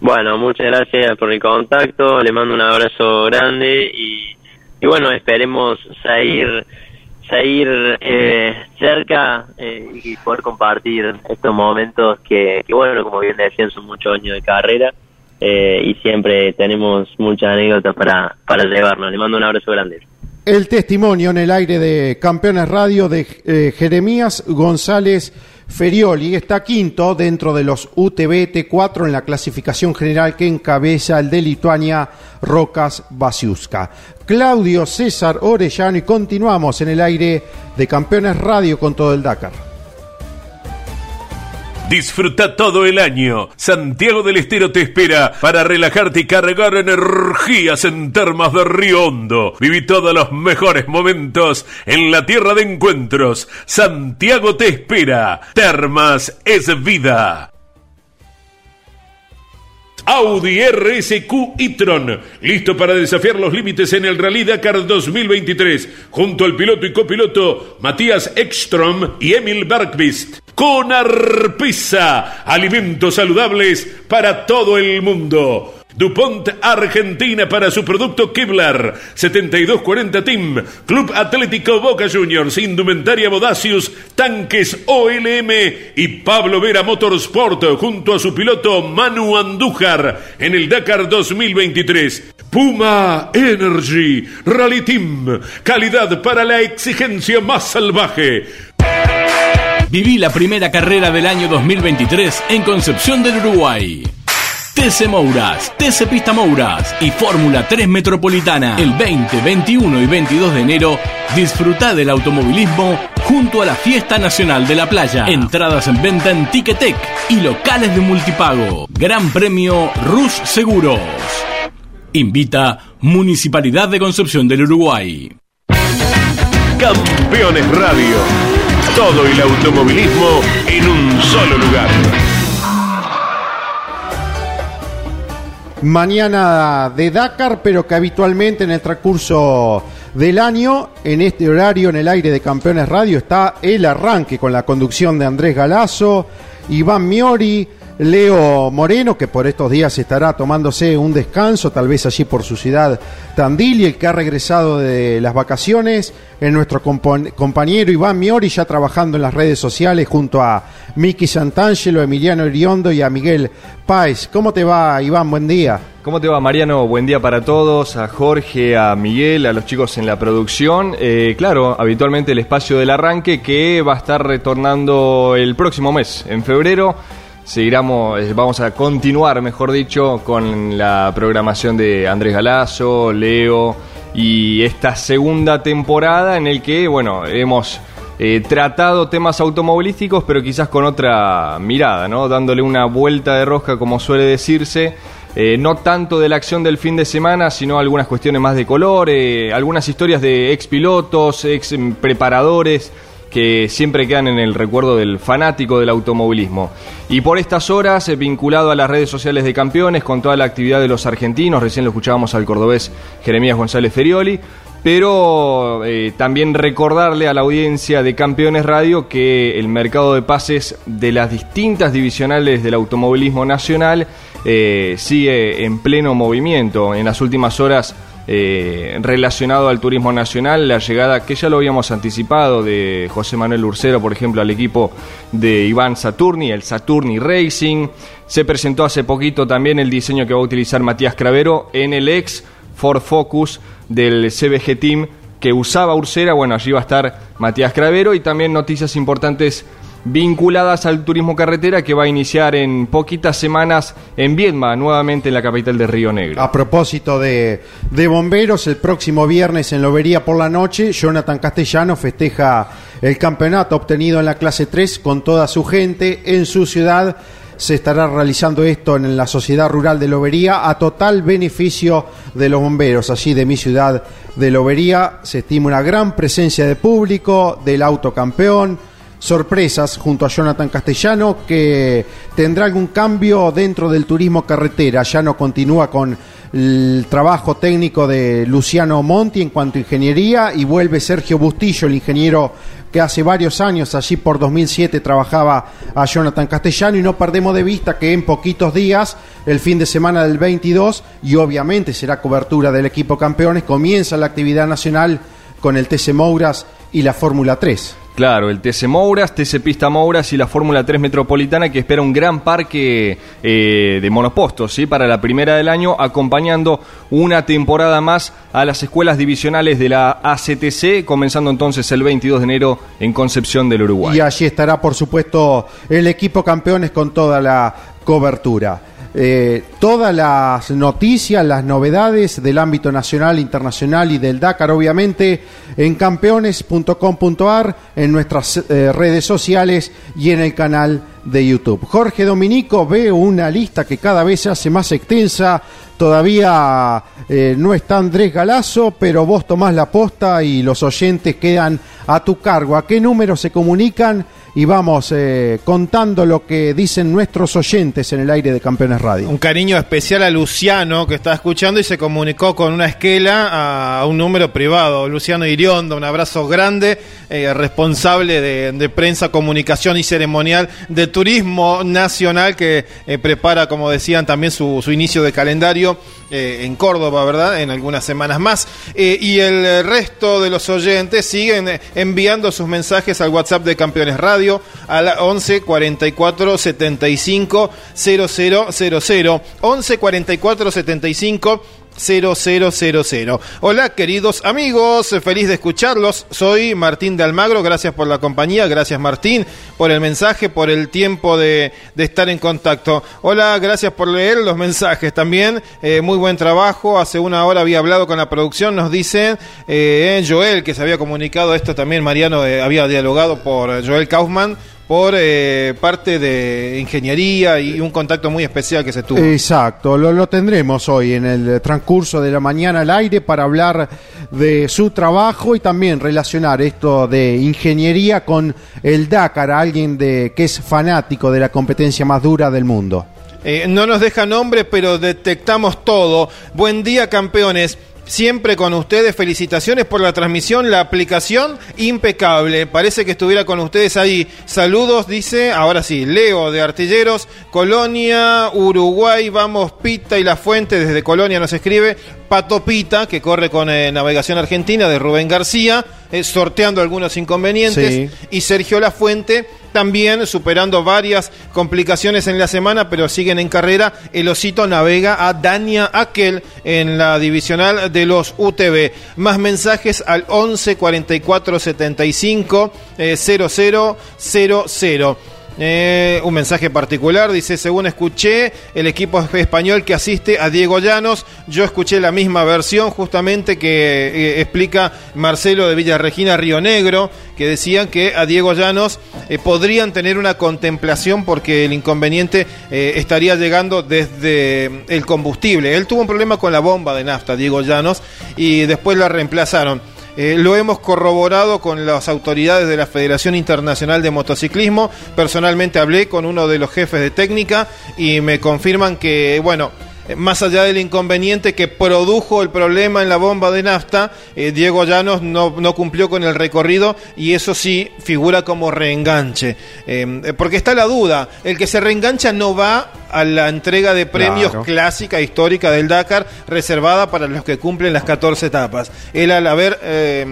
Bueno, muchas gracias por el contacto, le mando un abrazo grande y, bueno, esperemos salir, salir eh, cerca eh, y poder compartir estos momentos que, que, bueno, como bien decían, son muchos años de carrera eh, y siempre tenemos muchas anécdotas para, para llevarnos. Le mando un abrazo grande. El testimonio en el aire de Campeones Radio de eh, Jeremías González Ferioli está quinto dentro de los UTB T4 en la clasificación general que encabeza el de Lituania Rocas Basiuska. Claudio César Orellano y continuamos en el aire de Campeones Radio con todo el Dakar. Disfruta todo el año. Santiago del Estero te espera para relajarte y cargar energías en termas de Río Hondo. Viví todos los mejores momentos en la tierra de encuentros. Santiago te espera. Termas es vida. Audi RSQ e-tron, listo para desafiar los límites en el Rally Dakar 2023, junto al piloto y copiloto Matías Ekstrom y Emil Bergqvist. Con Arpisa, alimentos saludables para todo el mundo. DuPont Argentina para su producto Kevlar. 7240 Team Club Atlético Boca Juniors Indumentaria Bodacius Tanques OLM y Pablo Vera Motorsport junto a su piloto Manu Andújar en el Dakar 2023 Puma Energy Rally Team. Calidad para la exigencia más salvaje Viví la primera carrera del año 2023 en Concepción del Uruguay TC Mouras, TC Pista Mouras y Fórmula 3 Metropolitana. El 20, 21 y 22 de enero disfruta del automovilismo junto a la Fiesta Nacional de la Playa. Entradas en venta en Ticketek y locales de multipago. Gran Premio Rus Seguros. Invita Municipalidad de Concepción del Uruguay. Campeones Radio. Todo el automovilismo en un solo lugar. mañana de Dakar, pero que habitualmente en el transcurso del año, en este horario, en el aire de Campeones Radio, está el arranque con la conducción de Andrés Galazo, Iván Miori, Leo Moreno, que por estos días estará tomándose un descanso, tal vez allí por su ciudad Tandil, y el que ha regresado de las vacaciones, es nuestro compañero Iván Miori, ya trabajando en las redes sociales junto a Miki Santangelo, Emiliano Iriondo y a Miguel Páez. ¿Cómo te va, Iván? Buen día. ¿Cómo te va, Mariano? Buen día para todos, a Jorge, a Miguel, a los chicos en la producción. Eh, claro, habitualmente el espacio del arranque que va a estar retornando el próximo mes, en febrero seguiremos, eh, vamos a continuar, mejor dicho, con la programación de Andrés Galazo, Leo y esta segunda temporada en el que, bueno, hemos eh, tratado temas automovilísticos, pero quizás con otra mirada, ¿no? Dándole una vuelta de rosca, como suele decirse. Eh, no tanto de la acción del fin de semana, sino algunas cuestiones más de color, algunas historias de ex pilotos, ex preparadores, que siempre quedan en el recuerdo del fanático del automovilismo. Y por estas horas, eh, vinculado a las redes sociales de campeones, con toda la actividad de los argentinos, recién lo escuchábamos al cordobés Jeremías González Ferioli, pero eh, también recordarle a la audiencia de Campeones Radio que el mercado de pases de las distintas divisionales del automovilismo nacional eh, sigue en pleno movimiento. En las últimas horas eh, relacionado al turismo nacional, la llegada que ya lo habíamos anticipado de José Manuel Urcero, por ejemplo, al equipo de Iván Saturni, el Saturni Racing. Se presentó hace poquito también el diseño que va a utilizar Matías Cravero en el ex Ford Focus del CBG Team que usaba Ursera. Bueno, allí va a estar Matías Cravero y también noticias importantes vinculadas al turismo carretera que va a iniciar en poquitas semanas en Viedma, nuevamente en la capital de Río Negro. A propósito de, de bomberos, el próximo viernes en Lobería por la noche, Jonathan Castellano festeja el campeonato obtenido en la clase 3 con toda su gente en su ciudad. Se estará realizando esto en la Sociedad Rural de Lobería a total beneficio de los bomberos, allí de mi ciudad de Lobería. Se estima una gran presencia de público, del autocampeón sorpresas junto a Jonathan Castellano, que tendrá algún cambio dentro del turismo carretera. Ya no continúa con el trabajo técnico de Luciano Monti en cuanto a ingeniería y vuelve Sergio Bustillo, el ingeniero que hace varios años, allí por 2007, trabajaba a Jonathan Castellano y no perdemos de vista que en poquitos días, el fin de semana del 22, y obviamente será cobertura del equipo campeones, comienza la actividad nacional con el TC Mouras y la Fórmula 3. Claro, el TC Mouras, TC Pista Mouras y la Fórmula 3 Metropolitana que espera un gran parque eh, de monopostos ¿sí? para la primera del año, acompañando una temporada más a las escuelas divisionales de la ACTC, comenzando entonces el 22 de enero en Concepción del Uruguay. Y allí estará, por supuesto, el equipo campeones con toda la cobertura. Eh, todas las noticias, las novedades del ámbito nacional, internacional y del Dakar, obviamente, en campeones.com.ar, en nuestras eh, redes sociales y en el canal de YouTube. Jorge Dominico ve una lista que cada vez se hace más extensa. Todavía eh, no está Andrés Galazo, pero vos tomás la posta y los oyentes quedan a tu cargo. ¿A qué número se comunican? Y vamos eh, contando lo que dicen nuestros oyentes en el aire de Campeones Radio. Un cariño especial a Luciano que está escuchando y se comunicó con una esquela a un número privado. Luciano Iriondo, un abrazo grande, eh, responsable de, prensa, comunicación y ceremonial de turismo nacional que eh, prepara, como decían, también su, su inicio de calendario en Córdoba, ¿verdad? En algunas semanas más. y el resto de los oyentes siguen enviando sus mensajes al WhatsApp de Campeones Radio a la 11 44 75 0000. 11 44 75 0000. Hola queridos amigos, feliz de escucharlos. Soy Martín de Almagro, gracias por la compañía, gracias Martín por el mensaje, por el tiempo de, estar en contacto. Hola, gracias por leer los mensajes también. Eh, muy buen trabajo, hace una hora había hablado con la producción, nos dice eh, Joel, que se había comunicado esto también, Mariano eh, había dialogado por Joel Kaufman por eh, parte de ingeniería y un contacto muy especial que se tuvo. Exacto, lo, lo, tendremos hoy en el transcurso de la mañana al aire para hablar de su trabajo y también relacionar esto de ingeniería con el Dakar, alguien de, que es fanático de la competencia más dura del mundo. Eh, no nos deja nombre, pero detectamos todo. Buen día, campeones. Siempre con ustedes, felicitaciones por la transmisión, la aplicación impecable. Parece que estuviera con ustedes ahí. Saludos, dice, ahora sí, Leo de Artilleros, Colonia, Uruguay, vamos, Pita y La Fuente, desde Colonia nos escribe. Pato Pita, que corre con eh, Navegación Argentina, de Rubén García, eh, sorteando algunos inconvenientes. Y Sergio La Fuente también superando varias complicaciones en la semana, pero siguen en carrera. El Osito navega a Dania Aquel en la divisional de los UTV. Más mensajes al 11 44 75 0000. Eh, un mensaje particular, dice, según escuché, el equipo español que asiste a Diego Llanos, yo escuché la misma versión justamente que eh, explica Marcelo de Villarregina Río Negro, que decían que a Diego Llanos eh, podrían tener una contemplación porque el inconveniente estaría llegando desde el combustible. Él tuvo un problema con la bomba de nafta, Diego Llanos, y después la reemplazaron. Eh, lo hemos corroborado con las autoridades de la Federación Internacional de Motociclismo. Personalmente hablé con uno de los jefes de técnica y me confirman que, bueno, eh, más allá del inconveniente que produjo el problema en la bomba de nafta, eh, Diego Llanos no, no, cumplió con el recorrido y eso sí figura como reenganche. porque está la duda, el que se reengancha no va a la entrega de premios clásica, histórica del Dakar, reservada para los que cumplen las 14 etapas. Él al haber eh,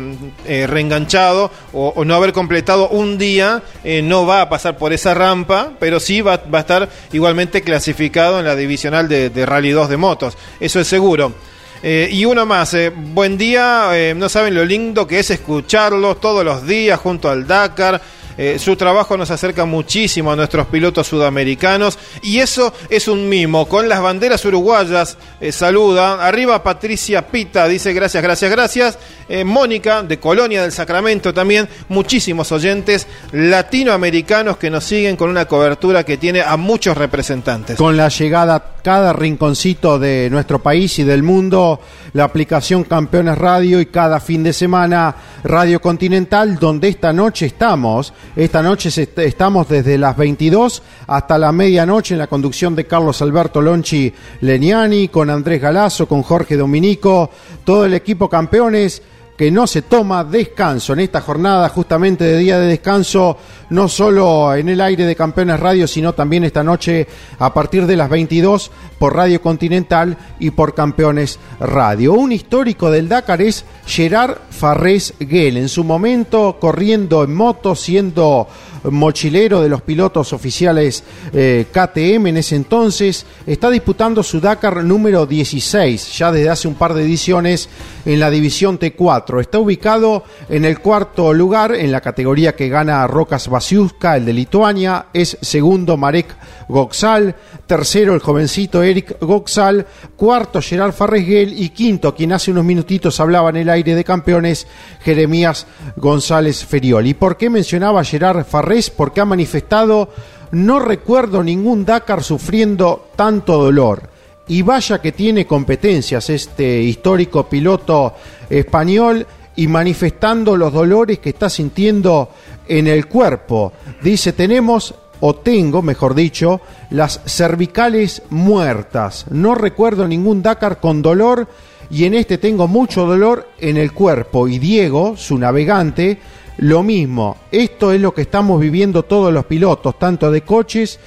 eh, reenganchado o, no haber completado un día, eh, no va a pasar por esa rampa, pero sí va, a estar igualmente clasificado en la divisional de, Rally 2 de motos. Eso es seguro. y uno más, buen día, no saben lo lindo que es escucharlo todos los días junto al Dakar. Eh, su trabajo nos acerca muchísimo a nuestros pilotos sudamericanos y eso es un mimo. Con las banderas uruguayas eh, saluda. Arriba Patricia Pita dice gracias, gracias, gracias. Eh, Mónica de Colonia del Sacramento también. Muchísimos oyentes latinoamericanos que nos siguen con una cobertura que tiene a muchos representantes. Con la llegada a cada rinconcito de nuestro país y del mundo, la aplicación Campeones Radio y cada fin de semana Radio Continental, donde esta noche estamos esta noche estamos desde las 22 hasta la medianoche en la conducción de Carlos Alberto Lonchi Leniani, con Andrés Galazo, con Jorge Dominico, todo el equipo campeones que no se toma descanso en esta jornada justamente de día de descanso, no solo en el aire de Campeones Radio, sino también esta noche a partir de las 22 por Radio Continental y por Campeones Radio. Un histórico del Dakar es Gerard Farrés Guel, en su momento corriendo en moto, siendo mochilero de los pilotos oficiales eh, KTM en ese entonces, está disputando su Dakar número 16, ya desde hace un par de ediciones en la división T4. Está ubicado en el cuarto lugar en la categoría que gana Rocas Basiuska, el de Lituania, es segundo Marek Goxal, tercero el jovencito Eric Goxal, cuarto Gerard Farresguel y quinto, quien hace unos minutitos hablaba en el aire de campeones, Jeremías González Ferioli. ¿Por qué mencionaba Gerard Farrés? Porque ha manifestado, no recuerdo ningún Dakar sufriendo tanto dolor. Y vaya que tiene competencias este histórico piloto español y manifestando los dolores que está sintiendo en el cuerpo. Dice, tenemos o tengo, mejor dicho, las cervicales muertas. No recuerdo ningún Dakar con dolor y en este tengo mucho dolor en el cuerpo. Y Diego, su navegante, lo mismo. Esto es lo que estamos viviendo todos los pilotos, tanto de coches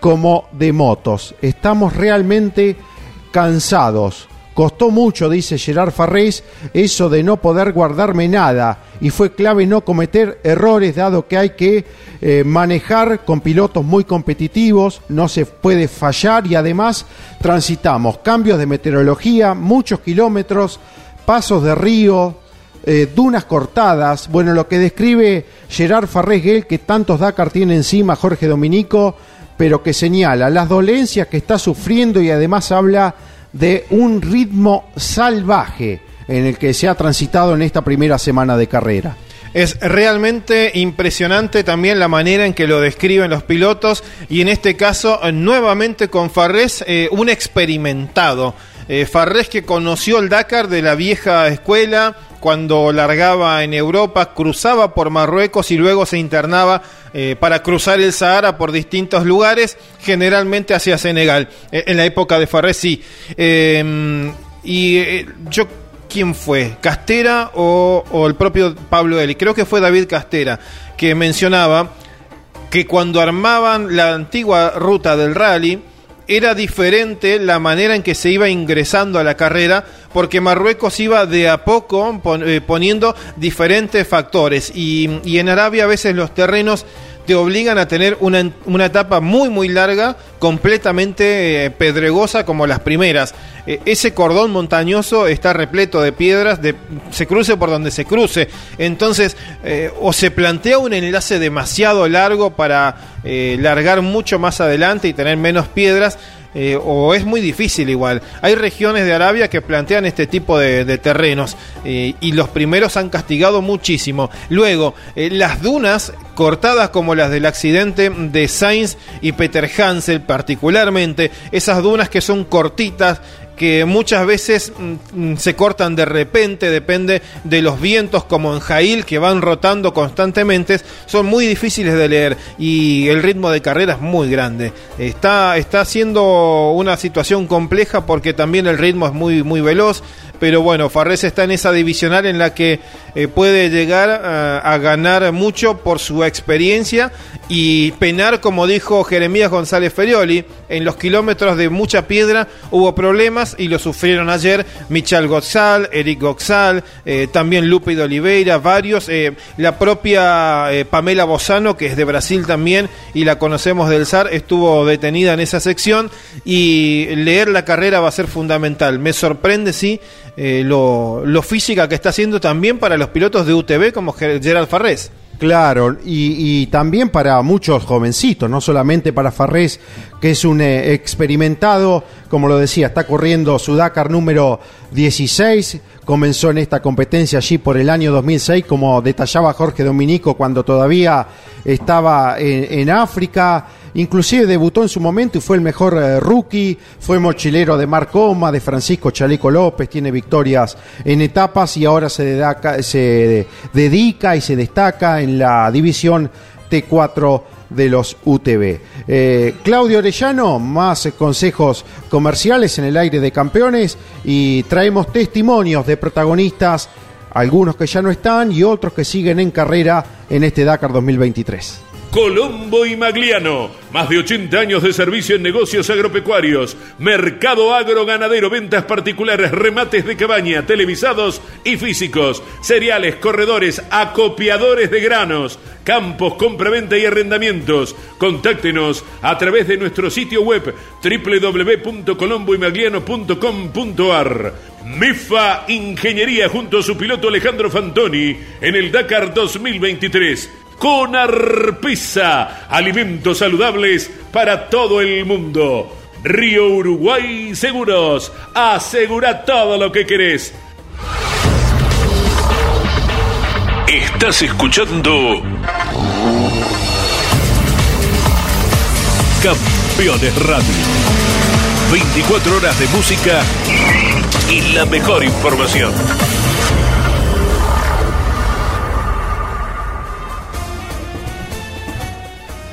como de motos. Estamos realmente cansados. Costó mucho, dice Gerard Farrés, eso de no poder guardarme nada y fue clave no cometer errores dado que hay que eh, manejar con pilotos muy competitivos, no se puede fallar y además transitamos cambios de meteorología, muchos kilómetros, pasos de río, eh, dunas cortadas, bueno, lo que describe Gerard Farrés Guel que tantos Dakar tiene encima Jorge Dominico, pero que señala las dolencias que está sufriendo y además habla de un ritmo salvaje en el que se ha transitado en esta primera semana de carrera. Es realmente impresionante también la manera en que lo describen los pilotos y en este caso nuevamente con Farrés, eh, un experimentado. Eh, Farrés que conoció el Dakar de la vieja escuela, cuando largaba en Europa, cruzaba por Marruecos y luego se internaba eh, para cruzar el Sahara por distintos lugares, generalmente hacia Senegal. Eh, en la época de Farré, sí. Em, y eh, yo, ¿quién fue? ¿Castera o, o, el propio Pablo Eli? Creo que fue David Castera, que mencionaba que cuando armaban la antigua ruta del rally, era diferente la manera en que se iba ingresando a la carrera, porque Marruecos iba de a poco eh, poniendo diferentes factores y, y en Arabia a veces los terrenos te obligan a tener una, una etapa muy muy larga, completamente eh, pedregosa como las primeras. Eh, ese cordón montañoso está repleto de piedras, se cruce por donde se cruce. Entonces, eh, o se plantea un enlace demasiado largo para eh, largar mucho más adelante y tener menos piedras, o es muy difícil igual. Hay regiones de Arabia que plantean este tipo de, terrenos y los primeros han castigado muchísimo. Luego, las dunas cortadas como las del accidente de Sainz y Peter Hansel particularmente, esas dunas que son cortitas, que muchas veces mm, se cortan de repente, depende de los vientos como en Jail que van rotando constantemente, son muy difíciles de leer y el ritmo de carrera es muy grande. Está, está siendo una situación compleja porque también el ritmo es muy, muy veloz, pero bueno, Farrés está en esa divisional en la que eh, puede llegar a, ganar mucho por su experiencia y penar, como dijo Jeremías González Ferioli, en los kilómetros de mucha piedra hubo problemas y lo sufrieron ayer Michal Goxal, Eric Goxal, eh, también Lupe de Oliveira, varios, eh, la propia eh, Pamela Bozano, que es de Brasil también y la conocemos del SAR, estuvo detenida en esa sección y leer la carrera va a ser fundamental. Me sorprende, sí, eh, lo, lo, física que está haciendo también para los pilotos de UTV como Gerard Farrés. Claro, y, también para muchos jovencitos, no solamente para Farrés, que es un eh, experimentado, como lo decía, está corriendo su Dakar número 16, comenzó en esta competencia allí por el año 2006, como detallaba Jorge Dominico cuando todavía estaba en África, inclusive debutó en su momento y fue el mejor eh, rookie, fue mochilero de Marcoma, de Francisco Chaleco López, tiene victorias en etapas y ahora se, dedica, y se destaca en la división T4 de los UTV. Eh, Claudio Orellano, más consejos comerciales en el aire de campeones y traemos testimonios de protagonistas algunos que ya no están y otros que siguen en carrera en este Dakar 2023. Colombo y Magliano. Más de 80 años de servicio en negocios agropecuarios, mercado agroganadero, ventas particulares, remates de cabaña, televisados y físicos, cereales, corredores, acopiadores de granos, campos, compraventa y arrendamientos. Contáctenos a través de nuestro sitio web www.colomboymagliano.com.ar. MIFA Ingeniería junto a su piloto Alejandro Fantoni en el Dakar 2023 con Arpisa, alimentos saludables para todo el mundo. Río Uruguay Seguros, asegura todo lo que querés. Estás escuchando Campeones Radio. 24 horas de música y la mejor información.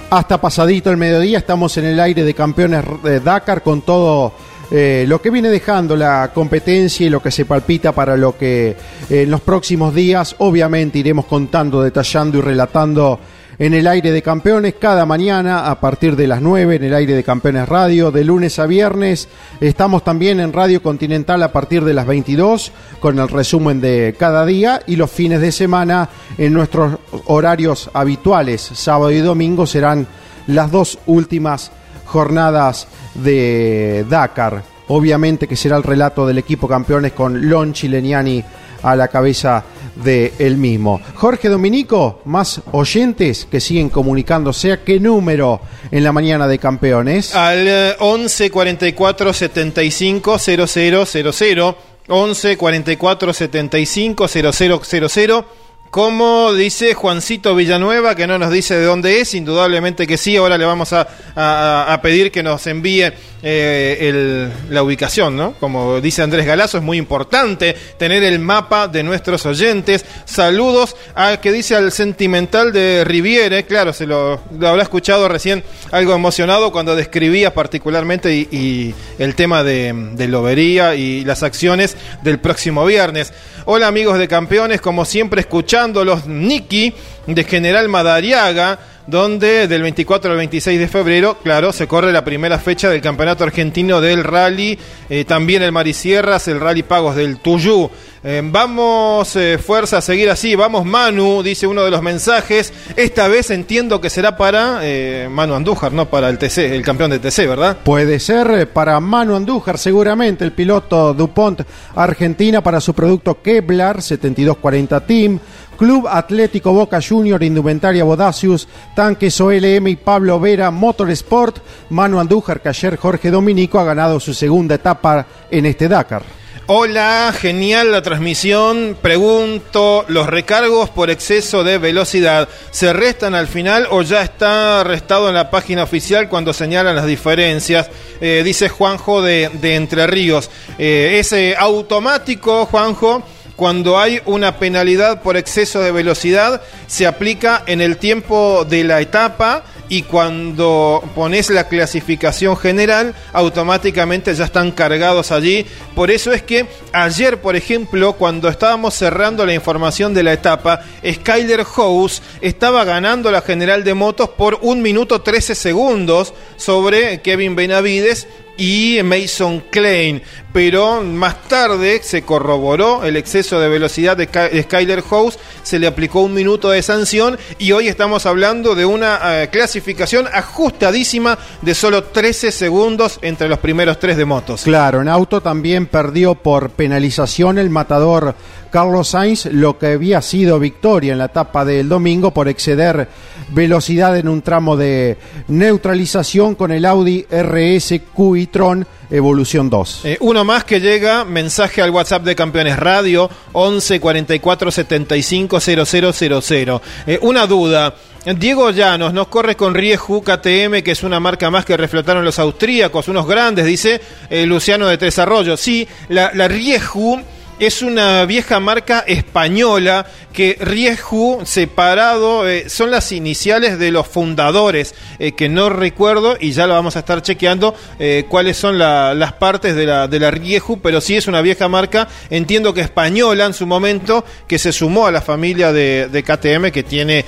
Hasta pasadito el mediodía estamos en el aire de campeones de Dakar con todo eh, lo que viene dejando la competencia y lo que se palpita para lo que eh, en los próximos días. Obviamente iremos contando, detallando y relatando en el aire de campeones cada mañana a partir de las 9 en el aire de campeones radio de lunes a viernes. Estamos también en Radio Continental a partir de las 22 con el resumen de cada día y los fines de semana en nuestros horarios habituales, sábado y domingo serán las dos últimas jornadas de Dakar. Obviamente que será el relato del equipo campeones con Lon Chileniani a la cabeza de mismo. Jorge Dominico, más oyentes que siguen comunicándose, ¿a qué número en la mañana de campeones? Al 11 44 75 0000 11 44 75 0000 como dice Juancito Villanueva, que no nos dice de dónde es, indudablemente que sí, ahora le vamos a, a, pedir que nos envíe eh, el, la ubicación, ¿no? Como dice Andrés Galazo, es muy importante tener el mapa de nuestros oyentes. Saludos a que dice al sentimental de Riviere, claro, se lo, habrá escuchado recién algo emocionado cuando describía particularmente y, el tema de, de Lobería y las acciones del próximo viernes. Hola amigos de campeones, como siempre escuchando los Niki de General Madariaga donde del 24 al 26 de febrero, claro, se corre la primera fecha del Campeonato Argentino del Rally, eh, también el Marisierras, el Rally Pagos del Tuyú. Eh, vamos, eh, fuerza, a seguir así. Vamos, Manu, dice uno de los mensajes. Esta vez entiendo que será para Manu Andújar, no para el TC, el campeón de TC, ¿verdad? Puede ser para Manu Andújar, seguramente, el piloto DuPont Argentina para su producto Kevlar 7240 Team. Club Atlético Boca Junior, Indumentaria Bodacius, Tanques OLM y Pablo Vera, Motorsport, Manu Andújar, que ayer Jorge Dominico ha ganado su segunda etapa en este Dakar. Hola, genial la transmisión. Pregunto, ¿los recargos por exceso de velocidad se restan al final o ya está restado en la página oficial cuando señalan las diferencias? Eh, dice Juanjo de, Entre Ríos. Eh, ¿Es automático, Juanjo? Cuando hay una penalidad por exceso de velocidad, se aplica en el tiempo de la etapa y cuando pones la clasificación general, automáticamente ya están cargados allí. Por eso es que ayer, por ejemplo, cuando estábamos cerrando la información de la etapa, Skyler House estaba ganando la general de motos por un minuto 13 segundos sobre Kevin Benavides y Mason Klein. Pero más tarde se corroboró el exceso de velocidad de Skyler House, se le aplicó un minuto de sanción y hoy estamos hablando de una eh, clasificación ajustadísima de solo 13 segundos entre los primeros tres de motos. Claro, en auto también perdió por penalización el matador Carlos Sainz lo que había sido victoria en la etapa del domingo por exceder velocidad en un tramo de neutralización con el Audi RS Q Tron Evolución 2. Eh, uno más que llega, mensaje al WhatsApp de Campeones Radio 11 44 75 000. Eh, una duda. Diego Llanos nos corre con Rieju KTM, que es una marca más que reflotaron los austríacos, unos grandes, dice eh, Luciano de Tres Arroyos. Sí, la, la Rieju es una vieja marca española que Rieju separado eh, son las iniciales de los fundadores, eh, que no recuerdo y ya lo vamos a estar chequeando eh, cuáles son la- las partes de la, de la Rieju, pero sí es una vieja marca, entiendo que española en su momento, que se sumó a la familia de, de KTM, que tiene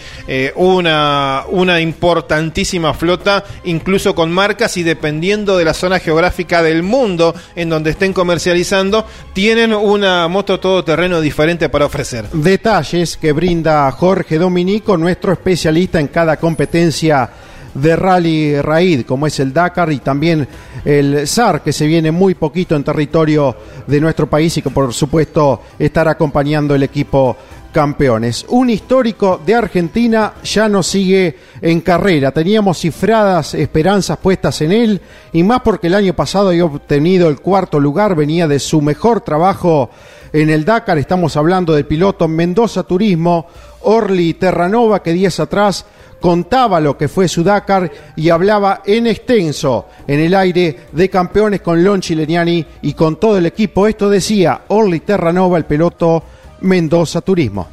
una, una importantísima flota, incluso con marcas y dependiendo de la zona geográfica del mundo en donde estén comercializando, tienen una moto todoterreno diferente para ofrecer. Detalles que brinda Jorge Dominico, nuestro especialista en cada competencia de Rally Raid, como es el Dakar y también el SAR, que se viene muy poquito en territorio de nuestro país y que por supuesto estará acompañando el equipo campeones. Un histórico de Argentina ya no sigue en carrera. Teníamos cifradas esperanzas puestas en él y más porque el año pasado había obtenido el cuarto lugar, venía de su mejor trabajo en el Dakar. Estamos hablando del piloto Mendoza Turismo, Orly Terranova, que días atrás contaba lo que fue su Dakar y hablaba en extenso en el aire de campeones con Lon Chileniani y con todo el equipo. Esto decía Orly Terranova, el piloto Mendoza Turismo.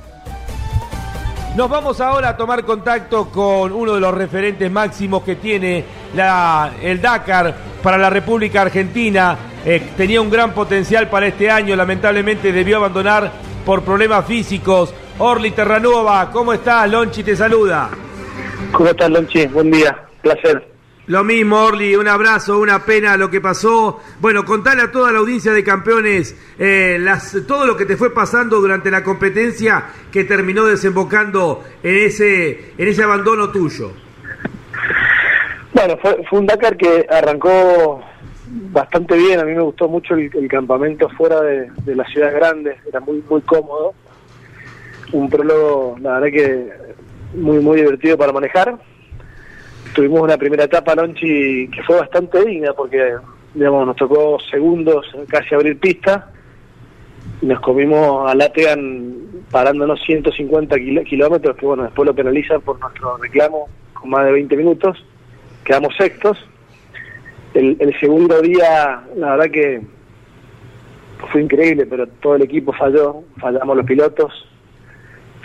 Nos vamos ahora a tomar contacto con uno de los referentes máximos que tiene la, el Dakar para la República Argentina. Eh, tenía un gran potencial para este año, lamentablemente debió abandonar por problemas físicos. Orly Terranova, ¿cómo estás? Lonchi te saluda. ¿Cómo estás, Lonchi? Buen día, placer. Lo mismo, Orly, un abrazo, una pena lo que pasó. Bueno, contale a toda la audiencia de campeones eh, las, todo lo que te fue pasando durante la competencia que terminó desembocando en ese, en ese abandono tuyo. Bueno, fue, fue un Dakar que arrancó bastante bien. A mí me gustó mucho el, campamento fuera de, de la ciudad grande. Era muy muy cómodo. Un prólogo, la verdad que muy muy divertido para manejar. Tuvimos una primera etapa, Lonchi, que fue bastante digna porque digamos nos tocó segundos casi abrir pista. Y nos comimos a Lategan parándonos 150 kilo- kilómetros, que bueno, después lo penalizan por nuestro reclamo con más de 20 minutos. Quedamos sextos. El, el segundo día, la verdad que fue increíble, pero todo el equipo falló, fallamos los pilotos,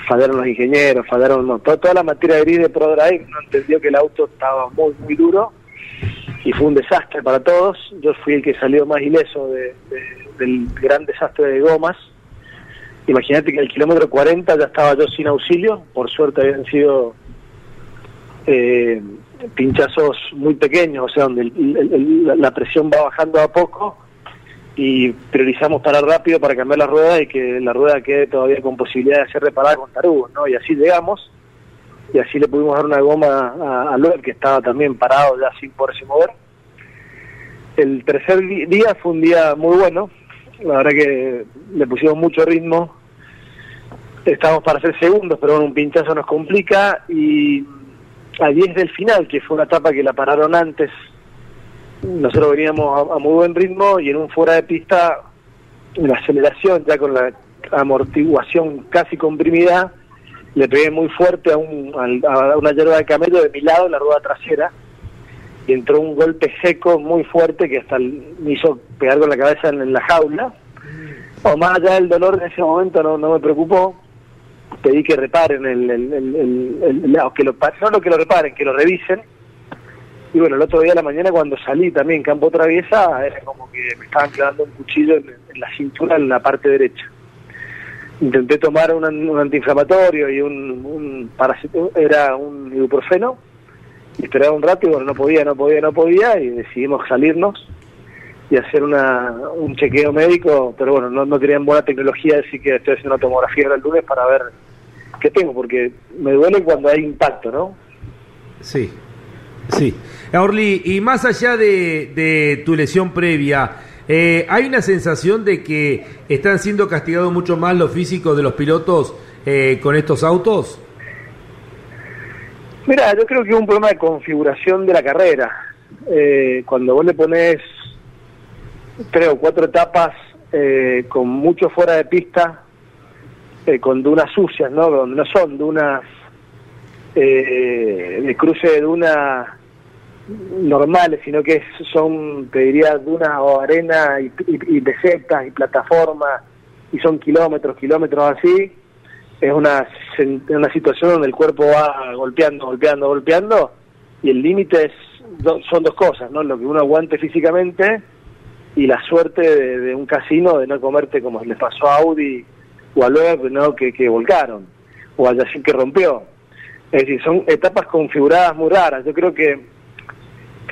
fallaron los ingenieros, fallaron no, to- toda la materia gris de ProDrive, no entendió que el auto estaba muy, muy duro y fue un desastre para todos. Yo fui el que salió más ileso de- de- del gran desastre de gomas. Imagínate que al kilómetro 40 ya estaba yo sin auxilio, por suerte habían sido eh, pinchazos muy pequeños, o sea, donde el- la presión va bajando a poco y priorizamos parar rápido para cambiar la rueda y que la rueda quede todavía con posibilidad de ser reparada con tarugos, ¿no? Y así llegamos y así le pudimos dar una goma a, a que estaba también parado ya sin poderse mover. El tercer día fue un día muy bueno, la verdad que le pusimos mucho ritmo, estábamos para ser segundos, pero bueno, un pinchazo nos complica y a 10 del final, que fue una etapa que la pararon antes, nosotros veníamos a, muy buen ritmo y en un fuera de pista, la aceleración ya con la amortiguación casi comprimida, le pegué muy fuerte a, un, a una hierba de camello de mi lado, la rueda trasera, y entró un golpe seco muy fuerte que hasta me hizo pegar con la cabeza en, la jaula. O más allá del dolor en ese momento no, no me preocupó, pedí que reparen el, el, el- el- no, que lo, no que lo reparen, que lo revisen. Y bueno, el otro día de la mañana cuando salí también campo traviesa, era como que me estaban clavando un cuchillo en, la cintura en la parte derecha. Intenté tomar un, un antiinflamatorio y un, un era un ibuprofeno, y esperaba un rato y bueno, no podía, no podía, no podía, y decidimos salirnos y hacer una, un chequeo médico, pero bueno, no, no tenían buena tecnología, así que estoy haciendo una tomografía el lunes para ver qué tengo, porque me duele cuando hay impacto, ¿no? Sí, sí. Orly, y más allá de, tu lesión previa, eh, ¿hay una sensación de que están siendo castigados mucho más los físicos de los pilotos eh, con estos autos? Mira, yo creo que es un problema de configuración de la carrera. Eh, cuando vos le pones tres o cuatro etapas con mucho fuera de pista, con dunas sucias, ¿no? Donde no son dunas de cruce de dunas normales, sino que son, te diría, dunas o arena y, y, y y plataformas y son kilómetros, kilómetros así, es una, una situación donde el cuerpo va golpeando, golpeando, golpeando, y el límite es son dos cosas, ¿no? Lo que uno aguante físicamente y la suerte de, un casino de no comerte como les pasó a Audi o a Loeb, ¿no? Que, que volcaron, o a Yacine que rompió. Es decir, son etapas configuradas muy raras. Yo creo que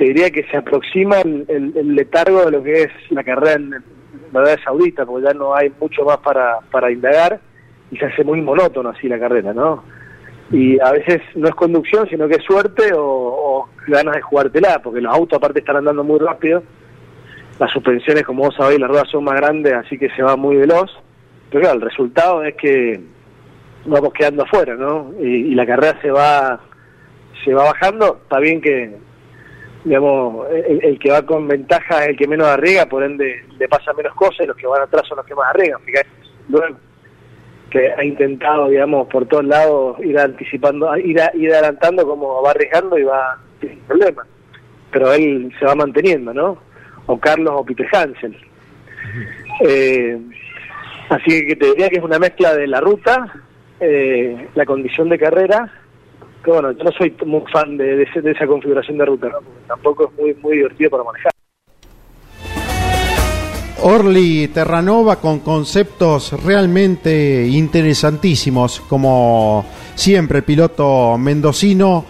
te diría que se aproxima el, letargo de lo que es la carrera en, la Arabia Saudita, porque ya no hay mucho más para, para indagar y se hace muy monótono así la carrera, ¿no? Y a veces no es conducción, sino que es suerte o, ganas de jugártela, porque los autos aparte están andando muy rápido, las suspensiones, como vos sabéis, las ruedas son más grandes, así que se va muy veloz, pero claro, el resultado es que vamos quedando afuera, ¿no? Y, la carrera se va se va bajando, está bien que digamos, el, que va con ventaja es el que menos arriesga, por ende le pasa menos cosas y los que van atrás son los que más arriesgan. Luego, que ha intentado, digamos, por todos lados ir anticipando, ir, ir adelantando como va arriesgando y va sin problema. Pero él se va manteniendo, ¿no? O Carlos o Peter Hansen. Eh, así que te diría que es una mezcla de la ruta, eh, la condición de carrera, que bueno, yo no soy muy fan de, esa configuración de ruta, ¿no? Tampoco es muy, muy divertido para manejar. Orly Terranova con conceptos realmente interesantísimos, como siempre el piloto mendocino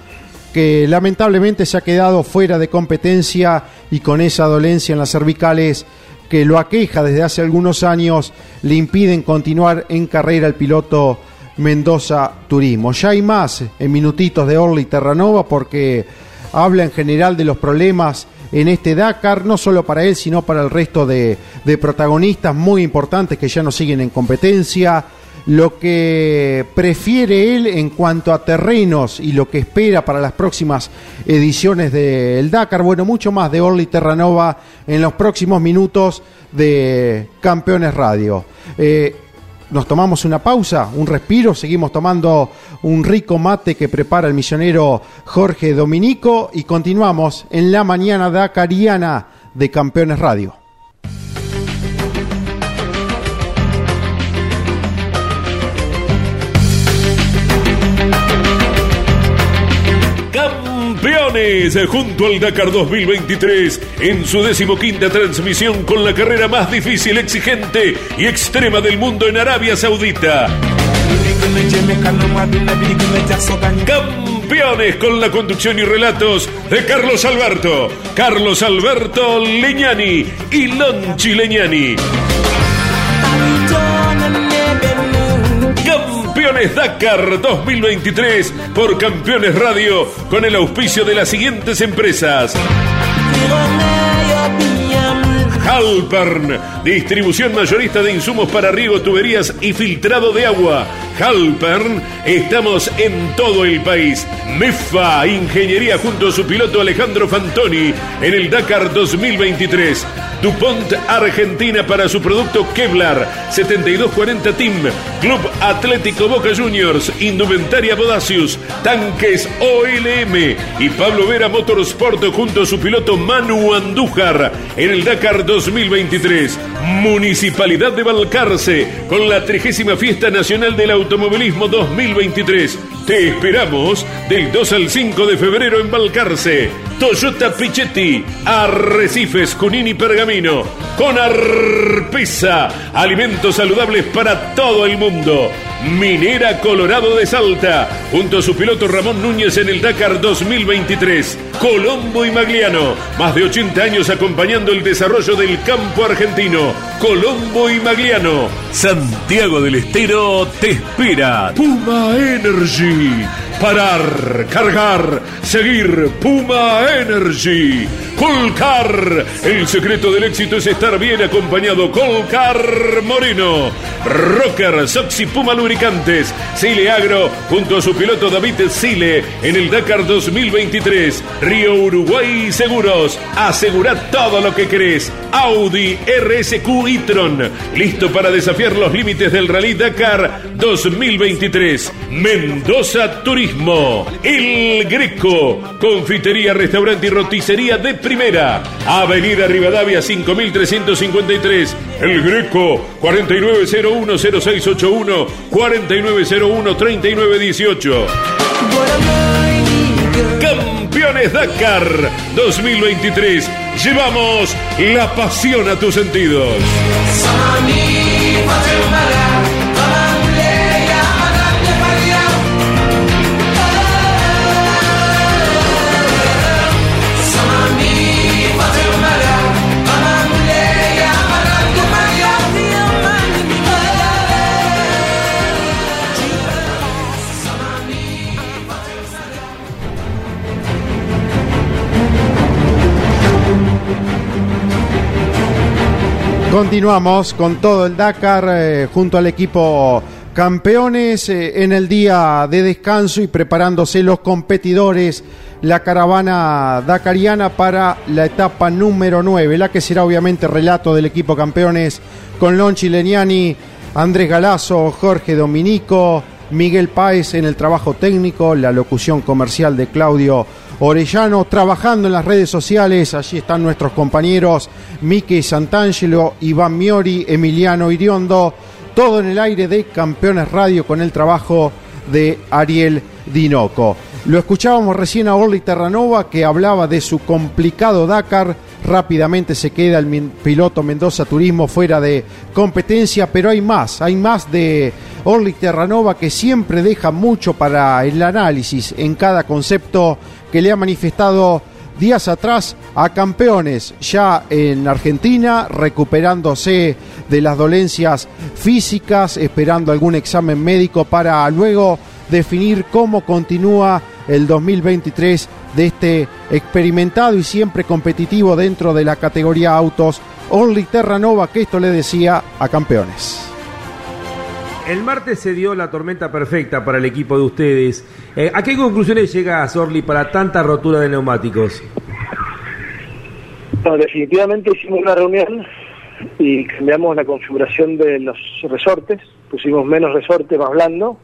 que lamentablemente se ha quedado fuera de competencia y con esa dolencia en las cervicales que lo aqueja desde hace algunos años le impiden continuar en carrera el piloto Mendoza Turismo. Ya hay más en minutitos de Orly Terranova porque habla en general de los problemas en este Dakar, no solo para él, sino para el resto de, protagonistas muy importantes que ya no siguen en competencia, lo que prefiere él en cuanto a terrenos y lo que espera para las próximas ediciones del Dakar. Bueno, mucho más de Orly Terranova en los próximos minutos de Campeones Radio. Eh, nos tomamos una pausa, un respiro, seguimos tomando un rico mate que prepara el misionero Jorge Dominico y continuamos en la mañana dacariana de Campeones Radio. Campeones junto al Dakar 2023 en su decimoquinta transmisión con la carrera más difícil, exigente y extrema del mundo en Arabia Saudita. Campeones con la conducción y relatos de Carlos Alberto, Carlos Alberto Leñani y Lonchi Leñani. Campeones Dakar 2023 por Campeones Radio con el auspicio de las siguientes empresas. Halpern, distribución mayorista de insumos para riego, tuberías y filtrado de agua. Halpern, estamos en todo el país. MEFA, ingeniería junto a su piloto Alejandro Fantoni en el Dakar 2023. DuPont Argentina para su producto Kevlar 7240 Team, Club Atlético Boca Juniors, Indumentaria Bodacius, Tanques OLM y Pablo Vera Motorsport junto a su piloto Manu Andújar en el Dakar 2023. Municipalidad de Balcarce con la 30 Fiesta Nacional del Automovilismo 2023. Te esperamos del 2 al 5 de febrero en Balcarce. Toyota Pichetti, Arrecifes, Cunini Pergamino, con Arpesa, alimentos saludables para todo el mundo. Minera Colorado de Salta, junto a su piloto Ramón Núñez en el Dakar 2023. Colombo y Magliano, más de 80 años acompañando el desarrollo del campo argentino. Colombo y Magliano, Santiago del Estero te espera. Puma Energy, parar, cargar, seguir. Puma Energy. Colcar, el secreto del éxito es estar bien acompañado. Colcar Moreno, Rocker, Soxy Puma Lubricantes, Sile Agro, junto a su piloto David Sile en el Dakar 2023. Río Uruguay Seguros, asegura todo lo que crees. Audi RSQ e-tron, listo para desafiar los límites del Rally Dakar 2023. Mendoza turismo. El Greco, confitería, restaurante y roticería de primera. Avenida Rivadavia 5353. El Greco, 49010681, 49013918. Campeones Dakar 2023. Llevamos la pasión a tus sentidos. Continuamos con todo el Dakar eh, junto al equipo campeones eh, en el día de descanso y preparándose los competidores, la caravana dakariana para la etapa número 9, la que será obviamente relato del equipo campeones con Lonchi Leniani, Andrés Galazo, Jorge Dominico, Miguel Páez en el trabajo técnico, la locución comercial de Claudio Orellano, trabajando en las redes sociales. Allí están nuestros compañeros Miki Santangelo, Iván Miori, Emiliano Iriondo. Todo en el aire de Campeones Radio con el trabajo de Ariel Dinoco. Lo escuchábamos recién a Orly Terranova que hablaba de su complicado Dakar. Rápidamente se queda el piloto Mendoza Turismo fuera de competencia, pero hay más, hay más de Orly Terranova que siempre deja mucho para el análisis en cada concepto que le ha manifestado días atrás a campeones ya en Argentina, recuperándose de las dolencias físicas, esperando algún examen médico para luego definir cómo continúa el 2023 de este experimentado y siempre competitivo dentro de la categoría autos Only Terranova, que esto le decía a campeones. El martes se dio la tormenta perfecta para el equipo de ustedes. Eh, ¿A qué conclusiones llega Sorli para tanta rotura de neumáticos? definitivamente hicimos una reunión y cambiamos la configuración de los resortes, pusimos menos resorte más blando,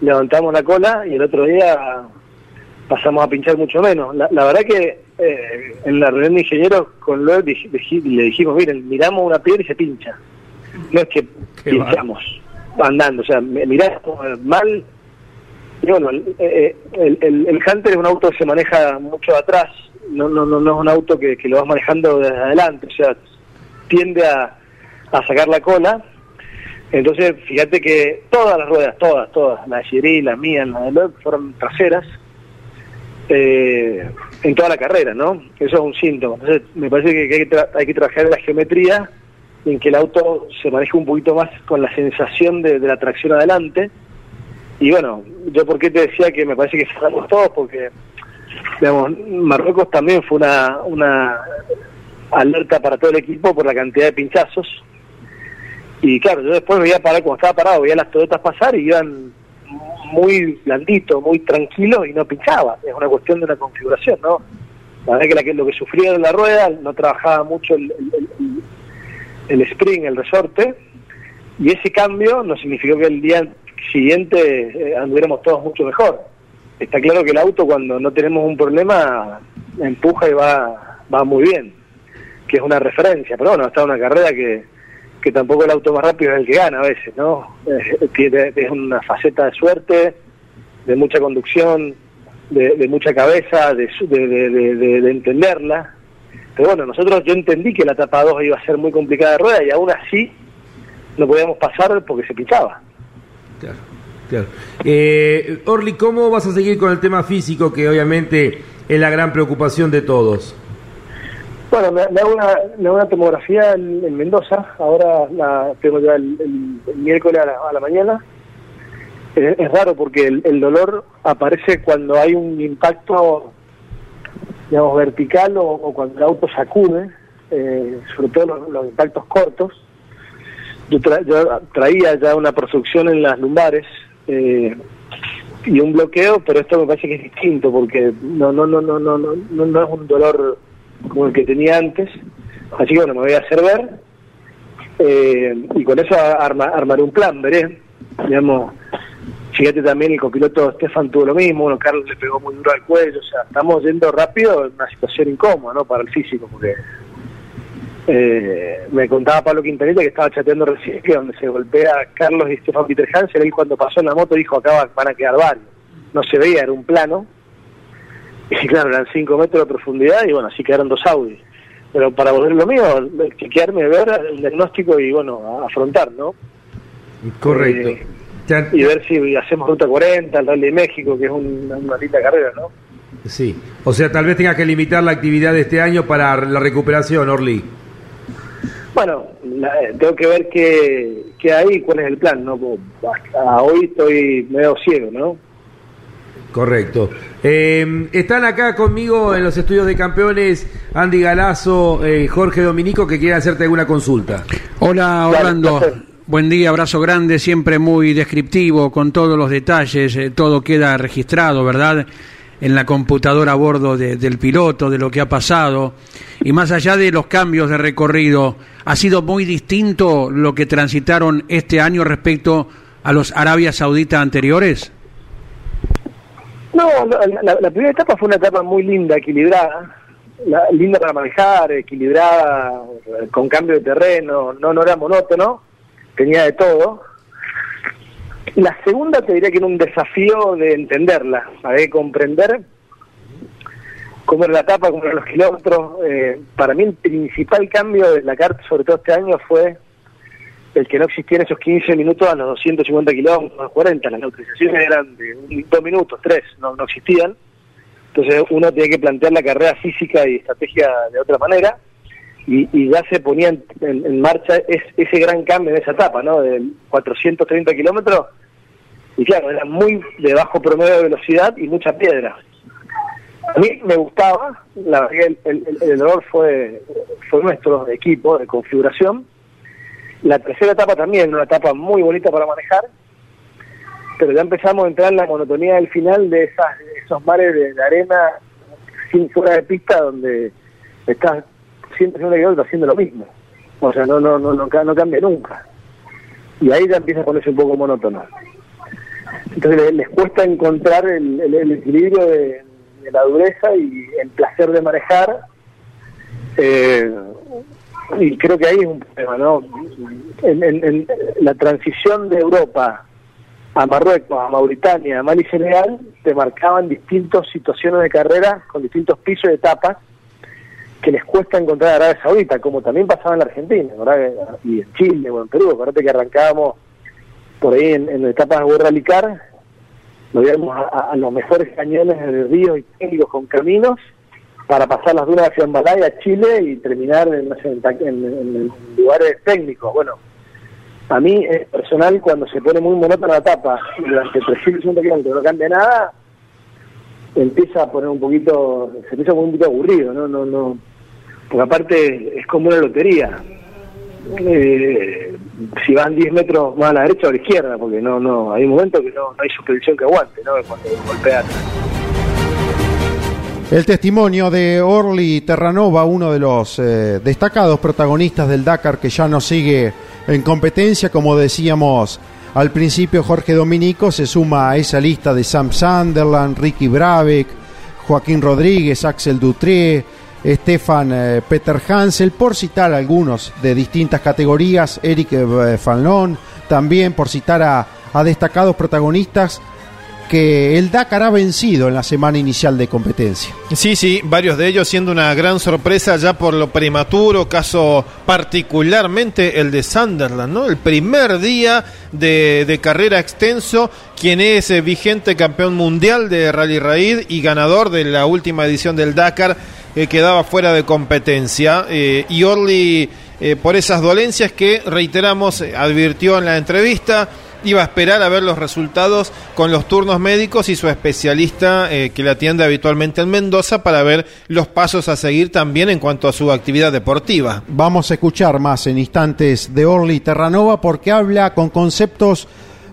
levantamos la cola y el otro día pasamos a pinchar mucho menos. La, verdad que eh, en la reunión de ingenieros con Loeb le dijimos, miren, miramos una piedra y se pincha. No es que pinchamos andando, o sea, mirás mal. Y bueno, eh, el, el, el, Hunter es un auto que se maneja mucho atrás, no, no, no, no es un auto que, lo vas manejando desde adelante, o sea, tiende a, a sacar la cola. Entonces, fíjate que todas las ruedas, todas, todas, la de Giri, la mía, la de Loeb, fueron traseras eh, en toda la carrera, ¿no? Eso es un síntoma. Entonces, me parece que hay que, hay que trabajar la geometría en que el auto se maneje un poquito más con la sensación de, la tracción adelante. Y bueno, yo por qué te decía que me parece que cerramos todos, porque digamos, Marruecos también fue una, una alerta para todo el equipo por la cantidad de pinchazos. Y claro, yo después veía parar, cuando estaba parado, veía las Toyotas pasar y iban muy blanditos, muy tranquilos y no pinchaban. Es una cuestión de una configuración, ¿no? La verdad que, la que lo que sufría en la rueda, no trabajaba mucho el spring, el resorte, y ese cambio no significó que el día siguiente eh, anduviéramos todos mucho mejor. Está claro que el auto cuando no tenemos un problema empuja y va, va muy bien, que es una referencia, pero bueno, está una carrera que, que tampoco el auto más rápido es el que gana a veces, ¿no? Es, es una faceta de suerte, de mucha conducción, de, de mucha cabeza, de, de, de entenderla, pero bueno, nosotros yo entendí que la etapa 2 iba a ser muy complicada de rueda y aún así no podíamos pasar porque se pinchaba. Claro, claro. Eh, Orly, ¿cómo vas a seguir con el tema físico que obviamente es la gran preocupación de todos? Bueno, me, hago, una, una, tomografía en, Mendoza, ahora la tengo ya el, miércoles a la, mañana. Es, raro porque el, dolor aparece cuando hay un impacto digamos, vertical o, cuando el auto sacude, eh, sobre todo los, impactos cortos. Yo, traía ya una producción en las lumbares eh, y un bloqueo, pero esto me parece que es distinto porque no no no no no no no, es un dolor como el que tenía antes. Así que bueno, me voy a hacer ver eh, y con eso armaré un plan, veré, digamos, Fíjate también el copiloto Stefan tuvo lo mismo, bueno, Carlos le pegó muy duro al cuello, o sea, estamos yendo rápido en una situación incómoda, ¿no? Para el físico, porque eh, me contaba Pablo Quintanilla que estaba chateando recién que donde se golpea Carlos y Stefan Peter Hansen, él cuando pasó en la moto dijo acá van a quedar varios. No se veía, era un plano. Y claro, eran 5 metros de profundidad y bueno, así quedaron dos Audi. Pero para volver lo mío, chequearme, ver el diagnóstico y bueno, afrontar, ¿no? Correcto. Eh, y ver si hacemos Ruta 40, el Rally de México, que es un- una linda carrera, ¿no? Sí. O sea, tal vez tenga que limitar la actividad de este año para la recuperación, Orly. Bueno, la- eh, tengo que ver qué, qué hay y cuál es el plan, ¿no? Hasta hoy estoy medio ciego, ¿no? Correcto. Eh, están acá conmigo en los estudios de campeones Andy Galazo, eh, Jorge Dominico, que quieren hacerte alguna consulta. Hola Orlando, buen día, abrazo grande, siempre muy descriptivo, con todos los detalles, eh, todo queda registrado, ¿verdad? En la computadora a bordo de- del piloto, de lo que ha pasado. Y más allá de los cambios de recorrido, ¿ha sido muy distinto lo que transitaron este año respecto a los Arabia Saudita anteriores? No, la, la- primera etapa fue una etapa muy linda, equilibrada, la- linda para manejar, equilibrada, con cambio de terreno, no, no era monótono, tenía de todo. La segunda te diría que era un desafío de entenderla, que comprender cómo era la etapa, cómo eran los kilómetros. Eh, para mí el principal cambio de la carta, sobre todo este año, fue el que no existían esos 15 minutos a los 250 kilómetros, a los 40. Las neutralizaciones eran de un- dos minutos, tres, no, no existían. Entonces uno tiene que plantear la carrera física y estrategia de otra manera. Y, y ya se ponía en, en- marcha es- ese gran cambio en esa etapa, ¿no? De 430 kilómetros. Y claro, era muy de bajo promedio de velocidad y mucha piedra. A mí me gustaba, la verdad que el, el- el- el error fue, fue nuestro de equipo, de configuración. La tercera etapa también, una etapa muy bonita para manejar, pero ya empezamos a entrar en la monotonía del final de esas, esos mares de, de arena sin fuera de pista donde estás 150 kilómetros haciendo lo mismo. O sea, no, no, no, no, no cambia nunca. Y ahí ya empieza a ponerse un poco monótono. Entonces les, les cuesta encontrar el, el- el equilibrio de, la dureza y el placer de manejar. Eh, y creo que ahí es un problema, ¿no? En, en- en la transición de Europa a Marruecos, a Mauritania, a Mali y Senegal, te marcaban distintas situaciones de carrera con distintos pisos de etapas que les cuesta encontrar a Arabia Saudita, como también pasaba en la Argentina, ¿verdad? Y en Chile o en Perú, acuérdate que arrancábamos por ahí en, en etapas de World Rally Car, nos a, a- a los mejores cañones de ríos y técnicos con caminos para pasar las dunas hacia Malaya, Chile y terminar en, no sé, en lugares técnicos. Bueno, a mí personal cuando se pone muy monótona la etapa durante 350 kilómetros no cambia nada, empieza a poner un poquito, se empieza a poner un poquito aburrido, ¿no? no, no Porque aparte es como una lotería. Eh, si van 10 metros más a la derecha o a la izquierda, porque no, no, hay un momento que no, hay suspensión que aguante, ¿no? Cuando golpean. El testimonio de Orly Terranova, uno de los eh, destacados protagonistas del Dakar que ya no sigue en competencia, como decíamos al principio, Jorge Dominico se suma a esa lista de Sam Sunderland, Ricky Brabeck, Joaquín Rodríguez, Axel Dutré, Stefan eh, Peter Hansel, por citar algunos de distintas categorías, Eric eh, también por citar a, a destacados protagonistas que el Dakar ha vencido en la semana inicial de competencia. Sí, sí, varios de ellos siendo una gran sorpresa ya por lo prematuro, caso particularmente el de Sunderland, ¿no? El primer día de, carrera extenso, quien es eh, vigente campeón mundial de Rally Raid y ganador de la última edición del Dakar, eh, quedaba fuera de competencia. Eh, y Orly, por esas dolencias que, reiteramos, advirtió en la entrevista, iba a esperar a ver los resultados con los turnos médicos y su especialista eh, que le atiende habitualmente en Mendoza para ver los pasos a seguir también en cuanto a su actividad deportiva. Vamos a escuchar más en instantes de Orly Terranova porque habla con conceptos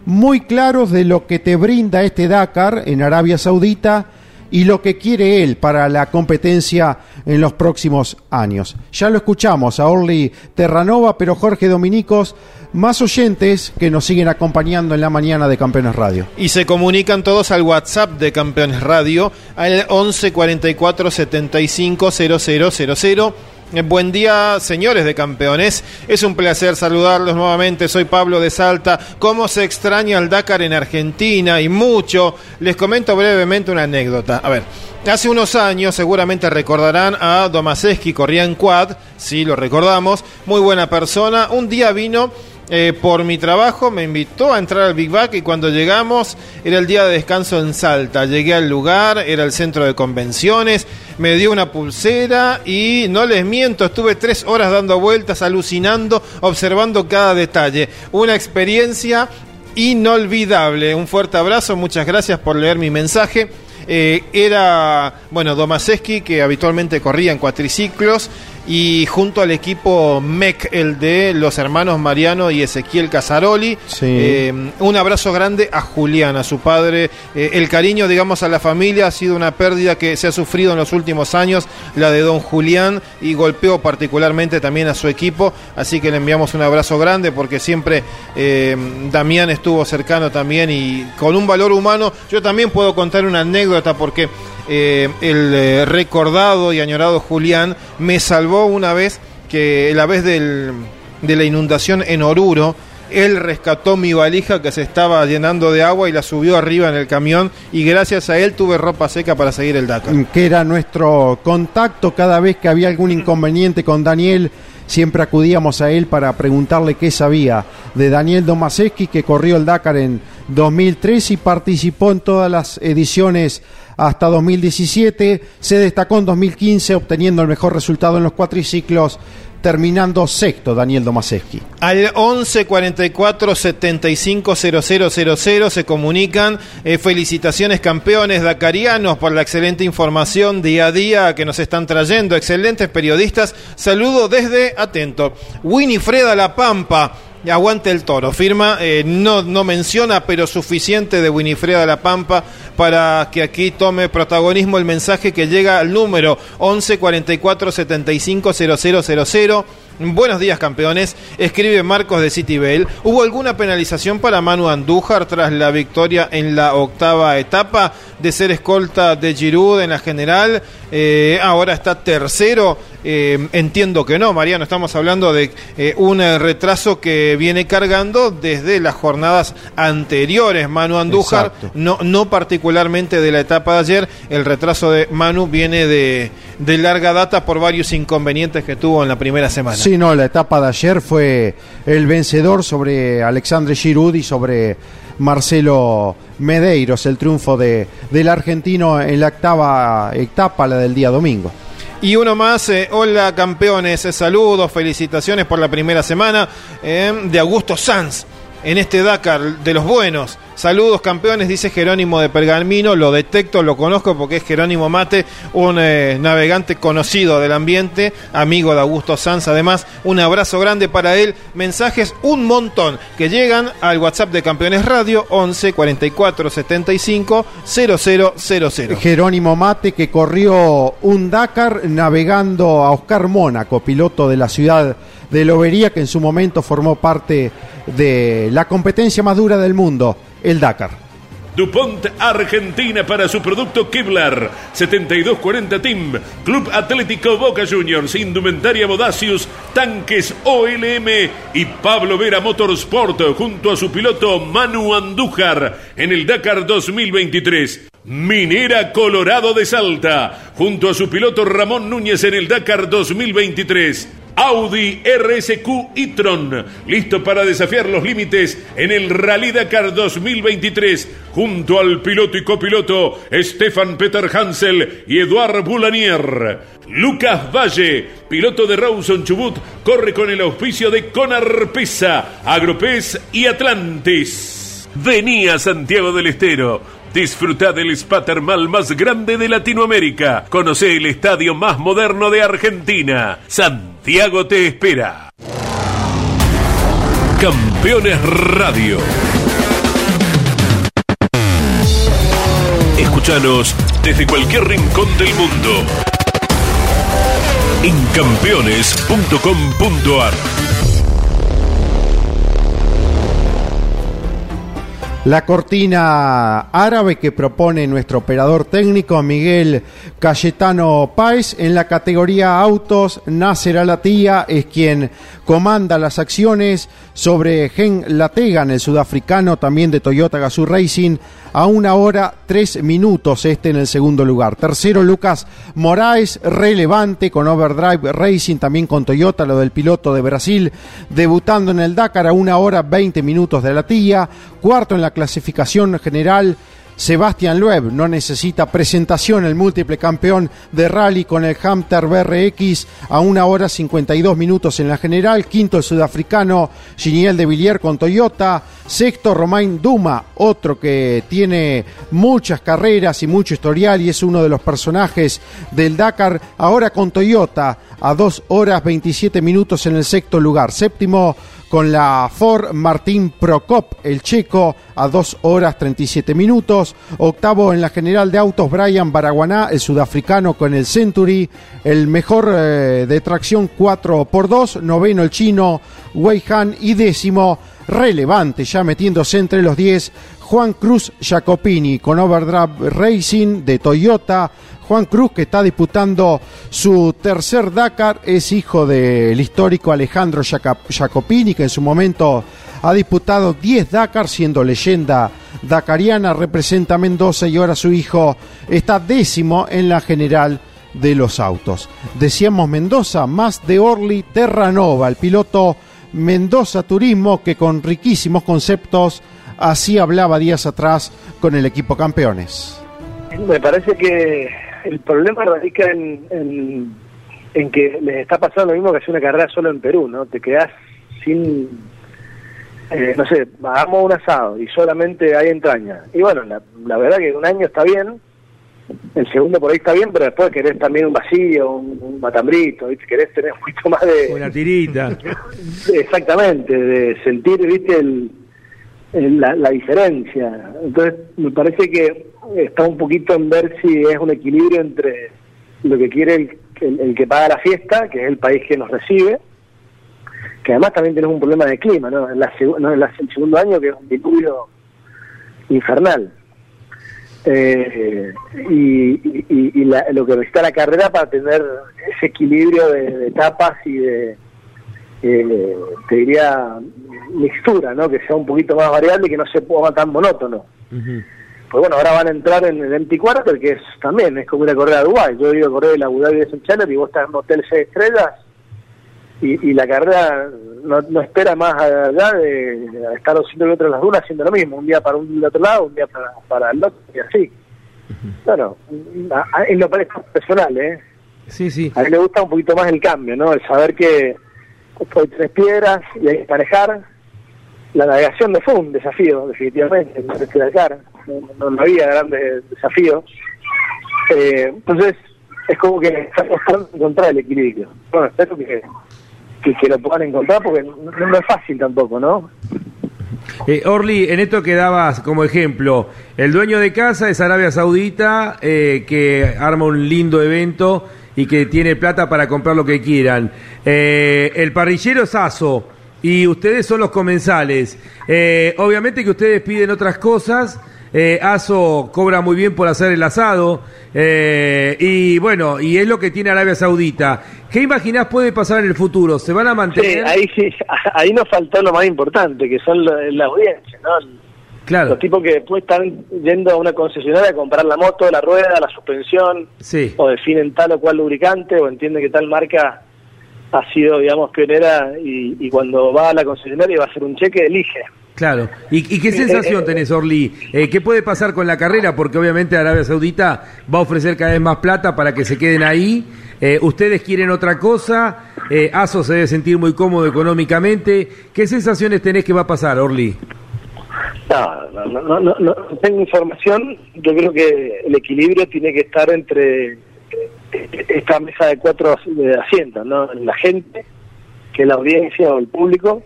muy claros de lo que te brinda este Dakar en Arabia Saudita y lo que quiere él para la competencia en los próximos años. Ya lo escuchamos a Orly Terranova, pero Jorge Dominicos, más oyentes que nos siguen acompañando en la mañana de Campeones Radio. Y se comunican todos al WhatsApp de Campeones Radio al 11 44 75 0000. Eh, Buen día, señores de campeones. Es un placer saludarlos nuevamente. Soy Pablo de Salta. ¿Cómo se extraña el Dakar en Argentina? Y mucho. Les comento brevemente una anécdota. A ver. Hace unos años, seguramente recordarán a Domaseski, corría en quad, sí, lo recordamos, muy buena persona. Un día vino eh, por mi trabajo, me invitó a entrar al Big Back y cuando llegamos era el día de descanso en Salta. Llegué al lugar, era el centro de convenciones, me dio una pulsera y no les miento, estuve tres horas dando vueltas, alucinando, observando cada detalle. Una experiencia inolvidable. Un fuerte abrazo, muchas gracias por leer mi mensaje. Eh, era, bueno, Domaseski, que habitualmente corría en cuatriciclos, y junto al equipo MEC, el de los hermanos Mariano y Ezequiel Casaroli. Eh, un abrazo grande a Julián, a su padre. Eh, el cariño, digamos, a la familia ha sido una pérdida que se ha sufrido en los últimos años, la de don Julián, y golpeó particularmente también a su equipo. Así que le enviamos un abrazo grande porque siempre eh, Damián estuvo cercano también y con un valor humano. Yo también puedo contar una anécdota porque eh, el eh, recordado y añorado Julián me salvó una vez que la vez del, de la inundación en Oruro, él rescató mi valija que se estaba llenando de agua y la subió arriba en el camión y gracias a él tuve ropa seca para seguir el Dakar. que era nuestro contacto cada vez que había algún inconveniente con Daniel. Siempre acudíamos a él para preguntarle qué sabía de Daniel Domaseski, que corrió el Dakar en 2003 y participó en todas las ediciones hasta 2017. Se destacó en 2015 obteniendo el mejor resultado en los cuatriciclos, terminando sexto Daniel Domaseski. Al 11 44 75 0000 se comunican. Eh, felicitaciones campeones dakarianos por la excelente información día a día que nos están trayendo. Excelentes periodistas. Saludo desde, atento, Winifreda La Pampa. Aguante el toro, firma, eh, no, no menciona, pero suficiente de Winifreda La Pampa para que aquí tome protagonismo el mensaje que llega al número 11 44 75 0000. Buenos días, campeones. Escribe Marcos de Citibel. ¿Hubo alguna penalización para Manu Andújar tras la victoria en la octava etapa de ser escolta de Giroud en la general? Eh, ahora está tercero. Eh, entiendo que no, Mariano. Estamos hablando de eh, un eh, retraso que viene cargando desde las jornadas anteriores. Manu Andújar, Exacto. no, no particularmente de la etapa de ayer. El retraso de Manu viene de, de larga data por varios inconvenientes que tuvo en la primera semana. Sí, no, la etapa de ayer fue el vencedor sobre Alexandre Giroud y sobre Marcelo Medeiros, el triunfo de, del argentino en la octava etapa, la del día domingo. Y uno más, eh, hola campeones, eh, saludos, felicitaciones por la primera semana eh, de Augusto Sanz en este Dakar de los buenos. Saludos campeones, dice Jerónimo de Pergamino, lo detecto, lo conozco porque es Jerónimo Mate, un eh, navegante conocido del ambiente, amigo de Augusto Sanz, además un abrazo grande para él, mensajes un montón que llegan al WhatsApp de Campeones Radio 11 44 75 0000. Jerónimo Mate que corrió un Dakar navegando a Oscar Mónaco, piloto de la ciudad de Lobería, que en su momento formó parte de la competencia más dura del mundo, el Dakar. DuPont Argentina para su producto Kevlar 7240 Team Club Atlético Boca Juniors Indumentaria Bodacius Tanques OLM y Pablo Vera Motorsport junto a su piloto Manu Andújar en el Dakar 2023 Minera Colorado de Salta junto a su piloto Ramón Núñez en el Dakar 2023 Audi RSQ e-tron, listo para desafiar los límites en el Rally Dakar 2023, junto al piloto y copiloto Stefan Peter Hansel y Eduard Boulanier. Lucas Valle, piloto de Rawson Chubut, corre con el auspicio de Conar Pesa, Agropes y Atlantis. Vení a Santiago del Estero. Disfruta del spa termal más grande de Latinoamérica. Conoce el estadio más moderno de Argentina. Santiago te espera. Campeones Radio. Escúchanos desde cualquier rincón del mundo. En campeones.com.ar La cortina árabe que propone nuestro operador técnico Miguel Cayetano Páez en la categoría autos, Nasser Alatía es quien comanda las acciones sobre Gen Lategan, el sudafricano también de Toyota Gazoo Racing, a una hora tres minutos este en el segundo lugar. Tercero Lucas Moraes, relevante con Overdrive Racing, también con Toyota, lo del piloto de Brasil, debutando en el Dakar a una hora veinte minutos de la tía. Cuarto en la clasificación general. Sebastián Loeb no necesita presentación, el múltiple campeón de rally con el Hamter BRX a una hora 52 minutos en la general. Quinto el sudafricano Giniel de Villiers con Toyota. Sexto Romain Duma, otro que tiene muchas carreras y mucho historial y es uno de los personajes del Dakar. Ahora con Toyota a dos horas 27 minutos en el sexto lugar. Séptimo con la Ford Martín Prokop, el checo, a 2 horas 37 minutos. Octavo en la general de autos, Brian Baraguaná, el sudafricano con el Century. El mejor eh, de tracción 4 por 2 Noveno el chino, Wei Han. Y décimo, relevante, ya metiéndose entre los 10, Juan Cruz Jacopini con Overdrive Racing de Toyota. Juan Cruz, que está disputando su tercer Dakar, es hijo del histórico Alejandro Jacopini, que en su momento ha disputado 10 Dakar, siendo leyenda dakariana, representa Mendoza y ahora su hijo está décimo en la general de los autos. Decíamos Mendoza, más de Orly Terranova, el piloto Mendoza Turismo, que con riquísimos conceptos así hablaba días atrás con el equipo campeones. Me parece que el problema radica en, en, que les está pasando lo mismo que hacer una carrera solo en Perú, ¿no? Te quedás sin, eh, no sé, hagamos un asado y solamente hay entraña. Y bueno, la, la verdad que un año está bien, el segundo por ahí está bien, pero después querés también un vacío, un, matambrito, ¿viste? querés tener un poquito más de... Una tirita. exactamente, de sentir, viste, el, la, la diferencia. Entonces, me parece que está un poquito en ver si es un equilibrio entre lo que quiere el, el, que paga la fiesta, que es el país que nos recibe, que además también tenemos un problema de clima, ¿no? En, la, no, en el segundo año que es un diluvio infernal. Eh, y, y, lo que necesita la carrera para tener ese equilibrio de, etapas y de, eh, te diría, mixtura, ¿no? Que sea un poquito más variable y que no se ponga tan monótono pues bueno, ahora van a entrar en el Empty Quarter, que es también, es como ir a correr a Dubái. Yo he ido a correr el Abu Dhabi de Challenger y vos estás en un hotel seis estrellas y, y la carrera no, no espera más allá de, estar a 200 kilómetros en las dunas haciendo lo mismo, un día para un otro lado, un día para, para el otro y así. Bueno, en lo parece personal, ¿eh? Sí, sí. A mí me gusta un poquito más el cambio, ¿no? El saber que hay tres piedras y hay que parejar. La navegación no fue un desafío, definitivamente, no, no, había grandes desafíos. Eh, entonces, es como que estamos tratando de encontrar el equilibrio. Bueno, espero que, que, lo puedan encontrar porque no, es fácil tampoco, ¿no? Eh, Orly, en esto que dabas como ejemplo, el dueño de casa es Arabia Saudita, eh, que arma un lindo evento y que tiene plata para comprar lo que quieran. Eh, el parrillero es ASO y ustedes son los comensales. Eh, obviamente que ustedes piden otras cosas eh, Aso cobra muy bien por hacer el asado. Eh, y bueno, y es lo que tiene Arabia Saudita. ¿Qué imaginás puede pasar en el futuro? ¿Se van a mantener? ahí, sí, ahí nos faltó lo más importante, que son la, audiencia, ¿no? Claro. Los tipos que después están yendo a una concesionaria a comprar la moto, la rueda, la suspensión, sí. o definen tal o cual lubricante, o entienden que tal marca ha sido, digamos, pionera y, y cuando va a la concesionaria y va a hacer un cheque, elige. Claro. ¿Y, qué sensación tenés, Orly? Eh, ¿Qué puede pasar con la carrera? Porque obviamente Arabia Saudita va a ofrecer cada vez más plata para que se queden ahí. Eh, ustedes quieren otra cosa. Eh, ASO se debe sentir muy cómodo económicamente. ¿Qué sensaciones tenés que va a pasar, Orly? No, no, no, no, tengo información. Yo creo que el equilibrio tiene que estar entre esta mesa de cuatro asientos, ¿no? La gente, que la audiencia o el público,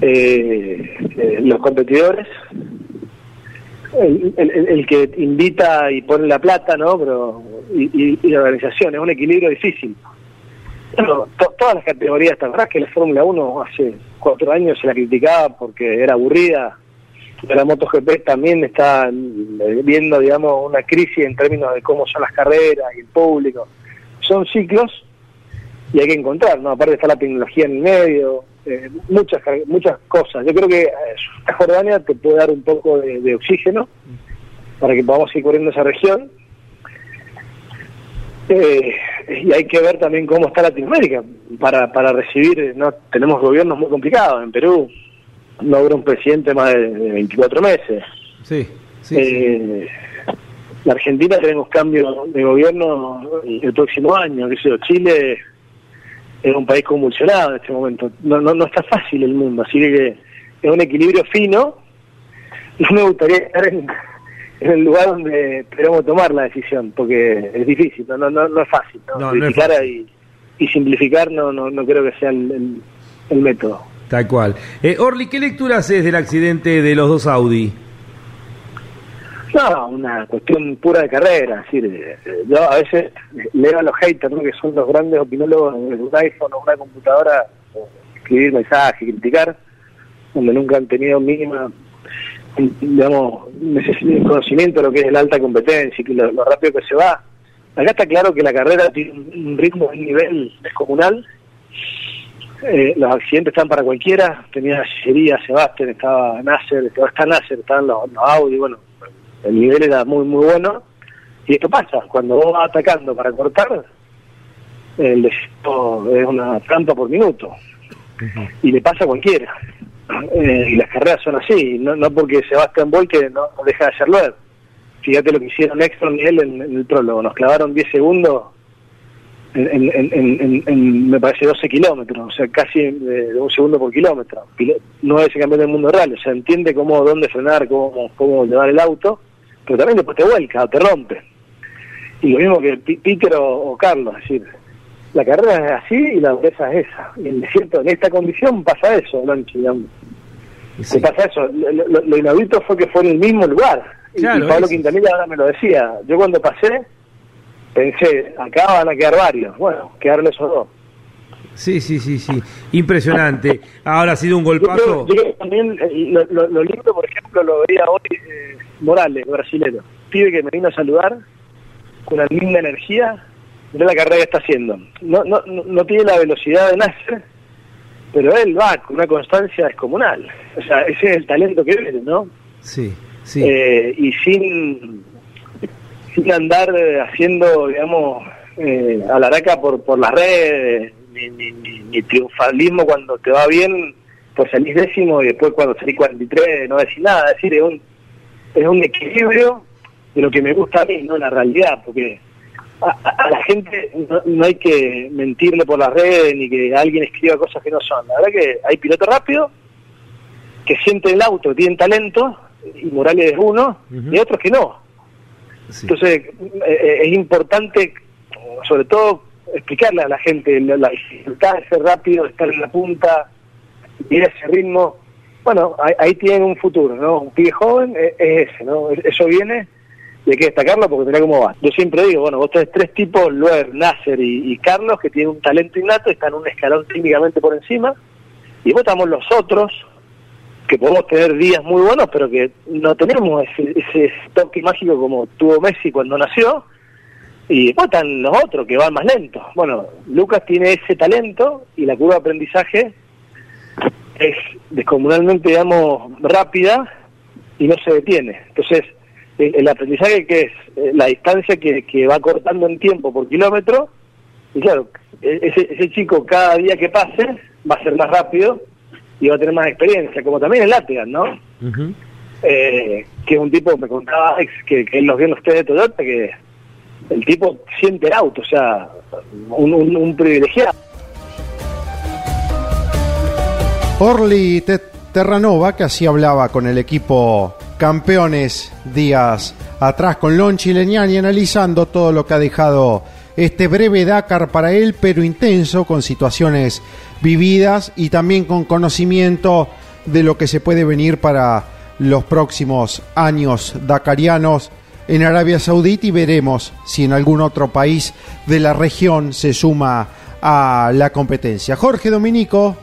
eh, eh, los competidores el, el- el que invita y pone la plata, ¿no? Pero y, y- y la organización es un equilibrio difícil. Bueno, to- todas las categorías, ¿te acuerdas que la Fórmula 1 hace cuatro años se la criticaba porque era aburrida? La MotoGP también está eh, viendo, digamos, una crisis en términos de cómo son las carreras y el público. Son ciclos y hay que encontrar, ¿no? Aparte está la tecnología en el medio, eh, muchas muchas cosas. Yo creo que eh, Jordania te puede dar un poco de, de oxígeno para que podamos ir corriendo esa región. Y hay que ver también cómo está Latinoamérica para, para recibir, no tenemos gobiernos muy complicados. En Perú no habrá un presidente más de, de 24 meses. Sí, Eh, La Argentina tenemos cambio de gobierno el próximo año. qué sé Chile es un país convulsionado en este momento. No, no, no está fácil el mundo, así que es un equilibrio fino. No me gustaría estar en, en el lugar donde queremos tomar la decisión, porque es difícil, no, no, no, no es fácil. ¿no? No, no es Simplificar fácil. Y, y simplificar no, no, no creo que sea el, el- el método. Tal cual. Eh, Orly, ¿qué lectura haces del accidente de los dos Audi? No, una cuestión pura de carrera. Decir, eh, yo a veces leo a los haters, que son los grandes opinólogos de un iPhone o una computadora, eh, escribir mensajes, criticar, donde nunca han tenido mínima, digamos, conocimiento de lo que es la alta competencia y lo, lo rápido que se va. Acá está claro que la carrera tiene un ritmo, un nivel descomunal. Eh, los accidentes están para cualquiera. Tenía Sillería, Sebastián, estaba Nasser, estaba, está Nasser, estaban los, los Audi, bueno, el nivel era muy muy bueno. Y esto pasa cuando vos vas atacando para cortar el desierto es una trampa por minuto. Y le pasa a cualquiera. Eh, y las carreras son así no, no porque Sebastián Boy que no, deja de hacerlo fíjate lo que hicieron Exxon y él en, en el prólogo nos clavaron 10 segundos en, en- en- en- en- en, me parece 12 kilómetros, o sea, casi eh, de un segundo por kilómetro. No es el campeón del mundo real, o sea, entiende cómo, dónde frenar, cómo, cómo llevar el auto, pero también después te vuelca o te rompe. Y lo mismo que Peter o, o Carlos, es decir, la carrera es así y la dureza es esa. Y en el desierto, en esta condición pasa eso, Lonchi, digamos. Se pasa eso. Lo, lo- lo inaudito fue que fue en el mismo lugar. Claro, y Pablo es- Quintanilla ahora me lo decía. Yo cuando pasé, pensé, acá van a quedar varios. Bueno, quedaron esos dos. Sí, sí, sí, sí. Impresionante. Ahora ha sido un golpazo. yo creo que también eh, lo, lo- lo lindo, por ejemplo, lo veía hoy eh, Morales, brasilero. Pibe que me vino a saludar con una linda energía. Mirá la carrera que está haciendo. No, no, no, no tiene la velocidad de Nasser, pero él va con una constancia descomunal. O sea, ese es el talento que viene, ¿no? Sí, sí. Eh, y sin, sin andar eh, haciendo, digamos, eh, alaraca por, por las redes, ni, ni, ni, ni triunfalismo cuando te va bien, pues salís décimo y después cuando salís 43 no decís nada. Es decir, es un, es un equilibrio de lo que me gusta a mí, no la realidad, porque a, a- la gente no, no hay que mentirle por las redes ni que alguien escriba cosas que no son. La verdad que hay pilotos rápidos que sienten el auto, tienen talento, y Morales es uno, y otros que no. Entonces, eh, es importante, sobre todo, explicarle a la gente la, dificultad de ser rápido, estar en la punta, ir a ese ritmo. Bueno, ahí, ahí tienen un futuro, ¿no? Un pibe joven eh, es, ese, ¿no? Eso viene y hay que destacarlo porque mira cómo va. Yo siempre digo, bueno, vos tenés tres tipos, Luer, Nasser y, Carlos, que tienen un talento innato, están un escalón técnicamente por encima, y después estamos los otros, que podemos tener días muy buenos, pero que no tenemos ese, ese toque mágico como tuvo Messi cuando nació, y después están los otros que van más lentos. Bueno, Lucas tiene ese talento y la curva de aprendizaje es descomunalmente, digamos, rápida y no se detiene. Entonces, el, aprendizaje que es Eh, la distancia que, que va cortando en tiempo por kilómetro, y claro, e- ese, ese chico cada día que pase va a ser más rápido y va a tener más experiencia, como también el Latigan, ¿no? eh, que es un tipo, me contaba Alex, que, que él los vio en los test de Toyota, que el tipo siente el auto, o sea, un, un, un privilegiado. Orly Te- Terranova, que así hablaba con el equipo campeones días atrás con Lonchi Leñani, analizando todo lo que ha dejado este breve Dakar para él, pero intenso, con situaciones vividas y también con conocimiento de lo que se puede venir para los próximos años dakarianos en Arabia Saudita y veremos si en algún otro país de la región se suma a la competencia. Jorge Dominico,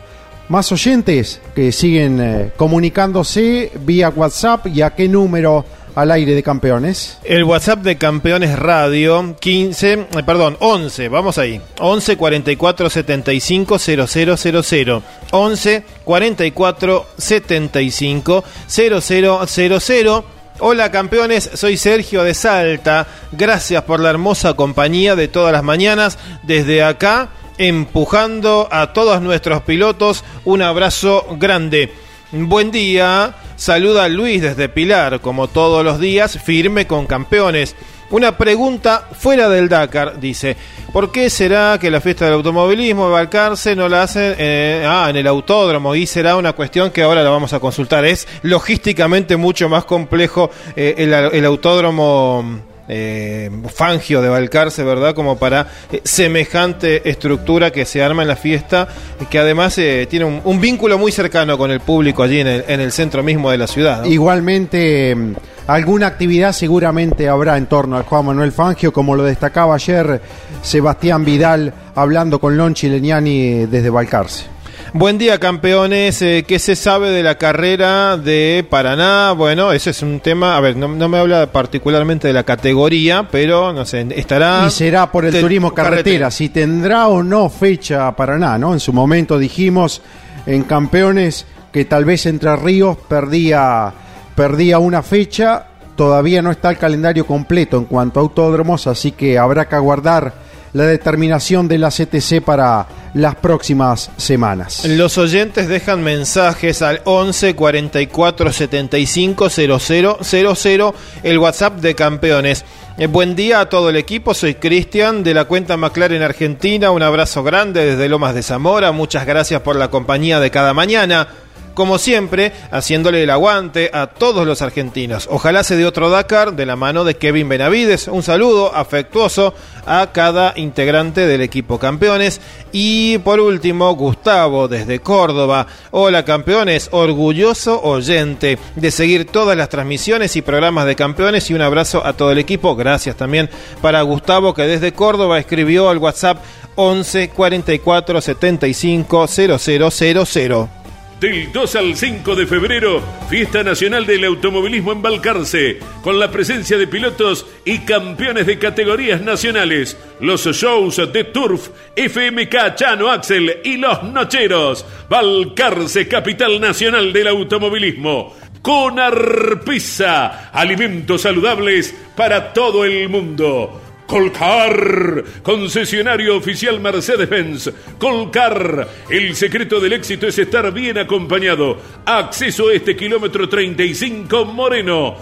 más oyentes que siguen eh, comunicándose vía WhatsApp y a qué número al aire de campeones. El WhatsApp de Campeones Radio 15, eh, perdón, 11, vamos ahí. 11 44 75 0000. 11 44 75 0000. Hola campeones, soy Sergio de Salta. Gracias por la hermosa compañía de todas las mañanas desde acá, empujando a todos nuestros pilotos. Un abrazo grande. Buen día. Saluda Luis desde Pilar, como todos los días, firme con campeones. Una pregunta fuera del Dakar, dice. ¿Por qué será que la fiesta del automovilismo de Balcarce no la hacen eh, ah, en el autódromo? Y será una cuestión que ahora la vamos a consultar. Es logísticamente mucho más complejo eh, el autódromo eh, Fangio de Balcarce, ¿verdad? Como para eh, semejante estructura que se arma en la fiesta, que además eh, tiene un, vínculo muy cercano con el público allí en el, en el centro mismo de la ciudad. Igualmente, mm, alguna actividad seguramente habrá en torno al Juan Manuel Fangio, como lo destacaba ayer Sebastián Vidal hablando con Lonchi Leniani desde Balcarce. Buen día, campeones. Eh, ¿Qué se sabe de la carrera de Paraná? Bueno, ese es un tema. A ver, no, no, me habla particularmente de la categoría, pero no sé, estará. Y será por el turismo carretera, si tendrá o no fecha Paraná, ¿no? En su momento dijimos en Campeones que tal vez Entre Ríos perdía, perdía una fecha. Todavía no está el calendario completo en cuanto a autódromos, así que habrá que aguardar la determinación de la CTC para las próximas semanas. Los oyentes dejan mensajes al 11 44 75 0000, el WhatsApp de campeones. Eh, buen día a todo el equipo, soy Cristian de la cuenta McLaren Argentina, un abrazo grande desde Lomas de Zamora, muchas gracias por la compañía de cada mañana. Como siempre, haciéndole el aguante a todos los argentinos. Ojalá se dé otro Dakar de la mano de Kevin Benavides. Un saludo afectuoso a cada integrante del equipo campeones. Y por último, Gustavo desde Córdoba. Hola campeones, orgulloso oyente de seguir todas las transmisiones y programas de campeones y un abrazo a todo el equipo. Gracias también para Gustavo que desde Córdoba escribió al WhatsApp 11 44 75 0000. Del 2 al 5 de febrero, Fiesta Nacional del Automovilismo en Balcarce, con la presencia de pilotos y campeones de categorías nacionales, los shows de Turf, FMK Chano Axel y Los Nocheros, Balcarce, capital nacional del automovilismo. Con Arpisa, alimentos saludables para todo el mundo. Colcar, concesionario oficial Mercedes-Benz. Colcar, el secreto del éxito es estar bien acompañado. Acceso a este kilómetro 35 Moreno.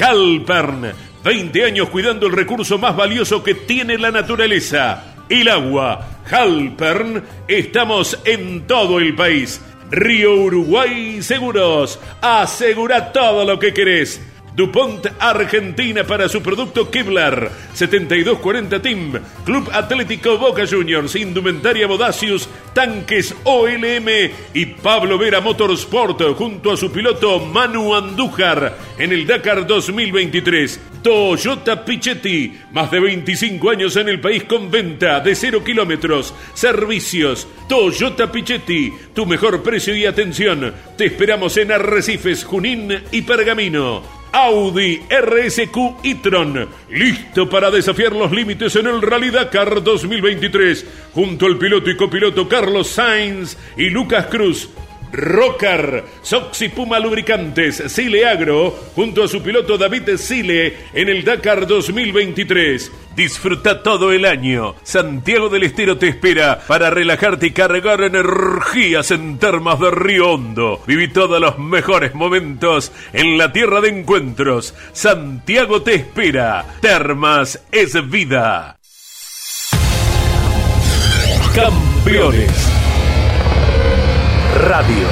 Halpern, 20 años cuidando el recurso más valioso que tiene la naturaleza, el agua. Halpern, estamos en todo el país. Río Uruguay Seguros, asegura todo lo que querés. DuPont Argentina para su producto Kevlar. 7240 Team Club Atlético Boca Juniors Indumentaria Bodacius Tanques OLM y Pablo Vera Motorsport junto a su piloto Manu Andújar en el Dakar 2023 Toyota Pichetti más de 25 años en el país con venta de 0 kilómetros. Servicios Toyota Pichetti tu mejor precio y atención. Te esperamos en Arrecifes Junín y Pergamino Audi RSQ e-tron, listo para desafiar los límites en el Rally Dakar 2023, junto al piloto y copiloto Carlos Sainz y Lucas Cruz. Rocar, Soxy Puma Lubricantes, Sile Agro, junto a su piloto David Sile en el Dakar 2023. Disfruta todo el año. Santiago del Estero te espera para relajarte y cargar energías en termas de Río Hondo. Viví todos los mejores momentos en la tierra de encuentros. Santiago te espera. Termas es vida. Campeones. Radio.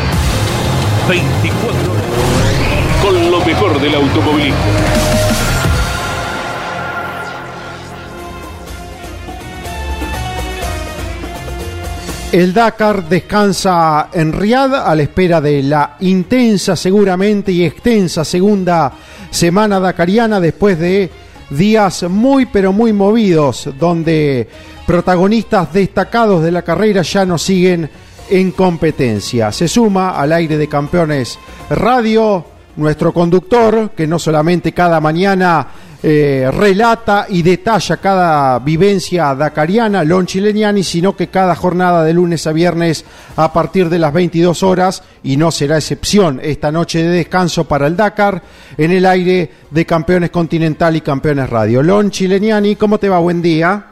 24 horas. Con lo mejor del automovilismo. El Dakar descansa en Riad a la espera de la intensa seguramente y extensa segunda semana dakariana después de días muy pero muy movidos donde protagonistas destacados de la carrera ya no siguen en competencia. Se suma al aire de campeones radio nuestro conductor que no solamente cada mañana eh, relata y detalla cada vivencia dakariana, Lon Chileniani, sino que cada jornada de lunes a viernes a partir de las 22 horas, y no será excepción esta noche de descanso para el Dakar, en el aire de Campeones Continental y Campeones Radio. Lon Chileniani, ¿cómo te va? Buen día.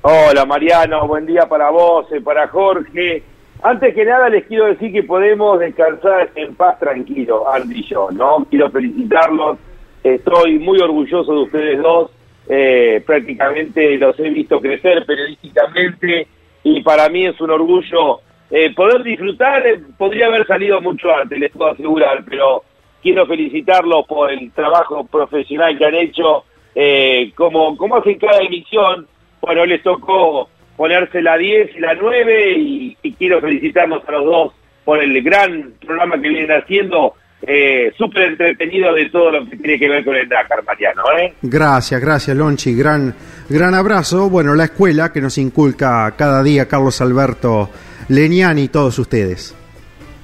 Hola Mariano, buen día para vos, eh, para Jorge. Antes que nada les quiero decir que podemos descansar en paz tranquilo, Andy y yo, ¿no? Quiero felicitarlos Estoy muy orgulloso de ustedes dos. Eh, prácticamente los he visto crecer periodísticamente y para mí es un orgullo eh, poder disfrutar. Eh, podría haber salido mucho antes, les puedo asegurar, pero quiero felicitarlos por el trabajo profesional que han hecho. como, como hacen cada emisión, bueno, les tocó ponerse la 10 y la 9 y, y quiero felicitarlos a los dos por el gran programa que vienen haciendo eh, súper entretenido de todo lo que tiene que ver con el Dakar, Mariano. ¿eh? Gracias, gracias, Lonchi. Gran, gran abrazo. Bueno, la escuela que nos inculca cada día Carlos Alberto Leniani y todos ustedes.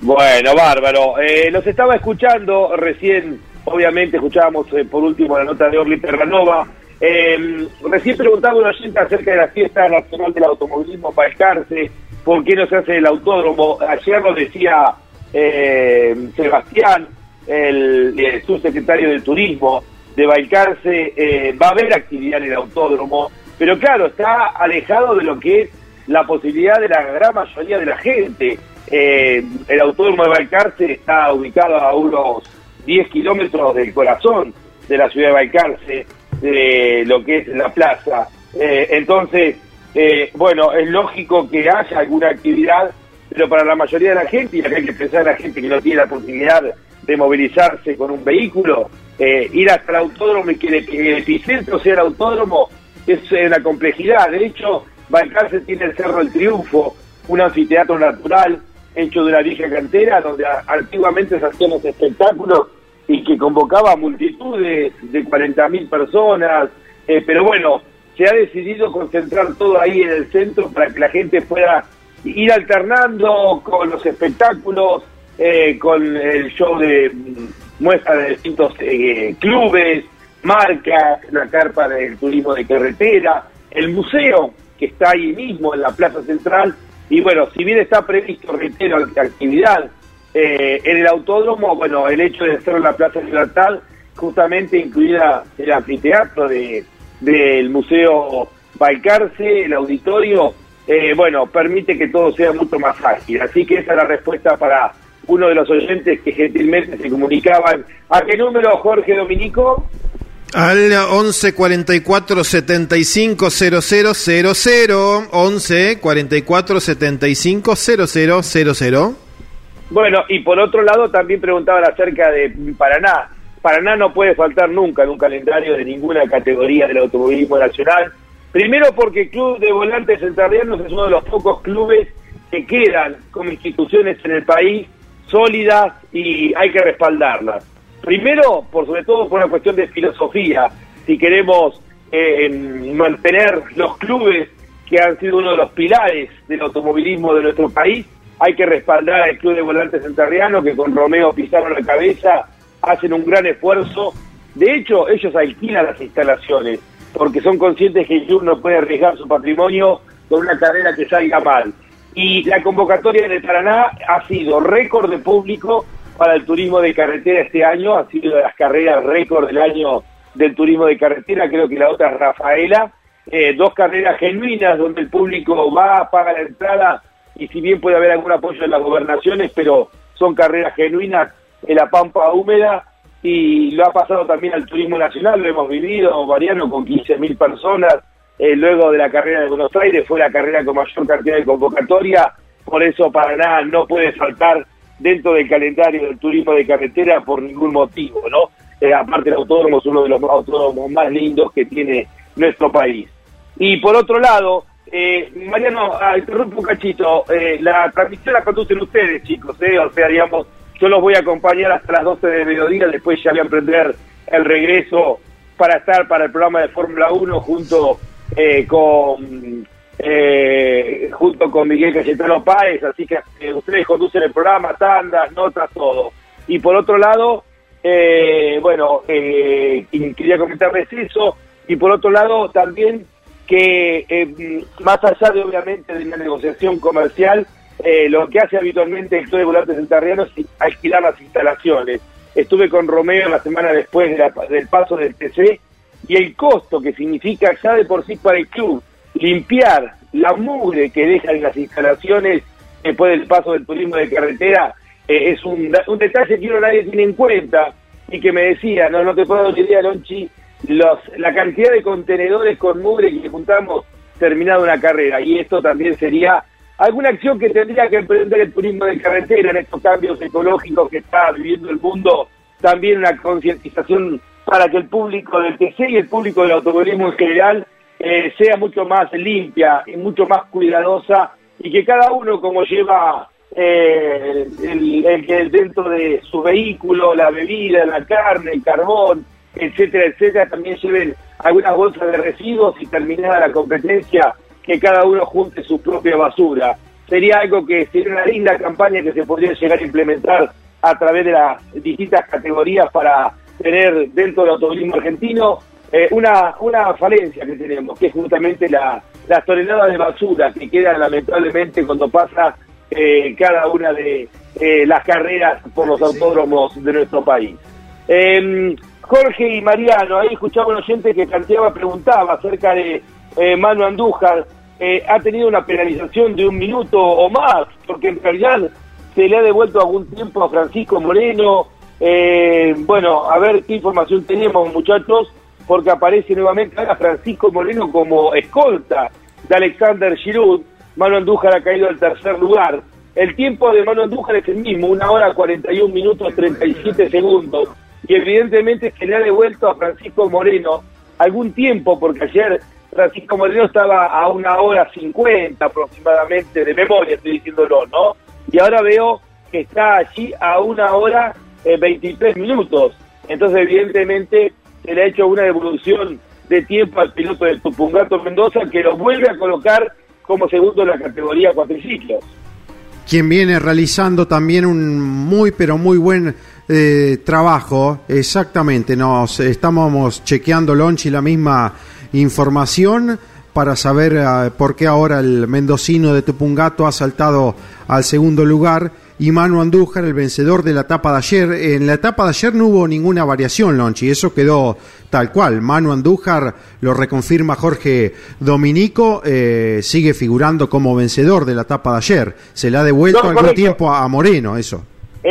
Bueno, bárbaro. Eh, los estaba escuchando recién, obviamente escuchábamos eh, por último la nota de Orly Terranova. Eh, recién preguntaba una gente acerca de la fiesta nacional del automovilismo para por qué no se hace el autódromo. Ayer nos decía eh, Sebastián, el, subsecretario de Turismo de Balcarce, eh, va a haber actividad en el autódromo, pero claro, está alejado de lo que es la posibilidad de la gran mayoría de la gente. Eh, el autódromo de Balcarce está ubicado a unos 10 kilómetros del corazón de la ciudad de Balcarce, de lo que es la plaza. Eh, entonces, bueno, es lógico que haya alguna actividad pero para la mayoría de la gente, y hay que pensar a la gente que no tiene la posibilidad de movilizarse con un vehículo, eh, ir hasta el autódromo y que, el epicentro sea el autódromo es una complejidad. De hecho, Balcarce tiene el Cerro del Triunfo, un anfiteatro natural hecho de una vieja cantera, donde antiguamente se hacían los espectáculos y que convocaba multitudes de 40.000 personas, eh, pero bueno, se ha decidido concentrar todo ahí en el centro para que la gente pueda ir alternando con los espectáculos, eh, con el show de mm, muestra de distintos eh, clubes, marcas, la carpa del turismo de carretera, el museo que está ahí mismo en la Plaza Central. Y bueno, si bien está previsto, reitero, actividad eh, en el autódromo, bueno, el hecho de hacerlo en la Plaza Libertad, justamente incluida el anfiteatro de, del Museo Balcarce, el auditorio, eh, bueno, permite que todo sea mucho más ágil. Así que esa es la respuesta para uno de los oyentes que gentilmente se comunicaban. ¿A qué número, Jorge Dominico? Al 11 44 75 00 11 44 75 00 Bueno, y por otro lado también preguntaban acerca de Paraná. Paraná no puede faltar nunca en un calendario de ninguna categoría del automovilismo nacional Primero porque el Club de Volantes Centralianos es uno de los pocos clubes que quedan como instituciones en el país sólidas y hay que respaldarlas. Primero, por sobre todo por una cuestión de filosofía, si queremos eh, mantener los clubes que han sido uno de los pilares del automovilismo de nuestro país, hay que respaldar al Club de Volantes Centralianos que con Romeo Pizarro a la cabeza hacen un gran esfuerzo. De hecho, ellos alquilan las instalaciones porque son conscientes que el club no puede arriesgar su patrimonio con una carrera que salga mal. Y la convocatoria de Paraná ha sido récord de público para el turismo de carretera este año, ha sido de las carreras récord del año del turismo de carretera, creo que la otra es Rafaela, eh, dos carreras genuinas donde el público va, paga la entrada y si bien puede haber algún apoyo en las gobernaciones, pero son carreras genuinas en la pampa húmeda y lo ha pasado también al turismo nacional, lo hemos vivido, Mariano, con 15.000 personas, eh, luego de la carrera de Buenos Aires, fue la carrera con mayor cantidad de convocatoria, por eso Paraná no puede faltar dentro del calendario del turismo de carretera por ningún motivo, ¿no? Eh, aparte el autódromo es uno de los autódromos más lindos que tiene nuestro país. Y por otro lado, Eh, Mariano, ah, interrumpo un cachito. Eh, la transmisión la conducen ustedes, chicos. Eh, o sea, digamos, yo los voy a acompañar hasta las 12 de mediodía. Después ya voy a emprender el regreso para estar para el programa de Fórmula 1 junto eh, con eh, junto con Miguel Cayetano Páez. Así que eh, ustedes conducen el programa, tandas, notas, todo. Y por otro lado, eh, bueno, eh, quería comentarles eso. Y por otro lado, también que eh, más allá de obviamente de una negociación comercial, eh, lo que hace habitualmente el Club de Volantes Entarriano es alquilar las instalaciones. Estuve con Romeo la semana después del paso del TC y el costo que significa ya de por sí para el club limpiar la mugre que dejan las instalaciones después del paso del turismo de carretera eh, es un, detalle que uno nadie tiene en cuenta y que me decía, no, no te puedo dar Lonchi, los, la cantidad de contenedores con mugre que juntamos terminado una carrera. Y esto también sería alguna acción que tendría que emprender el turismo de carretera en estos cambios ecológicos que está viviendo el mundo, también una concientización para que el público del TC y el público del automovilismo en general eh, sea mucho más limpia y mucho más cuidadosa y que cada uno como lleva eh, el, el dentro de su vehículo, la bebida, la carne, el carbón, etcétera, etcétera, también lleven algunas bolsas de residuos y terminada la competencia, que cada uno junte su propia basura. Sería algo que sería una linda campaña que se podría llegar a implementar a través de las distintas categorías para tener dentro del automovilismo argentino eh, una, una falencia que tenemos, que es justamente la, las toneladas de basura que quedan lamentablemente cuando pasa eh, cada una de eh, las carreras por los autódromos de nuestro país. Jorge y Mariano, ahí escuchaba un oyente que planteaba, preguntaba acerca de eh, Manu Andújar, eh, ha tenido una penalización de un minuto o más, porque en realidad se le ha devuelto algún tiempo a Francisco Moreno. Eh, bueno, a ver qué información tenemos, muchachos, porque aparece nuevamente ahora Francisco Moreno como escolta de Alexander Giroud. Manu Andújar ha caído al tercer lugar. El tiempo de Manu Andújar es el mismo, una hora 41 minutos 37 segundos. Y evidentemente se le ha devuelto a Francisco Moreno algún tiempo, porque ayer Francisco Moreno estaba a una hora 50 aproximadamente, de memoria estoy diciéndolo, ¿no? Y ahora veo que está allí a una hora eh, 23 minutos. Entonces, evidentemente, se le ha hecho una devolución de tiempo al piloto del Tupungato Mendoza, que lo vuelve a colocar como segundo en la categoría cuatriciclos. quien viene realizando también un muy pero muy buen eh, trabajo. Exactamente, nos estamos chequeando Lonchi la misma información para saber eh, por qué ahora el mendocino de Tupungato ha saltado al segundo lugar y Manu Andújar, el vencedor de la etapa de ayer. En la etapa de ayer no hubo ninguna variación, Lonchi, eso quedó tal cual. Manu Andújar, lo reconfirma Jorge Dominico, eh, sigue figurando como vencedor de la etapa de ayer. Se le ha devuelto No, algún tiempo a Moreno, eso.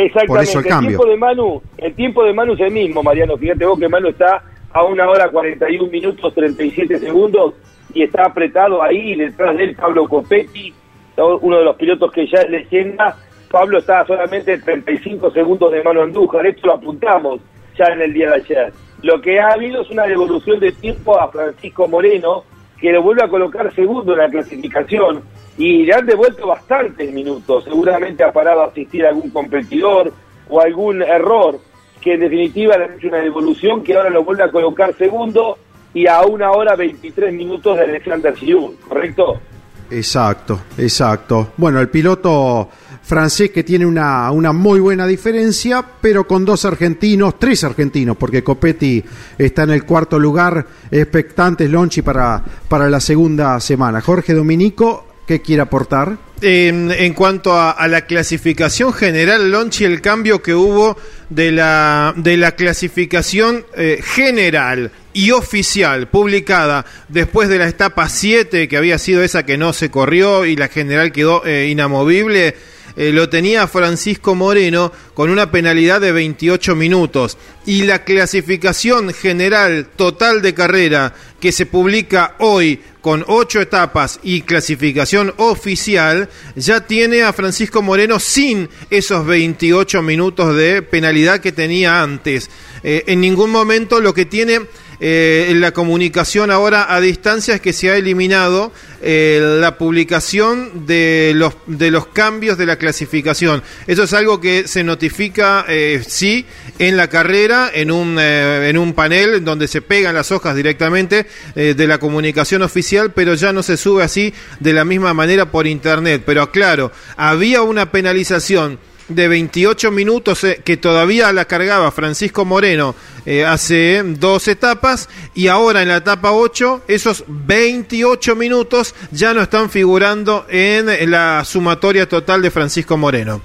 Exactamente. Por eso el cambio. tiempo de Manu, el tiempo de Manu es el mismo, Mariano. Fíjate vos que Manu está a una hora 41 minutos 37 segundos y está apretado ahí detrás de él Pablo Copetti, uno de los pilotos que ya es leyenda. Pablo está solamente 35 segundos de Manu Andújar. Esto lo apuntamos ya en el día de ayer. Lo que ha habido es una devolución de tiempo a Francisco Moreno, que lo vuelve a colocar segundo en la clasificación y le han devuelto bastantes minutos. Seguramente ha parado a asistir a algún competidor o algún error, que en definitiva le han hecho una devolución que ahora lo vuelve a colocar segundo y a una hora 23 minutos de Alexander Giroud, ¿correcto? Exacto, exacto. Bueno, el piloto francés que tiene una, una muy buena diferencia, pero con dos argentinos, tres argentinos, porque Copetti está en el cuarto lugar, expectantes Lonchi para, para la segunda semana. Jorge Dominico, ¿qué quiere aportar? En, en cuanto a, a la clasificación general, Lonchi, el cambio que hubo de la, de la clasificación eh, general y oficial publicada después de la etapa 7, que había sido esa que no se corrió y la general quedó eh, inamovible, eh, lo tenía Francisco Moreno con una penalidad de 28 minutos. Y la clasificación general total de carrera que se publica hoy con 8 etapas y clasificación oficial, ya tiene a Francisco Moreno sin esos 28 minutos de penalidad que tenía antes. Eh, en ningún momento lo que tiene eh, la comunicación ahora a distancia es que se ha eliminado eh, la publicación de los, de los cambios de la clasificación. Eso es algo que se notifica, eh, sí, en la carrera, en un, eh, en un panel donde se pegan las hojas directamente eh, de la comunicación oficial, pero ya no se sube así de la misma manera por internet. Pero aclaro, había una penalización de 28 minutos eh, que todavía la cargaba Francisco Moreno eh, hace dos etapas y ahora en la etapa 8 esos 28 minutos ya no están figurando en la sumatoria total de Francisco Moreno.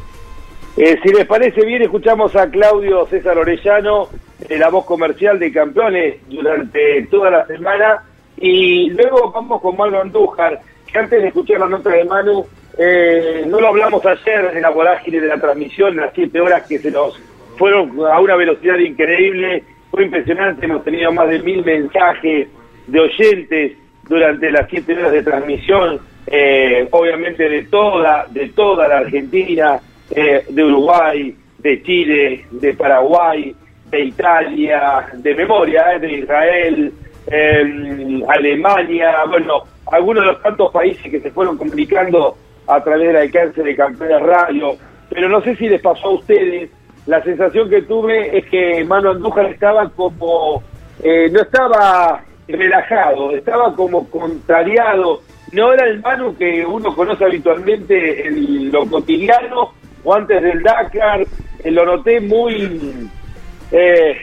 Eh, si les parece bien, escuchamos a Claudio César Orellano, la voz comercial de campeones durante toda la semana. Y luego vamos con Manu Andújar, que antes de escuchar la nota de Manu, eh, no lo hablamos ayer de la vorágine de la transmisión, las siete horas que se nos fueron a una velocidad increíble. Fue impresionante, hemos tenido más de mil mensajes de oyentes durante las siete horas de transmisión, eh, obviamente de toda, de toda la Argentina, eh, de Uruguay, de Chile, de Paraguay, de Italia, de memoria, eh, de Israel, eh, Alemania, bueno, algunos de los tantos países que se fueron complicando a través del alcance de Campeones Radio, pero no sé si les pasó a ustedes, la sensación que tuve es que Manu Andújar estaba como, eh, no estaba relajado, estaba como contrariado, no era el Manu que uno conoce habitualmente en lo cotidiano o antes del Dakar, eh, lo noté muy eh,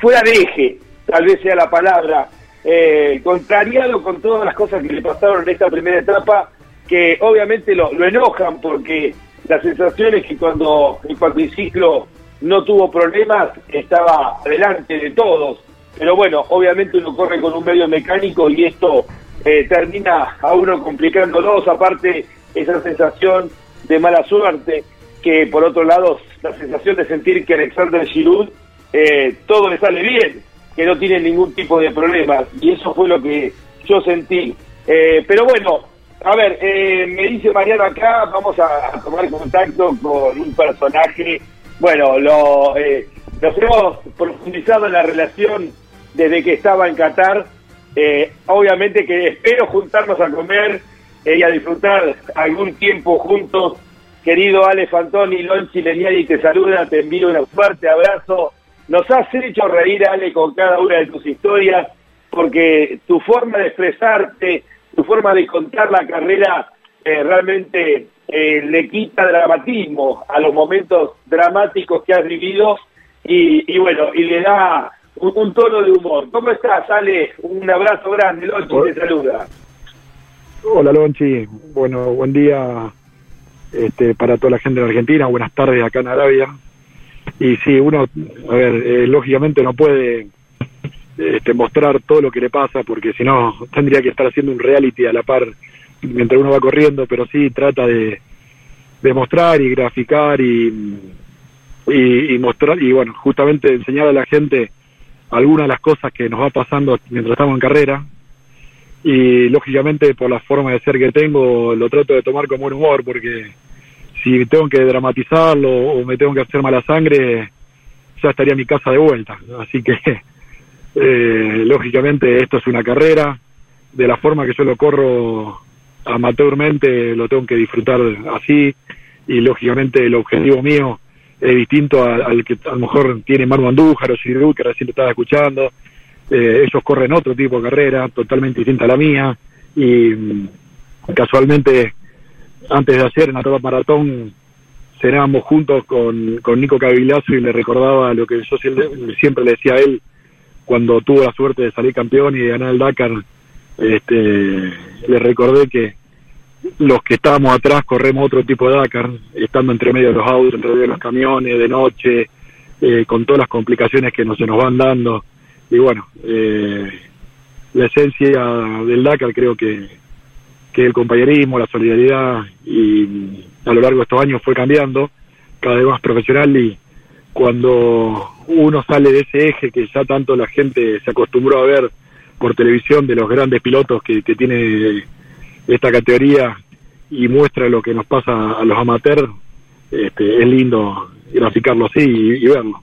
fuera de eje, tal vez sea la palabra, eh, contrariado con todas las cosas que le pasaron en esta primera etapa, que obviamente lo, enojan porque la sensación es que cuando el cuatriciclo no tuvo problemas, estaba adelante de todos. Pero bueno, obviamente uno corre con un medio mecánico y esto eh, termina a uno complicándolos, aparte esa sensación de mala suerte, que por otro lado la sensación de sentir que Alexander Giroud eh, todo le sale bien, que no tiene ningún tipo de problemas, y eso fue lo que yo sentí. Eh, pero bueno, a ver, eh, me dice Mariano acá, vamos a, tomar contacto con un personaje, bueno, lo, eh, nos hemos profundizado en la relación desde que estaba en Qatar, eh, obviamente que espero juntarnos a comer eh, y a disfrutar algún tiempo juntos. Querido Ale Fantoni, Lonchi Leniari te saluda, te envío un fuerte abrazo. Nos has hecho reír, Ale, con cada una de tus historias, porque tu forma de expresarte, tu forma de contar la carrera, eh, realmente eh, le quita dramatismo a los momentos dramáticos que has vivido y, y bueno, y le da un, un tono de humor. ¿Cómo estás, Ale? Un abrazo grande, Lonchi te saluda. Hola Lonchi, bueno, buen día este, para toda la gente de Argentina, buenas tardes acá en Arabia. Y sí, uno, a ver, eh, lógicamente no puede este, mostrar todo lo que le pasa, porque si no tendría que estar haciendo un reality a la par mientras uno va corriendo, pero sí trata de, de mostrar y graficar y, y, mostrar, y bueno, justamente enseñar a la gente algunas de las cosas que nos va pasando mientras estamos en carrera, y lógicamente por la forma de ser que tengo lo trato de tomar con buen humor porque si tengo que dramatizarlo o me tengo que hacer mala sangre ya estaría mi casa de vuelta. Así que eh, lógicamente esto es una carrera. De la forma que yo lo corro amateurmente lo tengo que disfrutar así. Y lógicamente el objetivo mío es distinto al, que a lo mejor tiene Manu Andújar o Giroud que recién te estaba escuchando. Eh, ellos corren otro tipo de carrera, totalmente distinta a la mía, y mm, casualmente, antes de hacer en la etapa maratón, cenábamos juntos con, con Nico Cavilazo y le recordaba lo que yo siempre le decía a él cuando tuvo la suerte de salir campeón y de ganar el Dakar, este, le recordé que los que estábamos atrás corremos otro tipo de Dakar, estando entre medio de los autos, entre medio de los camiones, de noche, eh, con todas las complicaciones que nos, se nos van dando. Y bueno, eh, la esencia del Dakar creo que, que el compañerismo, la solidaridad y a lo largo de estos años fue cambiando, cada vez más profesional y cuando uno sale de ese eje que ya tanto la gente se acostumbró a ver por televisión de los grandes pilotos que, que tiene esta categoría y muestra lo que nos pasa a los amateurs, este, es lindo graficarlo así y, verlo.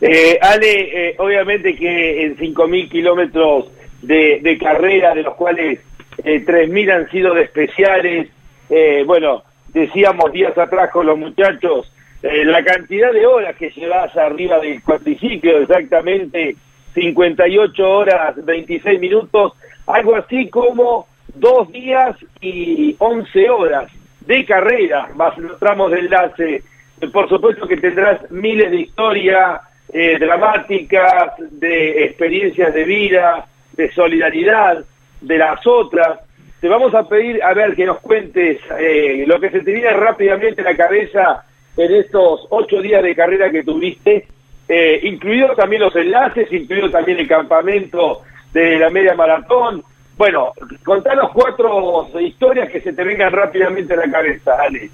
Eh, Ale, eh, obviamente que en 5.000 kilómetros de, de carrera, de los cuales eh, 3.000 han sido de especiales. Eh, bueno, decíamos días atrás con los muchachos, eh, la cantidad de horas que llevas arriba del cuatriciclo, exactamente 58 horas 26 minutos, algo así como dos días y 11 horas de carrera, más los tramos de enlace. Eh, Por supuesto que tendrás miles de historias eh, dramáticas, de experiencias de vida, de solidaridad, de las otras. Te vamos a pedir, a ver, que nos cuentes eh, lo que se te viene rápidamente a la cabeza en estos ocho días de carrera que tuviste, eh, incluidos también los enlaces, incluido también el campamento de la media maratón. Bueno, contanos cuatro historias que se te vengan rápidamente a la cabeza, Ale.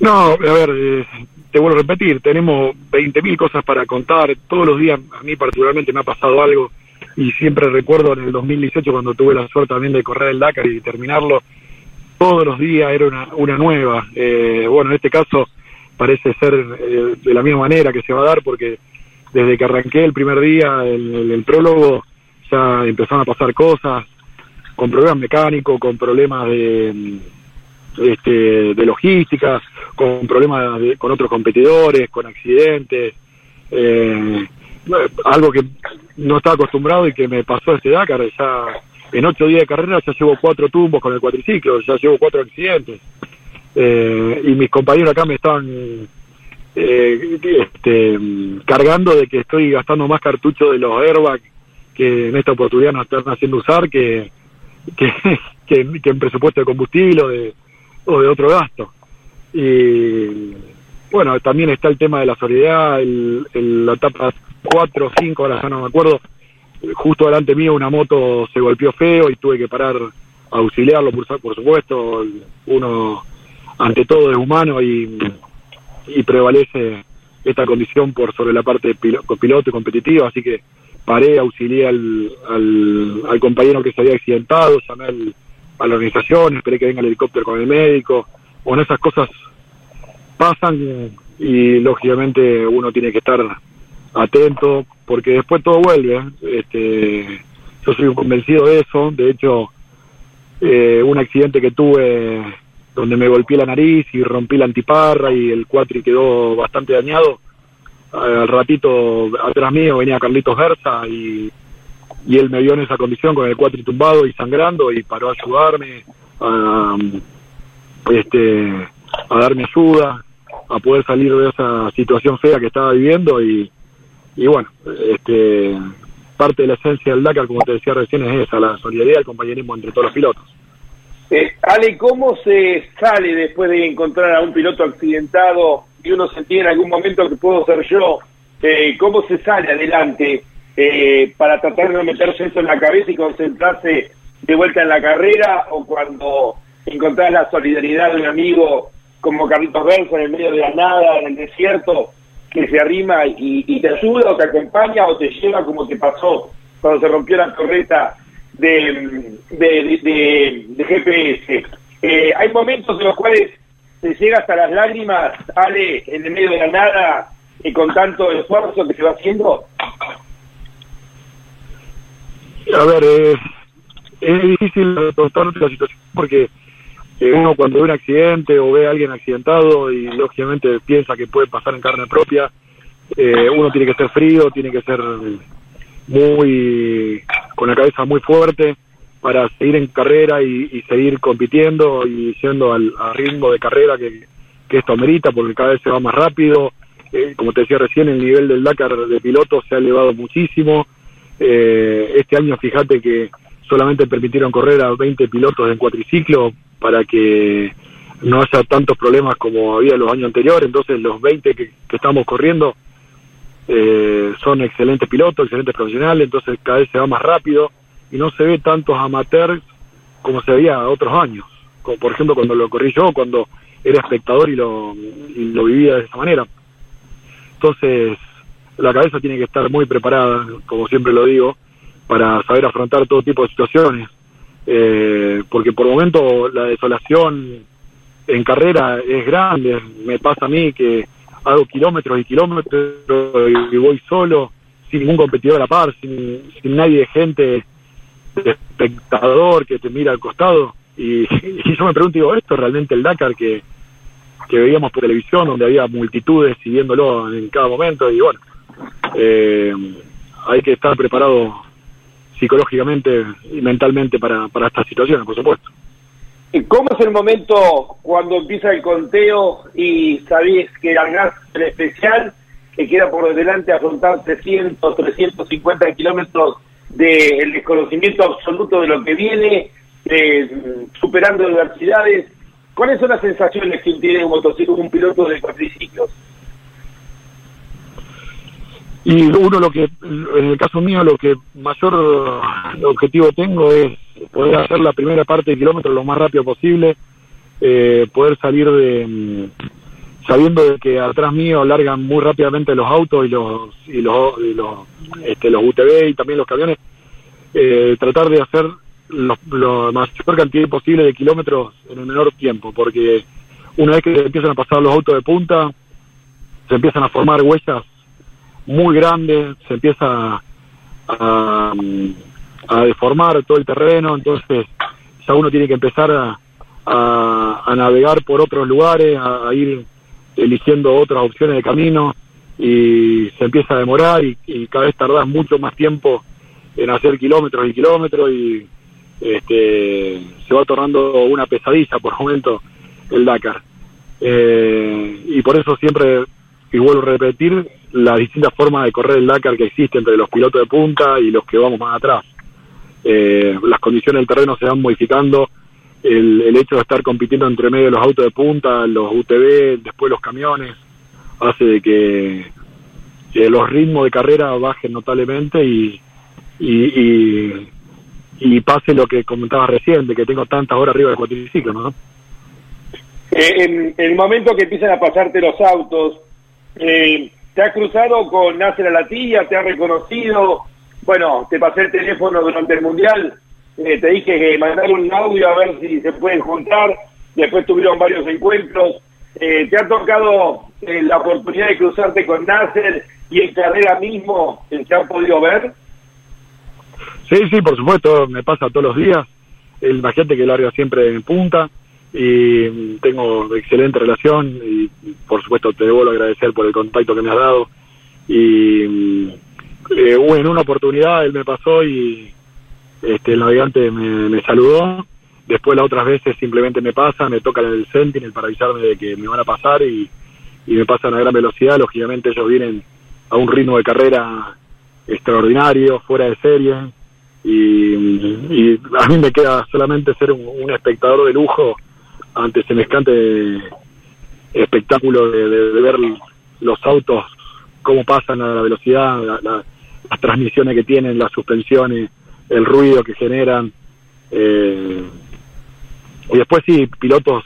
No, a ver, eh, te vuelvo a repetir, tenemos 20.000 cosas para contar. Todos los días, a mí particularmente me ha pasado algo y siempre recuerdo en el 2018 cuando tuve la suerte también de correr el Dakar y terminarlo, todos los días era una, una nueva. Eh, bueno, en este caso parece ser eh, de la misma manera que se va a dar porque desde que arranqué el primer día, el, el- prólogo, ya empezaron a pasar cosas con problemas mecánicos, con problemas de, este, de logística, con problemas de- con otros competidores, con accidentes. eh, algo que no estaba acostumbrado y que me pasó este Dakar, ya en ocho días de carrera ya llevo cuatro tumbos con el cuatriciclo, ya llevo cuatro accidentes. Eh, y mis compañeros acá me estaban eh, este, cargando de que estoy gastando más cartucho de los airbags que en esta oportunidad nos están haciendo usar que, que, en presupuesto de combustible o de, o de otro gasto. Y bueno, también está el tema de la solidaridad, el- la etapa 4 o 5, ahora ya no me acuerdo, justo delante mío una moto se golpeó feo y tuve que parar a auxiliarlo, por, por supuesto, uno ante todo es humano y, prevalece esta condición por sobre la parte pilo- piloto y competitiva, así que paré, auxilié al, al, al compañero que se había accidentado, llamé al- a la organización, esperé que venga el helicóptero con el médico, bueno, esas cosas pasan y lógicamente uno tiene que estar atento porque después todo vuelve. Este, yo soy convencido de eso. De hecho, eh, un accidente que tuve donde me golpeé la nariz y rompí la antiparra y el cuatri quedó bastante dañado. Al ratito atrás mío venía Carlitos Versa y, y él me vio en esa condición con el cuatri tumbado y sangrando y paró a ayudarme, a, este, a darme ayuda, a poder salir de esa situación fea que estaba viviendo y, y bueno, este, parte de la esencia del Dakar, como te decía recién, es esa, la solidaridad el compañerismo entre todos los pilotos. Eh, Ale, ¿cómo se sale después de encontrar a un piloto accidentado y uno sentía en algún momento que puedo ser yo? Eh, ¿Cómo se sale adelante eh, para tratar de meterse eso en la cabeza y concentrarse de vuelta en la carrera o cuando encontrás la solidaridad de un amigo como Carlitos Berzo en el medio de la nada, en el desierto, que se arrima y, te ayuda o te acompaña o te lleva como te pasó cuando se rompió la torreta de, de, de- GPS. Eh, hay momentos en los cuales se llega hasta las lágrimas, Ale, en el medio de la nada y con tanto esfuerzo que se va haciendo. A ver, eh, es difícil contarte la situación porque uno cuando ve un accidente o ve a alguien accidentado y lógicamente piensa que puede pasar en carne propia, eh, uno tiene que ser frío, tiene que ser muy con la cabeza muy fuerte para seguir en carrera y, seguir compitiendo y yendo al, al ritmo de carrera que, esto amerita porque cada vez se va más rápido. Eh, como te decía recién, el nivel del Dakar de pilotos se ha elevado muchísimo. Eh, este año, fíjate que solamente permitieron correr a 20 pilotos en cuatriciclo para que no haya tantos problemas como había los años anteriores. Entonces, los 20 que, estamos corriendo eh, son excelentes pilotos, excelentes profesionales. Entonces, cada vez se va más rápido y no se ve tantos amateurs como se veía otros años. Como, por ejemplo, cuando lo corrí yo, cuando era espectador y lo, y lo vivía de esa manera. Entonces, la cabeza tiene que estar muy preparada, como siempre lo digo, para saber afrontar todo tipo de situaciones. Eh, porque por momento la desolación en carrera es grande. Me pasa a mí que hago kilómetros y kilómetros y voy solo, sin ningún competidor a la par, sin, sin nadie de gente espectador que te mira al costado. Y, y yo me pregunto, digo, ¿esto es realmente el Dakar que, que veíamos por televisión, donde había multitudes siguiéndolo en cada momento? Y bueno, eh, hay que estar preparado psicológicamente y mentalmente para, para estas situaciones, por supuesto. ¿Y ¿Cómo es el momento cuando empieza el conteo y sabés que largás el especial, que queda por delante afrontar 300, 350 kilómetros del desconocimiento absoluto de lo que viene, eh, superando adversidades? ¿Cuáles son las sensaciones que tiene un motociclo, un piloto de cuatriciclos? Y uno lo que, en el caso mío, lo que mayor objetivo tengo es poder hacer la primera parte de kilómetro lo más rápido posible, eh, poder salir de, mm, sabiendo de que atrás mío largan muy rápidamente los autos y los, y los, este, los UTV y también los camiones, eh, tratar de hacer lo, lo mayor cantidad posible de kilómetros en el menor tiempo, porque una vez que empiezan a pasar los autos de punta, se empiezan a formar huellas muy grande, se empieza a, deformar todo el terreno, entonces ya uno tiene que empezar a, a, a navegar por otros lugares, a, a ir eligiendo otras opciones de camino y se empieza a demorar y, y cada vez tardás mucho más tiempo en hacer kilómetros y kilómetros y este, se va tornando una pesadilla por momento el Dakar. Eh, y por eso siempre, y vuelvo a repetir, las distintas formas de correr el Dakar que existe entre los pilotos de punta y los que vamos más atrás. Eh, las condiciones del terreno se van modificando, el, el hecho de estar compitiendo entre medio de los autos de punta, los UTV, después los camiones, hace de que, los ritmos de carrera bajen notablemente y, y, y, y pase lo que comentaba recién, de que tengo tantas horas arriba del cuatriciclo, ¿no? Eh, en el momento que empiezan a pasarte los autos, eh, ¿te has cruzado con Nasser Alatilla? ¿Te has reconocido? Bueno, te pasé el teléfono durante el Mundial, eh, te dije que mandar un audio a ver si se pueden juntar, después tuvieron varios encuentros. Eh, ¿Te ha tocado eh, la oportunidad de cruzarte con Nasser y en carrera mismo te han podido ver? Sí, sí, por supuesto, me pasa todos los días. El imagínate que larga siempre en punta y mm, tengo excelente relación y por supuesto te debo agradecer por el contacto que me has dado. Y mm, eh, hubo en una oportunidad él me pasó y este el navegante me, me saludó. Después las otras veces simplemente me pasa me toca el Sentinel para avisarme de que me van a pasar y, y me pasan a gran velocidad. Lógicamente ellos vienen a un ritmo de carrera extraordinario fuera de serie. Y, y a mí me queda solamente ser un espectador de lujo ante semejante espectáculo de, de, ver los autos, cómo pasan a la velocidad, la, las transmisiones que tienen, las suspensiones, el ruido que generan. Eh, y después sí, pilotos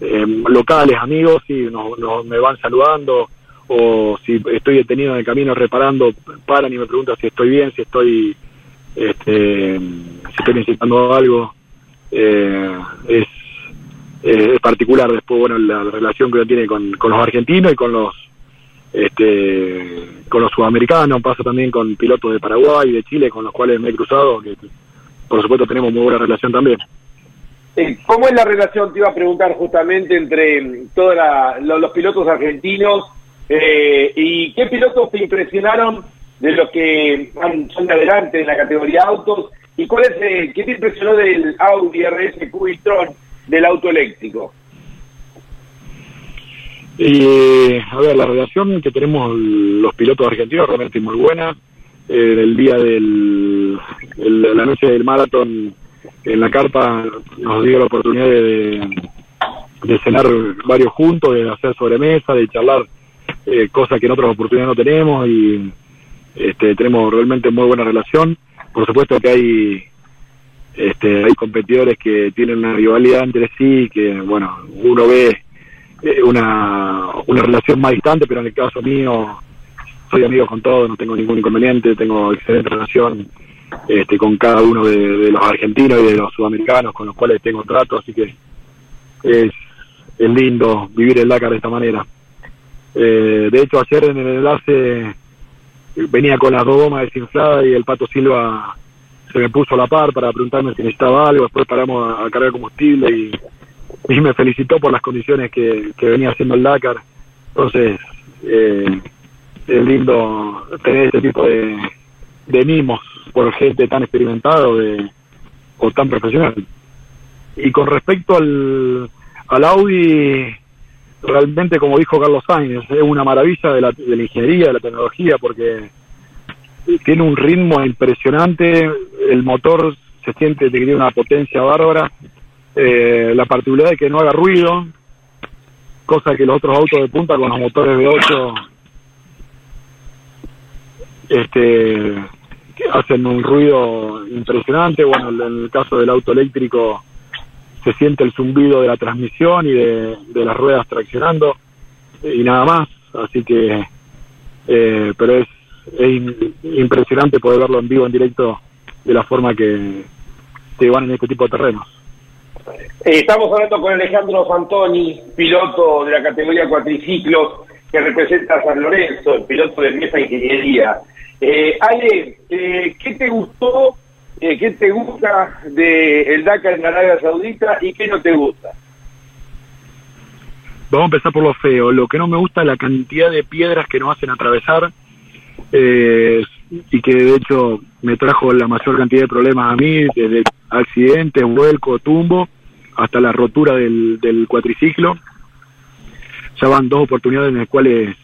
eh, locales, amigos, sí, nos, nos, me van saludando, o si estoy detenido en el camino reparando, paran y me preguntan si estoy bien, si estoy, este, si estoy necesitando algo. Eh, es eh, es particular después bueno la, la, relación que uno tiene con, con los argentinos y con los este con los sudamericanos. Pasa también con pilotos de Paraguay y de Chile con los cuales me he cruzado que por supuesto tenemos muy buena relación también. ¿Cómo es la relación? Te iba a preguntar justamente entre todos lo, los pilotos argentinos eh, y qué pilotos te impresionaron de los que van, son de adelante en la categoría autos y cuál es eh, qué te impresionó del Audi RS Q e-tron del auto eléctrico? Y, a ver, la relación que tenemos los pilotos argentinos realmente es muy buena. Eh, el día del, el, la noche del maratón en la carpa nos dio la oportunidad de, de cenar varios juntos, de hacer sobremesa, de charlar eh, cosas que en otras oportunidades no tenemos y este, tenemos realmente muy buena relación. Por supuesto que hay este, hay competidores que tienen una rivalidad entre sí, que bueno, uno ve eh, una, una relación más distante, pero en el caso mío soy amigo con todos, no tengo ningún inconveniente, tengo excelente relación este, con cada uno de, los argentinos y de los sudamericanos con los cuales tengo trato, así que es, lindo vivir el Dakar de esta manera. Eh, de hecho, ayer en el enlace venía con las dos gomas desinfladas y el Pato Silva se me puso a la par para preguntarme si necesitaba algo, después paramos a, cargar combustible y, y me felicitó por las condiciones que, que venía haciendo el Dakar. Entonces, eh, es lindo tener este tipo de, de mimos por gente tan experimentada o, o tan profesional. Y con respecto al, al Audi, realmente como dijo Carlos Sainz, es una maravilla de la, de la ingeniería, de la tecnología, porque tiene un ritmo impresionante, el motor se siente que tiene una potencia bárbara, eh, la particularidad de que no haga ruido, cosa que los otros autos de punta con los motores V8 este que hacen un ruido impresionante, bueno, en el caso del auto eléctrico se siente el zumbido de la transmisión y de, de las ruedas traccionando y nada más, así que eh, pero es, es impresionante poder verlo en vivo, en directo, de la forma que, que van en este tipo de terrenos. Eh, estamos hablando con Alejandro Fantoni, piloto de la categoría cuatriciclos que representa a San Lorenzo, el piloto de Mesa Ingeniería. Eh, Ale, eh, ¿qué te gustó, eh, qué te gusta del Dakar en Arabia Saudita y qué no te gusta? Vamos a empezar por lo feo. Lo que no me gusta es la cantidad de piedras que nos hacen atravesar eh, y que de hecho me trajo la mayor cantidad de problemas a mí, desde accidentes, vuelco, tumbo, hasta la rotura del, cuatriciclo. Ya van dos oportunidades en las cuales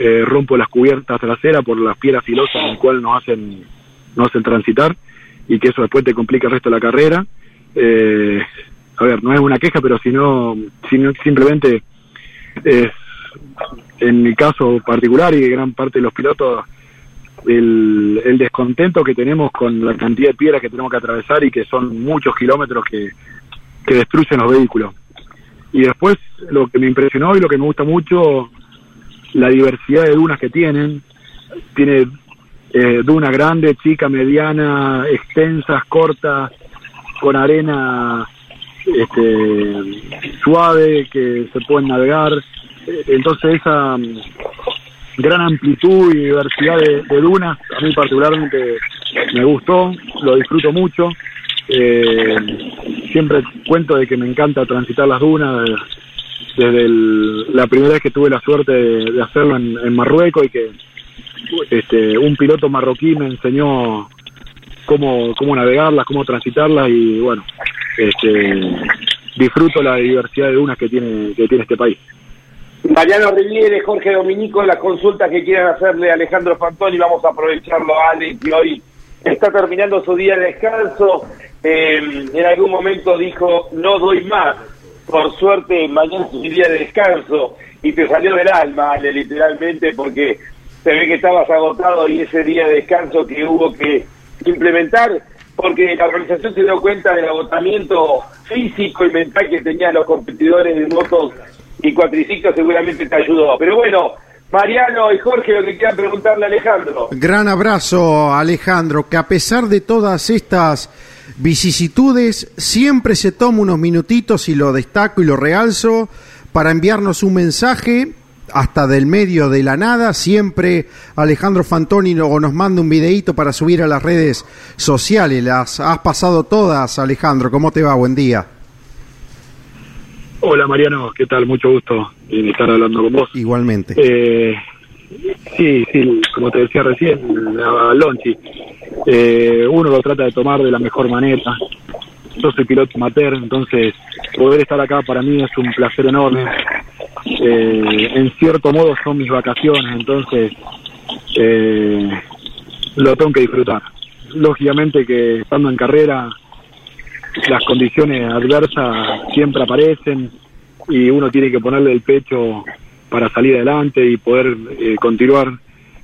eh, rompo las cubiertas traseras por las piedras filosas en las cuales nos hacen, nos hacen transitar y que eso después te complica el resto de la carrera. Eh, a ver, no es una queja, pero sino, sino simplemente es, en mi caso particular y de gran parte de los pilotos, el, el descontento que tenemos con la cantidad de piedras que tenemos que atravesar y que son muchos kilómetros que, que destruyen los vehículos. Y después, lo que me impresionó y lo que me gusta mucho, la diversidad de dunas que tienen. Tiene eh, duna grande, chica, mediana, extensas, cortas, con arena este, suave que se pueden navegar. Entonces esa mm, gran amplitud y diversidad de, dunas, a mí particularmente me gustó, lo disfruto mucho. Eh, siempre cuento de que me encanta transitar las dunas desde la primera vez que tuve la suerte de, de hacerlo en, en Marruecos y que este, un piloto marroquí me enseñó cómo, cómo navegarlas, cómo transitarlas y bueno, este, disfruto la diversidad de dunas que tiene, que tiene este país. Mariano Riviere, Jorge Dominico, las consultas que quieran hacerle a Alejandro Fantoni, vamos a aprovecharlo, Ale, que hoy está terminando su día de descanso. Eh, en algún momento dijo, no doy más. Por suerte, mañana es su día de descanso y te salió del alma, Ale, literalmente, porque se ve que estabas agotado y ese día de descanso que hubo que implementar, porque la organización se dio cuenta del agotamiento físico y mental que tenían los competidores de motos y cuatriciclos seguramente te ayudó. Pero bueno, Mariano y Jorge, lo que quieran preguntarle a Alejandro. Gran abrazo, Alejandro, que a pesar de todas estas vicisitudes, siempre se toma unos minutitos y lo destaco y lo realzo para enviarnos un mensaje hasta del medio de la nada. Siempre Alejandro Fantoni no- nos manda un videíto para subir a las redes sociales. Las has pasado todas, Alejandro. ¿Cómo te va? Buen día. Hola Mariano, ¿qué tal? Mucho gusto en estar hablando con vos. Igualmente. Eh, sí, sí, como te decía recién, a Lonchi, eh, uno lo trata de tomar de la mejor manera. Yo soy piloto amateur, entonces poder estar acá para mí es un placer enorme. Eh, en cierto modo son mis vacaciones, entonces eh, lo tengo que disfrutar. Lógicamente que estando en carrera las condiciones adversas siempre aparecen y uno tiene que ponerle el pecho para salir adelante y poder eh, continuar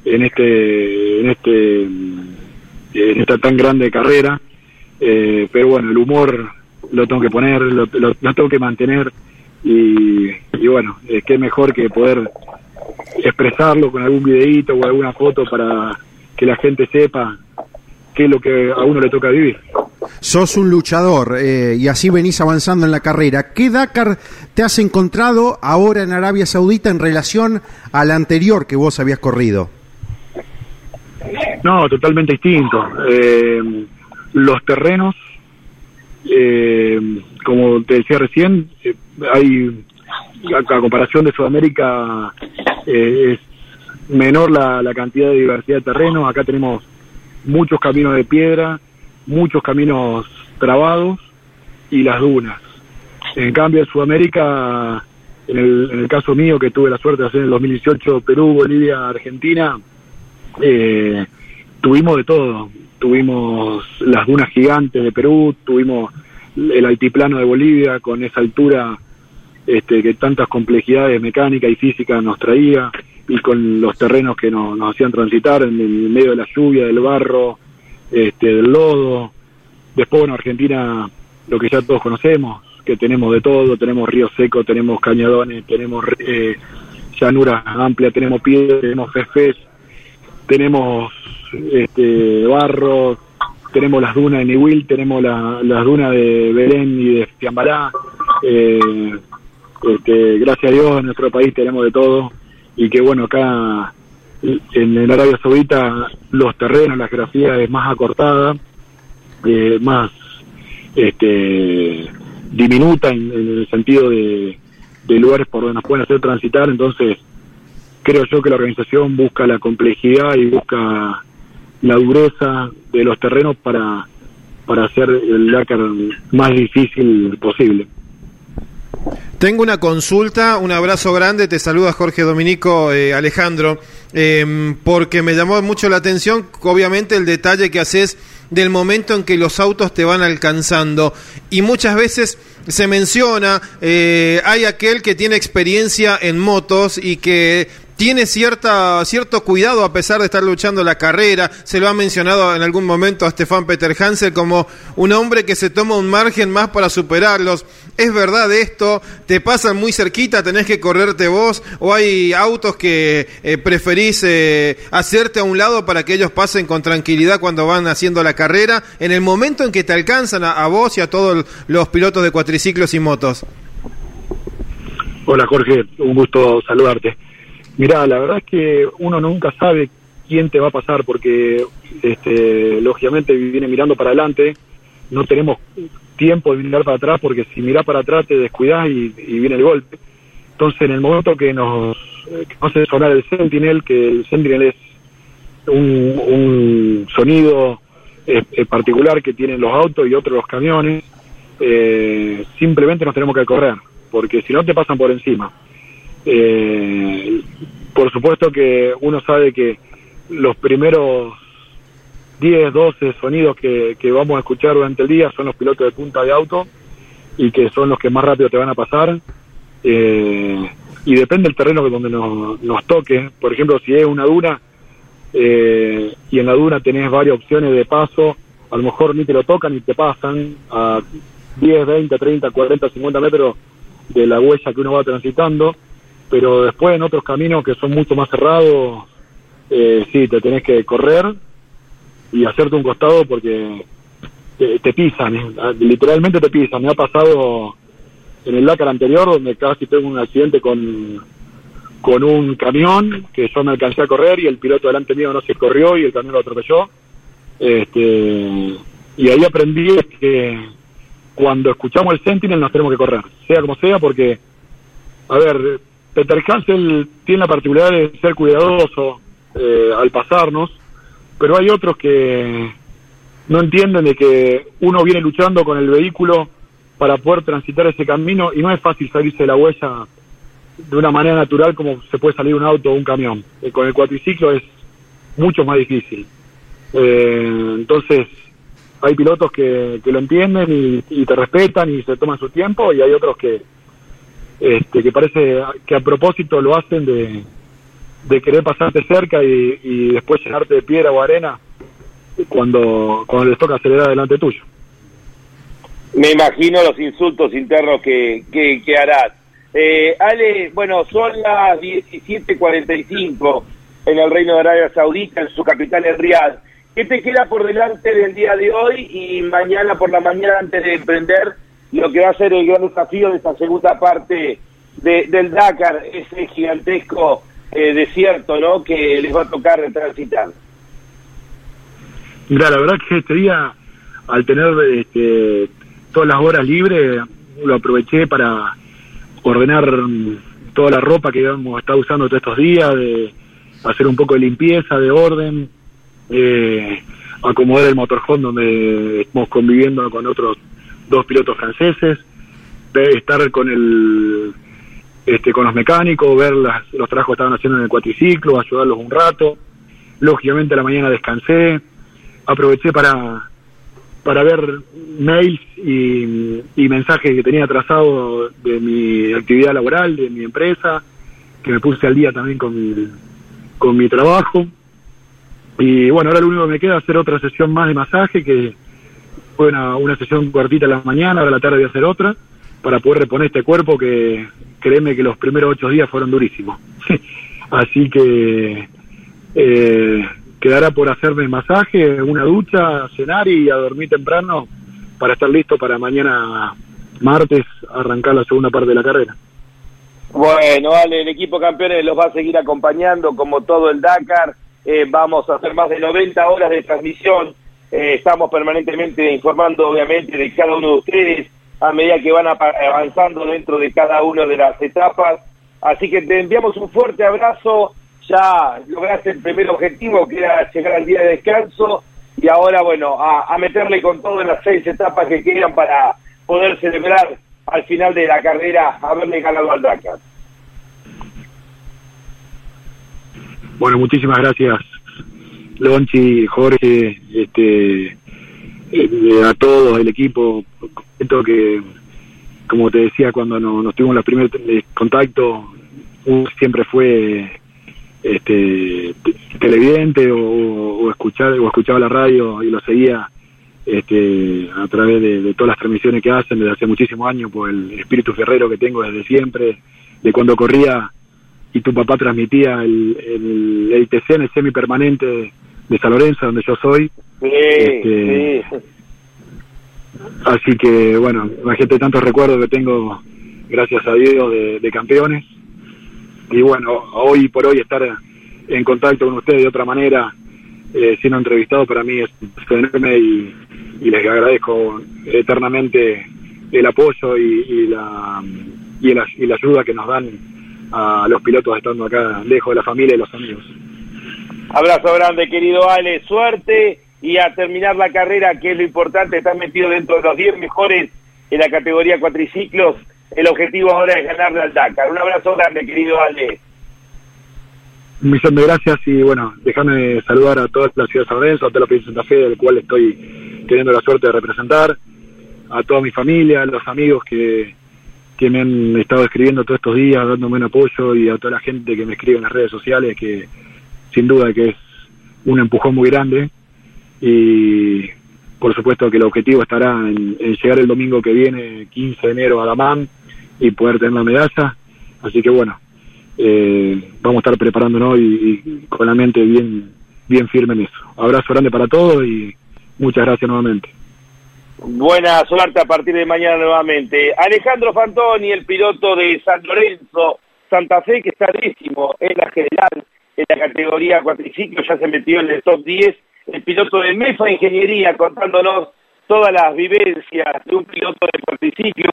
en este en este en esta tan grande carrera. Eh, pero bueno el humor lo tengo que poner lo, tengo que mantener y, y bueno eh, qué mejor que poder expresarlo con algún videíto o alguna foto para que la gente sepa qué es lo que a uno le toca vivir Sos un luchador eh, y así venís avanzando en la carrera. ¿Qué Dakar te has encontrado ahora en Arabia Saudita en relación al anterior que vos habías corrido? No, totalmente distinto. Eh, los terrenos, eh, como te decía recién, eh, hay, a, comparación de Sudamérica, eh, es menor la, la cantidad de diversidad de terrenos. Acá tenemos muchos caminos de piedra, muchos caminos trabados y las dunas. En cambio, en Sudamérica, en el, en el caso mío, que tuve la suerte de hacer en el 2018 Perú, Bolivia, Argentina, eh, tuvimos de todo. Tuvimos las dunas gigantes de Perú, tuvimos el altiplano de Bolivia con esa altura este, que tantas complejidades mecánicas y físicas nos traía y con los terrenos que nos, nos hacían transitar en el medio de la lluvia, del barro, este, del lodo. Después, bueno, Argentina, lo que ya todos conocemos, que tenemos de todo, tenemos río seco, tenemos cañadones, tenemos eh, llanuras amplias, tenemos piedras, tenemos fefes, tenemos este, barro, tenemos las dunas de Niwil, tenemos la- las dunas de Belén y de Fiambará. Eh, este, gracias a Dios en nuestro país tenemos de todo y que bueno, acá en, en Arabia Saudita los terrenos, la geografía es más acortada, eh, más este, diminuta en, el sentido de, de lugares por donde nos pueden hacer transitar, entonces creo yo que la organización busca la complejidad y busca la dureza de los terrenos para, para hacer el Dakar más difícil posible. Tengo una consulta, un abrazo grande, te saluda Jorge Dominico eh, Alejandro, eh, porque me llamó mucho la atención, obviamente, el detalle que haces del momento en que los autos te van alcanzando. Y muchas veces se menciona, eh, hay aquel que tiene experiencia en motos y que tiene cierta, cierto cuidado a pesar de estar luchando la carrera. Se lo ha mencionado en algún momento a Stefan Peter Hansel como un hombre que se toma un margen más para superarlos. ¿Es verdad esto? ¿Te pasan muy cerquita? ¿Tenés que correrte vos? ¿O hay autos que eh, preferís eh, hacerte a un lado para que ellos pasen con tranquilidad cuando van haciendo la carrera? En el momento en que te alcanzan a, a vos y a todos los pilotos de cuatriciclos y motos. Hola Jorge, un gusto saludarte. Mirá, la verdad es que uno nunca sabe quién te va a pasar porque este, lógicamente viene mirando para adelante, no tenemos tiempo de mirar para atrás porque si mirás para atrás te descuidás y, viene el golpe. Entonces en el momento que nos, que hace sonar el Sentinel, que el Sentinel es un, un sonido eh, eh, particular que tienen los autos y otros los camiones, eh, simplemente nos tenemos que correr, porque si no te pasan por encima. Eh, por supuesto que uno sabe que los primeros 10, 12 sonidos que, que vamos a escuchar durante el día son los pilotos de punta de auto y que son los que más rápido te van a pasar. Eh, y depende del terreno que donde nos, nos toque. Por ejemplo, si es una duna eh, y en la duna tenés varias opciones de paso, a lo mejor ni te lo tocan ni te pasan a 10, 20, 30, 40, 50 metros de la huella que uno va transitando, pero después en otros caminos que son mucho más cerrados, eh, sí, te tenés que correr y hacerte un costado porque te, pisan, eh, literalmente te pisan. Me ha pasado en el Dakar anterior donde casi tengo un accidente con, con un camión que yo me alcancé a correr y el piloto delante mío no se corrió y el camión lo atropelló. Este, y ahí aprendí que cuando escuchamos el Sentinel nos tenemos que correr, sea como sea, porque, a ver, Peter Hansel tiene la particularidad de ser cuidadoso eh, al pasarnos, pero hay otros que no entienden de que uno viene luchando con el vehículo para poder transitar ese camino y no es fácil salirse de la huella de una manera natural como se puede salir un auto o un camión. Eh, con el cuatriciclo es mucho más difícil. Eh, entonces, hay pilotos que, que lo entienden y, y te respetan y se toman su tiempo y hay otros que este, que parece que a propósito lo hacen de, de querer pasarte cerca y, y después llenarte de piedra o arena cuando, cuando les toca acelerar delante tuyo. Me imagino los insultos internos que, que, que harás. Eh, Ale, bueno, son las 17.45 en el Reino de Arabia Saudita, en su capital, en Riyadh. ¿Qué te queda por delante del día de hoy y mañana por la mañana antes de emprender lo que va a ser el gran desafío de esta segunda parte de- del Dakar, ese gigantesco eh, desierto ¿no? que les va a tocar transitar? Mira, la verdad que este día al tener este, todas las horas libres, lo aproveché para ordenar toda la ropa que hemos estado usando todos estos días, de hacer un poco de limpieza, de orden, eh, acomodar el motorhome donde estamos conviviendo con otros dos pilotos franceses, estar con el este, con los mecánicos, ver las, los trabajos que estaban haciendo en el cuatriciclo, ayudarlos un rato. Lógicamente a la mañana descansé, aproveché para para ver mails y, mensajes que tenía trazado de mi actividad laboral, de mi empresa, que me puse al día también con mi, con mi trabajo. Y bueno, ahora lo único que me queda es hacer otra sesión más de masaje, que fue una, sesión cortita en la mañana, ahora la tarde voy a hacer otra, para poder reponer este cuerpo que créeme que los primeros ocho días fueron durísimos. Así que eh, quedará por hacerme masaje, una ducha, cenar y a dormir temprano para estar listo para mañana martes arrancar la segunda parte de la carrera. Bueno, vale, el equipo campeones los va a seguir acompañando como todo el Dakar. Eh, vamos a hacer más de 90 horas de transmisión. Eh, estamos permanentemente informando, obviamente, de cada uno de ustedes a medida que van avanzando dentro de cada una de las etapas. Así que te enviamos un fuerte abrazo. Ya lograste el primer objetivo, que era llegar al día de descanso. Y ahora, bueno, a, meterle con todo en las seis etapas que quedan para poder celebrar al final de la carrera haberle ganado al Dakar. Bueno, muchísimas gracias, Lonchi, Jorge, este, eh, a todos, el equipo. Siento que, como te decía, cuando nos, nos tuvimos los primeros eh, contactos, siempre fue este televidente o, o escuchar o escuchaba la radio y lo seguía este, a través de, todas las transmisiones que hacen desde hace muchísimos años, por el espíritu ferrero que tengo desde siempre, de cuando corría y tu papá transmitía el, el, el en el semipermanente de San Lorenzo, donde yo soy. Sí, Este, sí. Así que, bueno, imagínate tantos recuerdos que tengo, gracias a Dios, de, de campeones. Y bueno, hoy por hoy estar en contacto con ustedes de otra manera, eh, siendo entrevistado, para mí es enorme y, y les agradezco eternamente el apoyo y, y la, y, la, y la ayuda que nos dan a los pilotos estando acá lejos de la familia y los amigos. Abrazo grande, querido Ale. Suerte y a terminar la carrera, que es lo importante, estás metido dentro de los 10 mejores en la categoría cuatriciclos. El objetivo ahora es ganarle al Dakar. Un abrazo grande, querido Ale. Un millón de gracias y bueno, déjame saludar a toda la ciudad de San Lorenzo, a toda la provincia de Santa Fe, del cual estoy teniendo la suerte de representar, a toda mi familia, a los amigos que, que me han estado escribiendo todos estos días, dándome un apoyo y a toda la gente que me escribe en las redes sociales, que sin duda que es un empujón muy grande y por supuesto que el objetivo estará en, llegar el domingo que viene, 15 de enero a Damán y poder tener la medalla, así que bueno, eh, vamos a estar preparándonos y, y, con la mente bien bien firme en eso. Abrazo grande para todos y muchas gracias nuevamente. Buena suerte a partir de mañana nuevamente. Alejandro Fantoni, el piloto de San Lorenzo, Santa Fe, que está décimo en la general, en la categoría cuatriciclo, ya se metió en el top 10. El piloto de MEFA Ingeniería, contándonos todas las vivencias de un piloto de cuatriciclos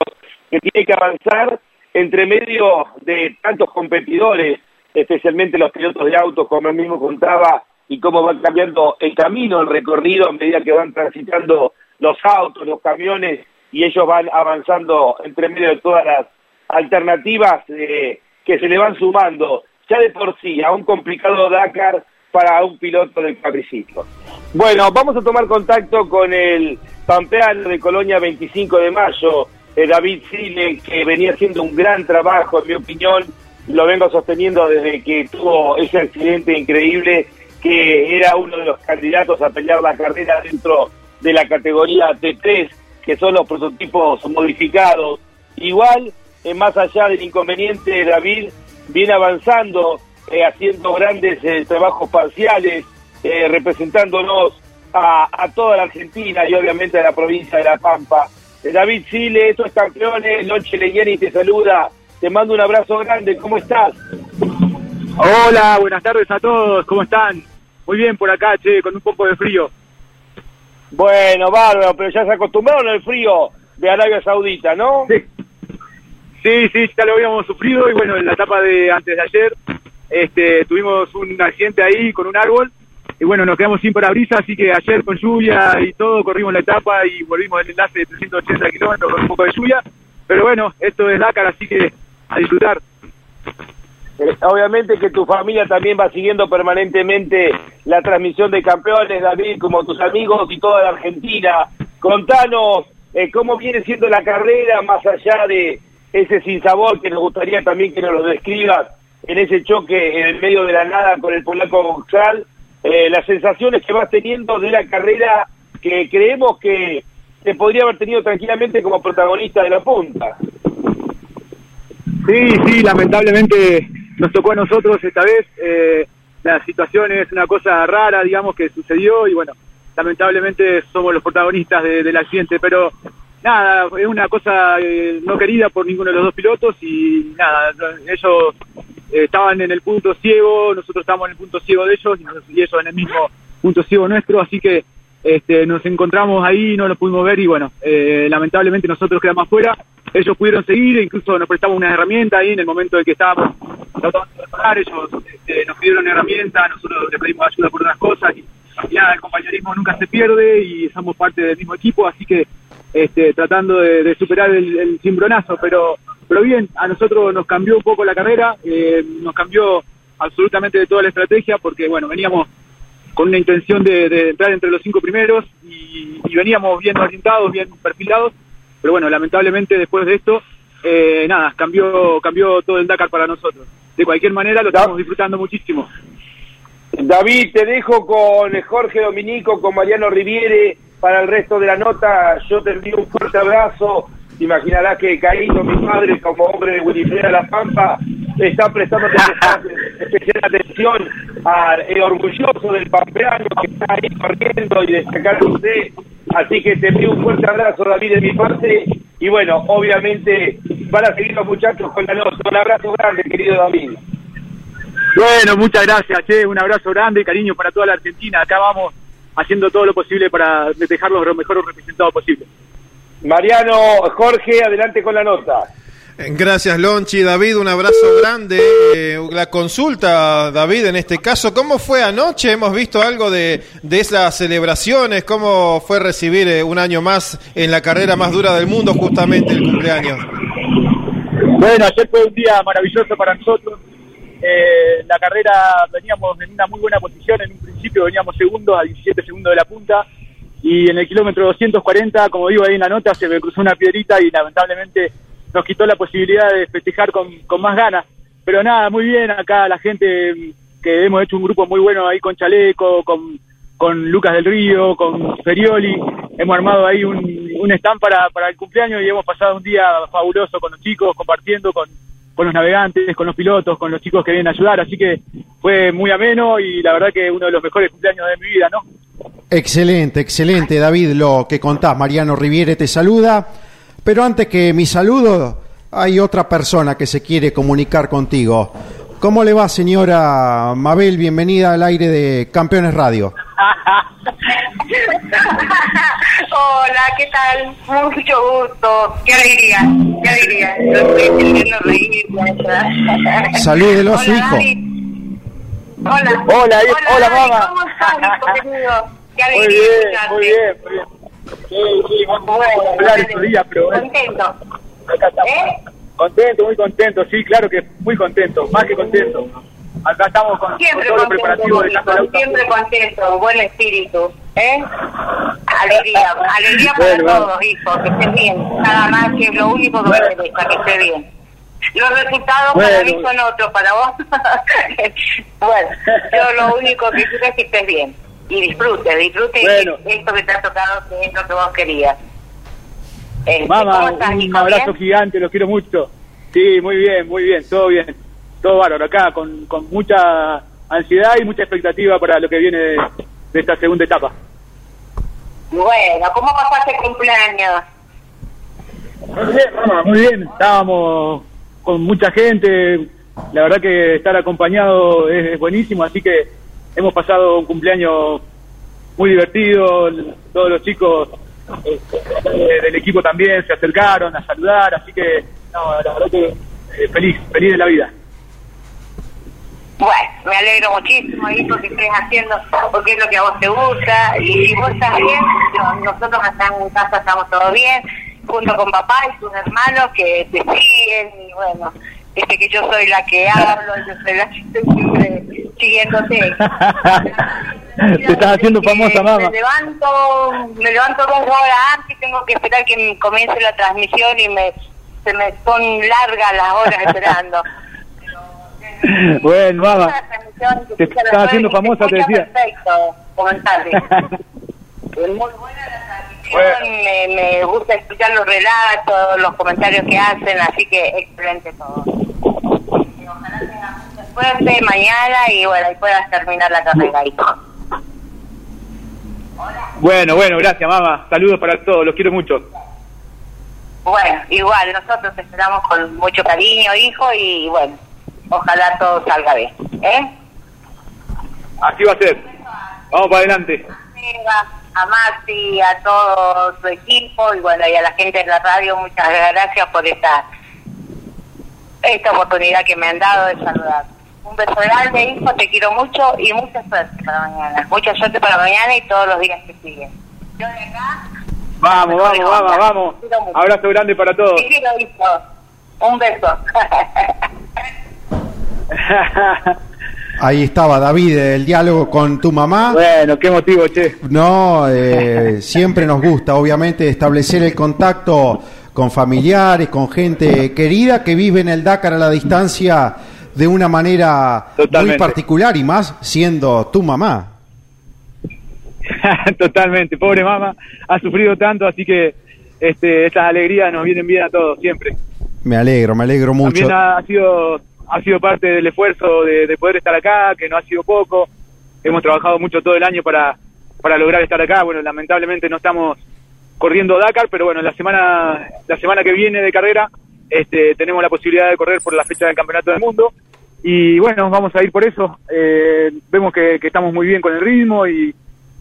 que tiene que avanzar entre medio de tantos competidores, especialmente los pilotos de autos, como él mismo contaba, y cómo van cambiando el camino, el recorrido a medida que van transitando los autos, los camiones, y ellos van avanzando entre medio de todas las alternativas eh, que se le van sumando, ya de por sí, a un complicado Dakar para un piloto del cuadriciclo. Bueno, vamos a tomar contacto con el pampeano de Colonia 25 de mayo, eh, David Sile, que venía haciendo un gran trabajo, en mi opinión, lo vengo sosteniendo desde que tuvo ese accidente increíble, que era uno de los candidatos a pelear la carrera dentro de la categoría T3, que son los prototipos modificados. Igual, eh, más allá del inconveniente, David viene avanzando, eh, haciendo grandes eh, trabajos parciales, eh, representándonos a, a, toda la Argentina y obviamente a la provincia de La Pampa. Eh, David Chile, estos campeones, Noche Leyeni te saluda, te mando un abrazo grande, ¿cómo estás? Hola, buenas tardes a todos, ¿cómo están? Muy bien por acá, che, con un poco de frío. Bueno, bárbaro, pero ya se acostumbraron al frío de Arabia Saudita, ¿no? Sí. Sí, sí, ya lo habíamos sufrido y bueno, en la etapa de antes de ayer este, tuvimos un accidente ahí con un árbol y bueno, nos quedamos sin parabrisas, así que ayer con lluvia y todo corrimos la etapa y volvimos el enlace de 380 kilómetros con un poco de lluvia, pero bueno, esto es Dakar, así que a disfrutar. Eh, obviamente que tu familia también va siguiendo permanentemente la transmisión de campeones, David, como tus amigos y toda la Argentina. Contanos eh, cómo viene siendo la carrera más allá de ese sinsabor que nos gustaría también que nos lo describas en ese choque en el medio de la nada con el polaco Boxal, eh, las sensaciones que vas teniendo de la carrera que creemos que se podría haber tenido tranquilamente como protagonista de la punta. Sí, sí, lamentablemente nos tocó a nosotros esta vez. Eh, la situación es una cosa rara, digamos, que sucedió y bueno, lamentablemente somos los protagonistas del accidente, pero nada, es una cosa eh, no querida por ninguno de los dos pilotos y nada, ellos eh, estaban en el punto ciego, nosotros estábamos en el punto ciego de ellos y, ellos en el mismo punto ciego nuestro, así que este, nos encontramos ahí, no lo pudimos ver y bueno, eh, lamentablemente nosotros quedamos afuera, ellos pudieron seguir, incluso nos prestamos una herramienta ahí en el momento de que estábamos tratando de reparar, ellos este, nos pidieron una herramienta, nosotros le pedimos ayuda por otras cosas y, ya el compañerismo nunca se pierde y somos parte del mismo equipo, así que este, tratando de, superar el, el, cimbronazo, pero, pero bien, a nosotros nos cambió un poco la carrera, eh, nos cambió absolutamente de toda la estrategia, porque bueno, veníamos con una intención de, entrar entre los cinco primeros y, veníamos bien orientados, bien perfilados, pero bueno, lamentablemente después de esto, eh, nada, cambió, cambió todo el Dakar para nosotros. De cualquier manera lo estamos disfrutando muchísimo. David, te dejo con Jorge Dominico, con Mariano Riviere para el resto de la nota. Yo te envío un fuerte abrazo. Imaginarás que Caíno, mi padre, como hombre de Wilifreda La Pampa, está prestando especial atención al orgulloso del pampeano que está ahí corriendo y destacándose. Así que te envío un fuerte abrazo, David, de mi parte. Y bueno, obviamente van a seguir los muchachos con la nota. Un abrazo grande, querido David. Bueno, muchas gracias, che. Un abrazo grande, cariño para toda la Argentina. Acá vamos haciendo todo lo posible para dejarlos lo mejor representados posible. Mariano, Jorge, adelante con la nota. Gracias, Lonchi. David, un abrazo grande. Eh, la consulta, David, en este caso, ¿cómo fue anoche? Hemos visto algo de, de esas celebraciones. ¿Cómo fue recibir eh, un año más en la carrera más dura del mundo, justamente el cumpleaños? Bueno, ayer fue un día maravilloso para nosotros. Eh, la carrera veníamos en una muy buena posición, en un principio veníamos segundos a 17 segundos de la punta y en el kilómetro 240, como digo ahí en la nota, se me cruzó una piedrita y lamentablemente nos quitó la posibilidad de festejar con, más ganas. Pero nada, muy bien acá la gente que hemos hecho un grupo muy bueno ahí con Chaleco, con, con Lucas del Río, con Ferioli, hemos armado ahí un, un stand para, para el cumpleaños y hemos pasado un día fabuloso con los chicos, compartiendo con, con los navegantes, con los pilotos, con los chicos que vienen a ayudar, así que fue muy ameno y la verdad que uno de los mejores cumpleaños de mi vida, ¿no? Excelente, excelente, David, lo que contás. Mariano Riviere te saluda, pero antes que mi saludo, hay otra persona que se quiere comunicar contigo. ¿Cómo le va, señora Mabel? Bienvenida al aire de Campeones Radio. Hola, ¿qué tal? Mucho gusto. Qué alegría, qué alegría. Lo estoy sintiendo reír. Salúdelo a su hijo. Hola. Hola, hola, mamá. ¿Cómo estás, hijo Qué alegría. Muy bien, muy bien, muy bien. Sí, sí, vamos a hablar estos días, pero... Contento. Acá estamos. ¿Eh? Contento, muy contento, sí, claro que muy contento, más que contento. Acá estamos con, siempre todo el preparativo de Siempre contento, buen espíritu. ¿eh? Alegría, alegría para todos, hijo, que estén bien. Nada más que es lo único que me interesa, que esté bien. Los resultados para mí son otros, para vos. bueno, yo lo único que quiero es que estés bien. Y disfrute, disfrute esto que te ha tocado, que es lo que vos querías. Este, Mamá, un abrazo gigante, los quiero mucho. Sí, muy bien, muy bien, todo bien. Todo bárbaro acá, con, con mucha ansiedad y mucha expectativa para lo que viene de, esta segunda etapa. Bueno, ¿cómo pasaste el cumpleaños? Muy bien, mamá, muy bien. Estábamos con mucha gente. La verdad que estar acompañado es, buenísimo, así que hemos pasado un cumpleaños muy divertido, todos los chicos eh, del equipo también se acercaron a saludar, así que no, la verdad que eh, feliz, feliz de la vida. Bueno, me alegro muchísimo, hijo, que estés haciendo porque es lo que a vos te gusta. Y si vos estás bien, no- nosotros acá en casa estamos todos bien, junto con papá y tus hermanos que te siguen. Y bueno, este que yo soy la que hablo, yo soy la que estoy siempre siguiéndote. Te estás haciendo famosa, mamá. Me levanto, me levanto dos horas antes y tengo que esperar que comience la transmisión y me se me son largas las horas esperando. Bueno, mamá. Te estás haciendo famosa, te decía. Perfecto, comentarle. Muy buena la transmisión, me, me gusta escuchar los relatos, los comentarios que hacen, así que excelente todo. Y ojalá tengas mucha suerte mañana y bueno, y puedas terminar la carrera, hijo. Bueno, bueno, gracias, mamá. Saludos para todos, los quiero mucho. Bueno, igual, nosotros esperamos con mucho cariño, hijo, y bueno, ojalá todo salga bien. ¿Eh? Así va a ser. Vamos para adelante. a Maxi, a todo su equipo y bueno, y a la gente de la radio, muchas gracias por esta esta oportunidad que me han dado de saludar. Un beso grande, hijo, te quiero mucho y mucha suerte para mañana. Mucha suerte para mañana y todos los días que siguen. Vamos, vamos, vamos, vamos. Abrazo grande para todos. Te quiero, hijo. Un beso. Ahí estaba David, el diálogo con tu mamá. Bueno, qué motivo, che. No, eh, siempre nos gusta, obviamente, establecer el contacto con familiares, con gente querida que vive en el Dakar a la distancia de una manera muy Totalmente. particular y más siendo tu mamá. Totalmente. Pobre mamá, ha sufrido tanto, así que este, estas alegrías nos vienen bien a todos, siempre. Me alegro, me alegro mucho. También ha sido ha sido parte del esfuerzo de, de poder estar acá, que no ha sido poco. Hemos trabajado mucho todo el año para, para lograr estar acá. Bueno, lamentablemente no estamos corriendo Dakar, pero bueno, la semana la semana que viene de carrera este, tenemos la posibilidad de correr por la fecha del Campeonato del Mundo. Y bueno, vamos a ir por eso. Eh, vemos que, que estamos muy bien con el ritmo y,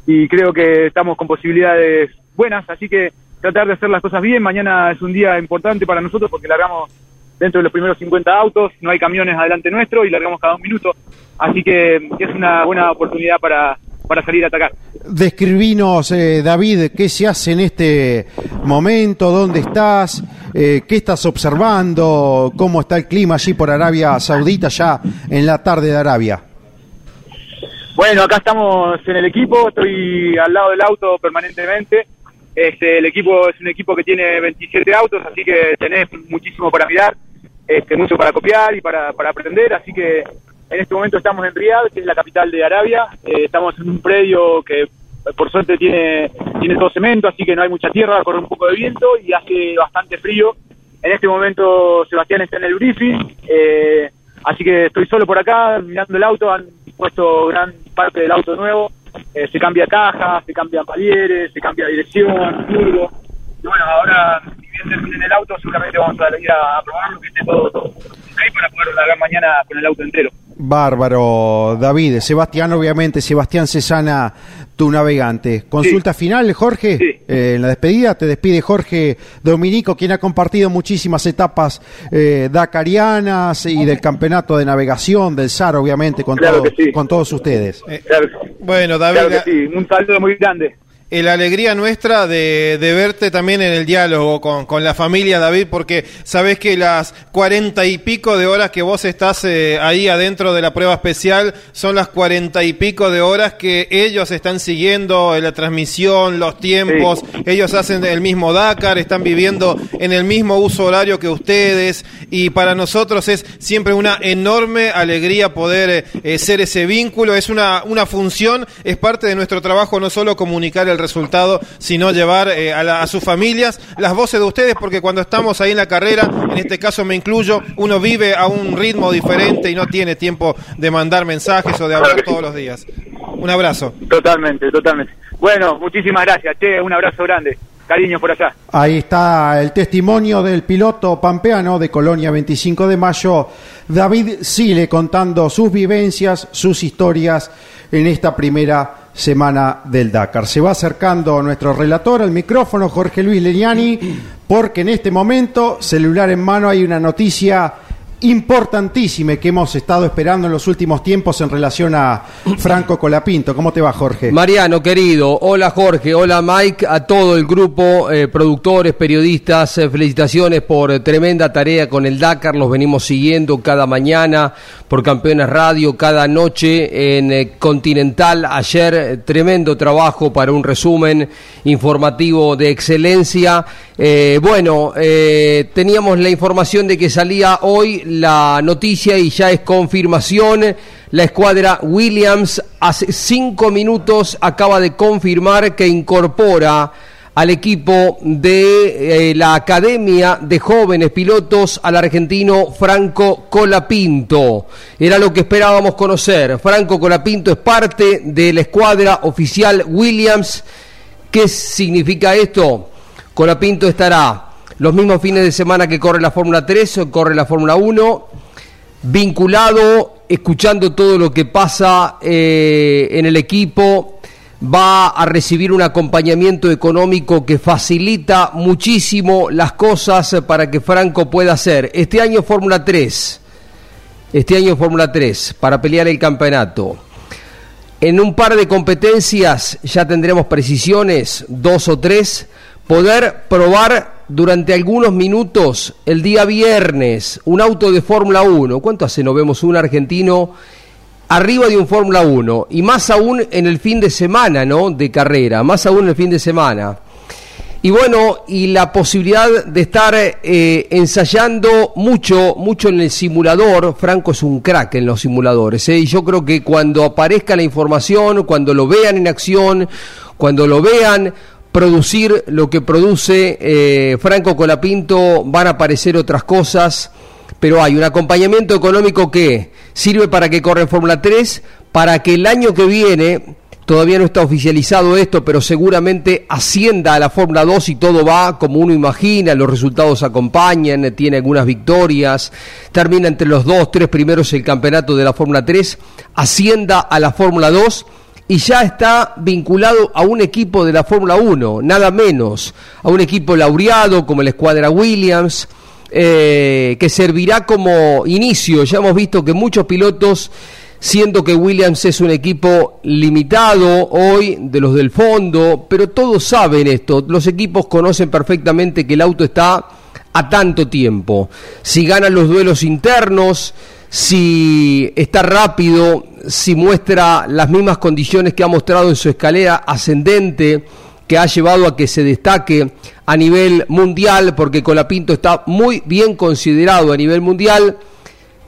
y creo que estamos con posibilidades buenas, así que tratar de hacer las cosas bien. Mañana es un día importante para nosotros porque largamos dentro de los primeros 50 autos, no hay camiones adelante nuestro y largamos cada un minuto, así que es una buena oportunidad para, para salir a atacar. Describinos, eh, David, qué se hace en este momento, dónde estás, eh, qué estás observando, cómo está el clima allí por Arabia Saudita ya en la tarde de Arabia. Bueno, acá estamos en el equipo, estoy al lado del auto permanentemente. Este, el equipo es un equipo que tiene 27 autos, así que tenés muchísimo para mirar, este, mucho para copiar y para, para aprender, así que en este momento estamos en Riyadh, que es la capital de Arabia. Eh, estamos en un predio que por suerte tiene, tiene todo cemento, así que no hay mucha tierra, corre un poco de viento y hace bastante frío. En este momento Sebastián está en el briefing, eh, así que estoy solo por acá mirando el auto, han puesto gran parte del auto nuevo, eh, se cambia caja, se cambian palieres, se cambia dirección, turbo. Y bueno, ahora si bien termine el auto, seguramente vamos a ir a, probarlo, que esté todo, todo ok para poder largar mañana con el auto entero. Bárbaro, David. Sebastián, obviamente, Sebastián Cesana, tu navegante. Consulta final, Jorge. Eh, en la despedida te despide Jorge Dominico, quien ha compartido muchísimas etapas eh, dakarianas y del campeonato de navegación, del SAR, obviamente, con, Claro todo- que sí. con todos ustedes. Bueno, David, Claro que sí, un saludo muy grande. Eh, la alegría nuestra de, de verte también en el diálogo con, con la familia, David, porque sabes que las cuarenta y pico de horas que vos estás eh, ahí adentro de la prueba especial son las cuarenta y pico de horas que ellos están siguiendo en la transmisión, los tiempos, ellos hacen el mismo Dakar, están viviendo en el mismo uso horario que ustedes. Y para nosotros es siempre una enorme alegría poder eh, eh, ser ese vínculo, es una, una función, es parte de nuestro trabajo no solo comunicar el resultado, sino llevar eh, a, la- a sus familias las voces de ustedes, porque cuando estamos ahí en la carrera, en este caso me incluyo, uno vive a un ritmo diferente y no tiene tiempo de mandar mensajes o de hablar todos los días. Un abrazo. Totalmente, totalmente. Bueno, muchísimas gracias, che, un abrazo grande. Cariño por allá. Ahí está el testimonio del piloto pampeano de Colonia 25 de mayo, David Sile, contando sus vivencias, sus historias en esta primera semana del Dakar. Se va acercando nuestro relator al micrófono, Jorge Luis Leniani, porque en este momento, celular en mano, hay una noticia importantísima que hemos estado esperando en los últimos tiempos en relación a Franco Colapinto. ¿Cómo te va, Jorge? Mariano, querido, hola Jorge, hola Mike, a todo el grupo, eh, productores, periodistas, eh, felicitaciones por tremenda tarea con el Dakar, los venimos siguiendo cada mañana por Campeones Radio, cada noche en eh, Continental, ayer tremendo trabajo para un resumen informativo de excelencia. bueno, teníamos la información de que salía hoy la noticia y ya es confirmación. La escuadra Williams hace cinco minutos acaba de confirmar que incorpora al equipo de eh, la Academia de Jóvenes Pilotos al argentino Franco Colapinto. Era lo que esperábamos conocer. Franco Colapinto es parte de la escuadra oficial Williams. ¿Qué significa esto? Colapinto estará los mismos fines de semana que corre la Fórmula 3 o corre la Fórmula 1, vinculado, escuchando todo lo que pasa eh, en el equipo, va a recibir un acompañamiento económico que facilita muchísimo las cosas para que Franco pueda hacer. Este año Fórmula 3, este año Fórmula 3, para pelear el campeonato. En un par de competencias ya tendremos precisiones, dos o tres, poder probar durante algunos minutos el día viernes un auto de Fórmula 1. ¿Cuánto hace no vemos un argentino arriba de un Fórmula 1? Y más aún en el fin de semana, ¿no? De carrera, más aún en el fin de semana. Y bueno, y la posibilidad de estar eh, ensayando mucho, mucho en el simulador. Franco es un crack en los simuladores. ¿eh? Y yo creo que cuando aparezca la información, cuando lo vean en acción, cuando lo vean producir lo que produce eh, Franco Colapinto, van a aparecer otras cosas, pero hay un acompañamiento económico que sirve para que corra Fórmula 3, para que el año que viene, todavía no está oficializado esto, pero seguramente ascienda a la Fórmula 2 y todo va como uno imagina, los resultados acompañan, tiene algunas victorias, termina entre los dos, tres primeros el campeonato de la Fórmula 3, ascienda a la Fórmula 2 y ya está vinculado a un equipo de la Fórmula 1, nada menos, a un equipo laureado como la Escuadra Williams, eh, que servirá como inicio. Ya hemos visto que muchos pilotos, siendo que Williams es un equipo limitado hoy de los del fondo, pero todos saben esto, los equipos conocen perfectamente que el auto está a tanto tiempo. Si ganan los duelos internos, si está rápido, si muestra las mismas condiciones que ha mostrado en su escalera ascendente, que ha llevado a que se destaque a nivel mundial, porque Colapinto está muy bien considerado a nivel mundial.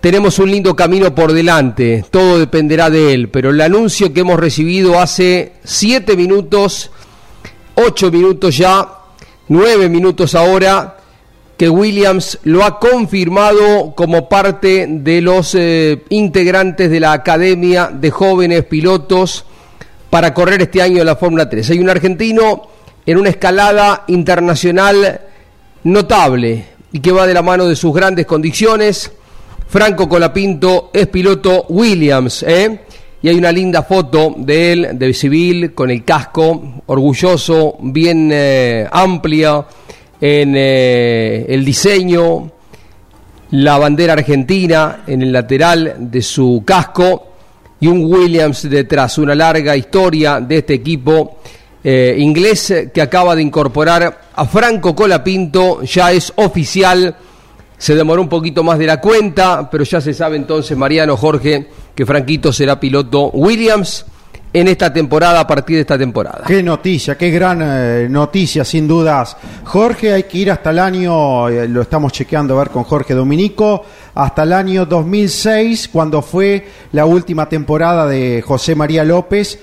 Tenemos un lindo camino por delante, todo dependerá de él, pero el anuncio que hemos recibido hace siete minutos, ocho minutos ya, nueve minutos ahora, que Williams lo ha confirmado como parte de los eh, integrantes de la Academia de Jóvenes Pilotos para correr este año la Fórmula 3. Hay un argentino en una escalada internacional notable y que va de la mano de sus grandes condiciones. Franco Colapinto es piloto Williams, ¿eh? Y hay una linda foto de él, de civil, con el casco, orgulloso, bien eh, amplia en eh, el diseño, la bandera argentina en el lateral de su casco y un Williams detrás. Una larga historia de este equipo eh, inglés que acaba de incorporar a Franco Colapinto, ya es oficial. Se demoró un poquito más de la cuenta, pero ya se sabe entonces, Mariano Jorge, que Franquito será piloto Williams en esta temporada, a partir de esta temporada. Qué noticia, qué gran eh, noticia, sin dudas. Jorge, hay que ir hasta el año, eh, lo estamos chequeando a ver con Jorge Dominico, hasta el año 2006, cuando fue la última temporada de José María López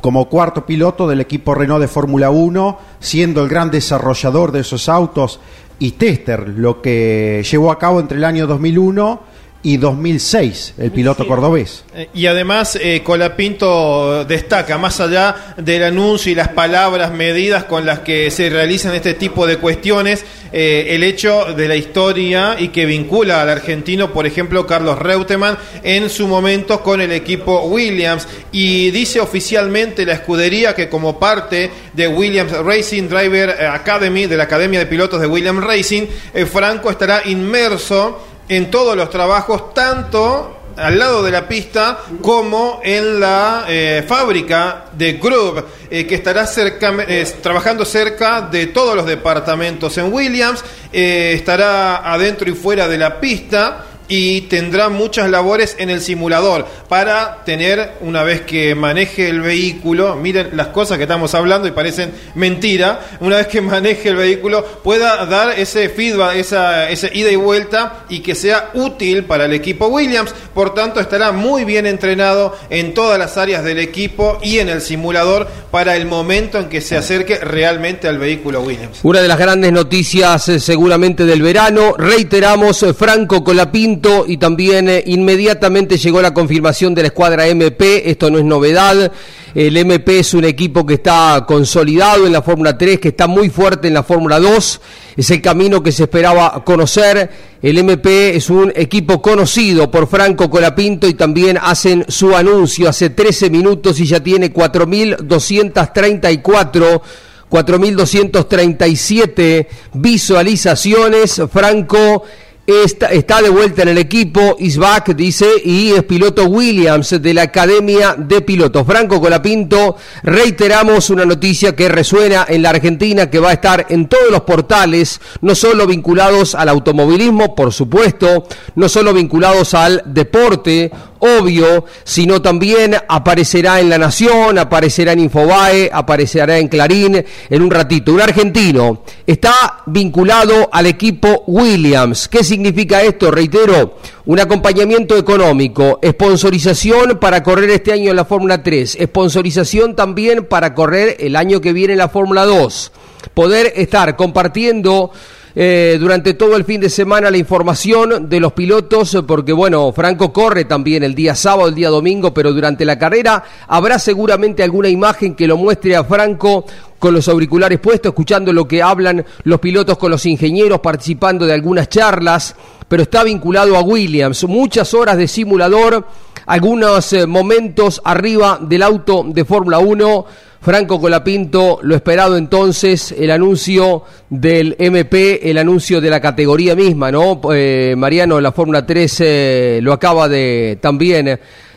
como cuarto piloto del equipo Renault de Fórmula 1, siendo el gran desarrollador de esos autos y tester, lo que llevó a cabo entre el año 2001 y 2006, el piloto cordobés. Eh, y además, eh, Colapinto destaca, más allá del anuncio y las palabras medidas con las que se realizan este tipo de cuestiones, eh, el hecho de la historia y que vincula al argentino, por ejemplo, Carlos Reutemann en su momento con el equipo Williams. Y dice oficialmente la escudería que como parte de Williams Racing Driver Academy, de la Academia de Pilotos de Williams Racing, eh, Franco estará inmerso en todos los trabajos, tanto al lado de la pista como en la eh, fábrica de Groove, eh, que estará cerca, eh, trabajando cerca de todos los departamentos. En Williams, estará adentro y fuera de la pista y tendrá muchas labores en el simulador para tener, una vez que maneje el vehículo, miren las cosas que estamos hablando y parecen mentira, una vez que maneje el vehículo pueda dar ese feedback, esa, esa ida y vuelta y que sea útil para el equipo Williams. Por tanto, estará muy bien entrenado en todas las áreas del equipo y en el simulador para el momento en que se acerque realmente al vehículo Williams. Una de las grandes noticias eh, seguramente del verano, reiteramos, eh, Franco Colapinto y también eh, inmediatamente llegó la confirmación de la escuadra MP, esto no es novedad, el MP es un equipo que está consolidado en la Fórmula 3, que está muy fuerte en la Fórmula 2, es el camino que se esperaba conocer, el MP es un equipo conocido por Franco Colapinto y también hacen su anuncio hace 13 minutos y ya tiene 4.234 4.237 visualizaciones. Franco Está, de vuelta en el equipo, Isbach dice, y es piloto Williams de la Academia de Pilotos. Franco Colapinto, reiteramos una noticia que resuena en la Argentina, que va a estar en todos los portales, no solo vinculados al automovilismo, por supuesto, no solo vinculados al deporte obvio, sino también aparecerá en La Nación, aparecerá en Infobae, aparecerá en Clarín en un ratito. Un argentino está vinculado al equipo Williams. ¿Qué significa esto? Reitero, un acompañamiento económico, sponsorización para correr este año en la Fórmula 3, sponsorización también para correr el año que viene en la Fórmula 2. Poder estar compartiendo eh, durante todo el fin de semana la información de los pilotos, porque bueno, Franco corre también el día sábado, el día domingo, pero durante la carrera habrá seguramente alguna imagen que lo muestre a Franco con los auriculares puestos, escuchando lo que hablan los pilotos con los ingenieros, participando de algunas charlas, pero está vinculado a Williams. Muchas horas de simulador, algunos eh, momentos arriba del auto de Fórmula 1 Franco Colapinto, lo esperado entonces, el anuncio del MP, el anuncio de la categoría misma, ¿no? Eh, Mariano, la Fórmula 3 eh, lo acaba de también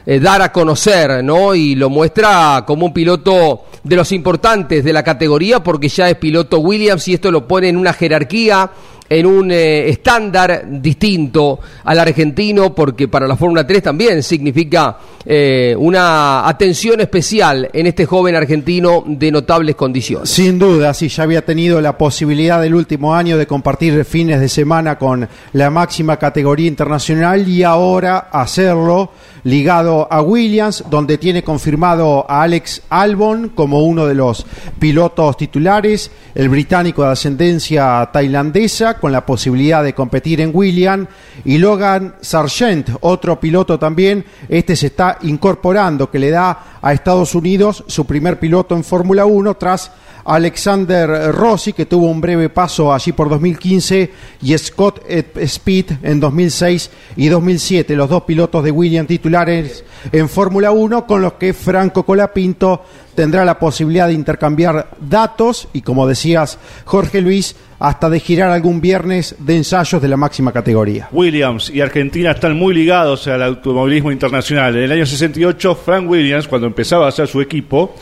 eh, dar a conocer, ¿no? Y lo muestra como un piloto de los importantes de la categoría, porque ya es piloto Williams y esto lo pone en una jerarquía en un eh, estándar distinto al argentino, porque para la Fórmula 3 también significa eh, una atención especial en este joven argentino de notables condiciones. Sin duda, sí, ya había tenido la posibilidad del último año de compartir fines de semana con la máxima categoría internacional y ahora hacerlo ligado a Williams, donde tiene confirmado a Alex Albon como uno de los pilotos titulares, el británico de ascendencia tailandesa, con la posibilidad de competir en Williams, y Logan Sargent, otro piloto también, este se está incorporando, que le da a Estados Unidos su primer piloto en Fórmula 1 tras Alexander Rossi, que tuvo un breve paso allí por 2015, y Scott Speed en 2006 y 2007, los dos pilotos de Williams titulares en Fórmula 1, con los que Franco Colapinto tendrá la posibilidad de intercambiar datos y, como decías, Jorge Luis, hasta de girar algún viernes de ensayos de la máxima categoría. Williams y Argentina están muy ligados al automovilismo internacional. En el año 68, Frank Williams, cuando empezaba a hacer su equipo,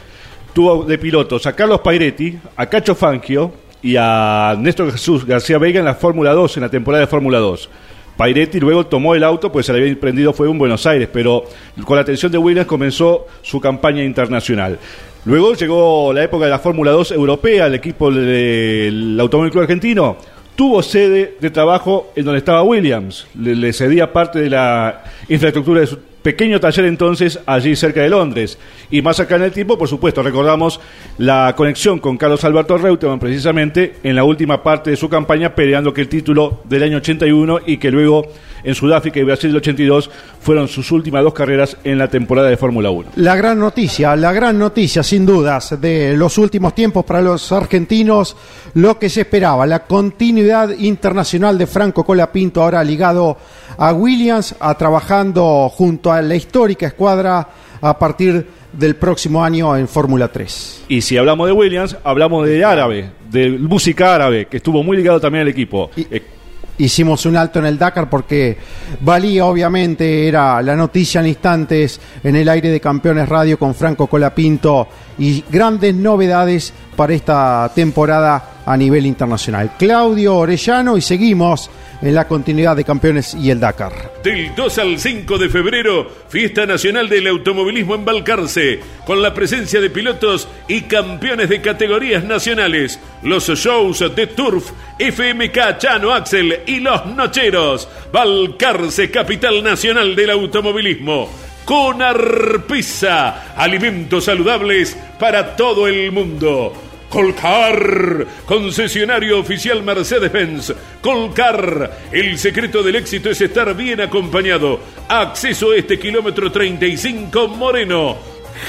tuvo de pilotos a Carlos Pairetti, a Cacho Fangio y a Néstor Jesús García Vega en la Fórmula 2, en la temporada de Fórmula 2. Pairetti luego tomó el auto, pues se le había prendido fuego en Buenos Aires, pero con la atención de Williams comenzó su campaña internacional. Luego llegó la época de la Fórmula 2 europea, el equipo del Automóvil Club Argentino tuvo sede de trabajo en donde estaba Williams, le, le cedía parte de la infraestructura de su pequeño taller entonces allí cerca de Londres. Y más acá en el tiempo, por supuesto, recordamos la conexión con Carlos Alberto Reutemann precisamente en la última parte de su campaña peleando que el título del año 81 y que luego en Sudáfrica y Brasil del 82 fueron sus últimas dos carreras en la temporada de Fórmula 1. La gran noticia, la gran noticia sin dudas de los últimos tiempos para los argentinos, lo que se esperaba, la continuidad internacional de Franco Colapinto ahora ligado a Williams, a trabajando junto a la histórica escuadra a partir del próximo año en Fórmula 3. Y si hablamos de Williams, hablamos de árabe, de música árabe, que estuvo muy ligado también al equipo. Eh, hicimos un alto en el Dakar porque valía obviamente, era la noticia en instantes en el aire de Campeones Radio con Franco Colapinto y grandes novedades para esta temporada a nivel internacional. Claudio Orellano y seguimos en la continuidad de campeones y el Dakar. Del 2 al 5 de febrero, Fiesta Nacional del Automovilismo en Balcarce, con la presencia de pilotos y campeones de categorías nacionales, los shows de Turf, FMK Chano Axel y Los Nocheros, Balcarce, capital nacional del automovilismo. Con Arpisa, alimentos saludables para todo el mundo. Colcar, concesionario oficial Mercedes-Benz. Colcar, el secreto del éxito es estar bien acompañado. Acceso a este kilómetro 35 Moreno.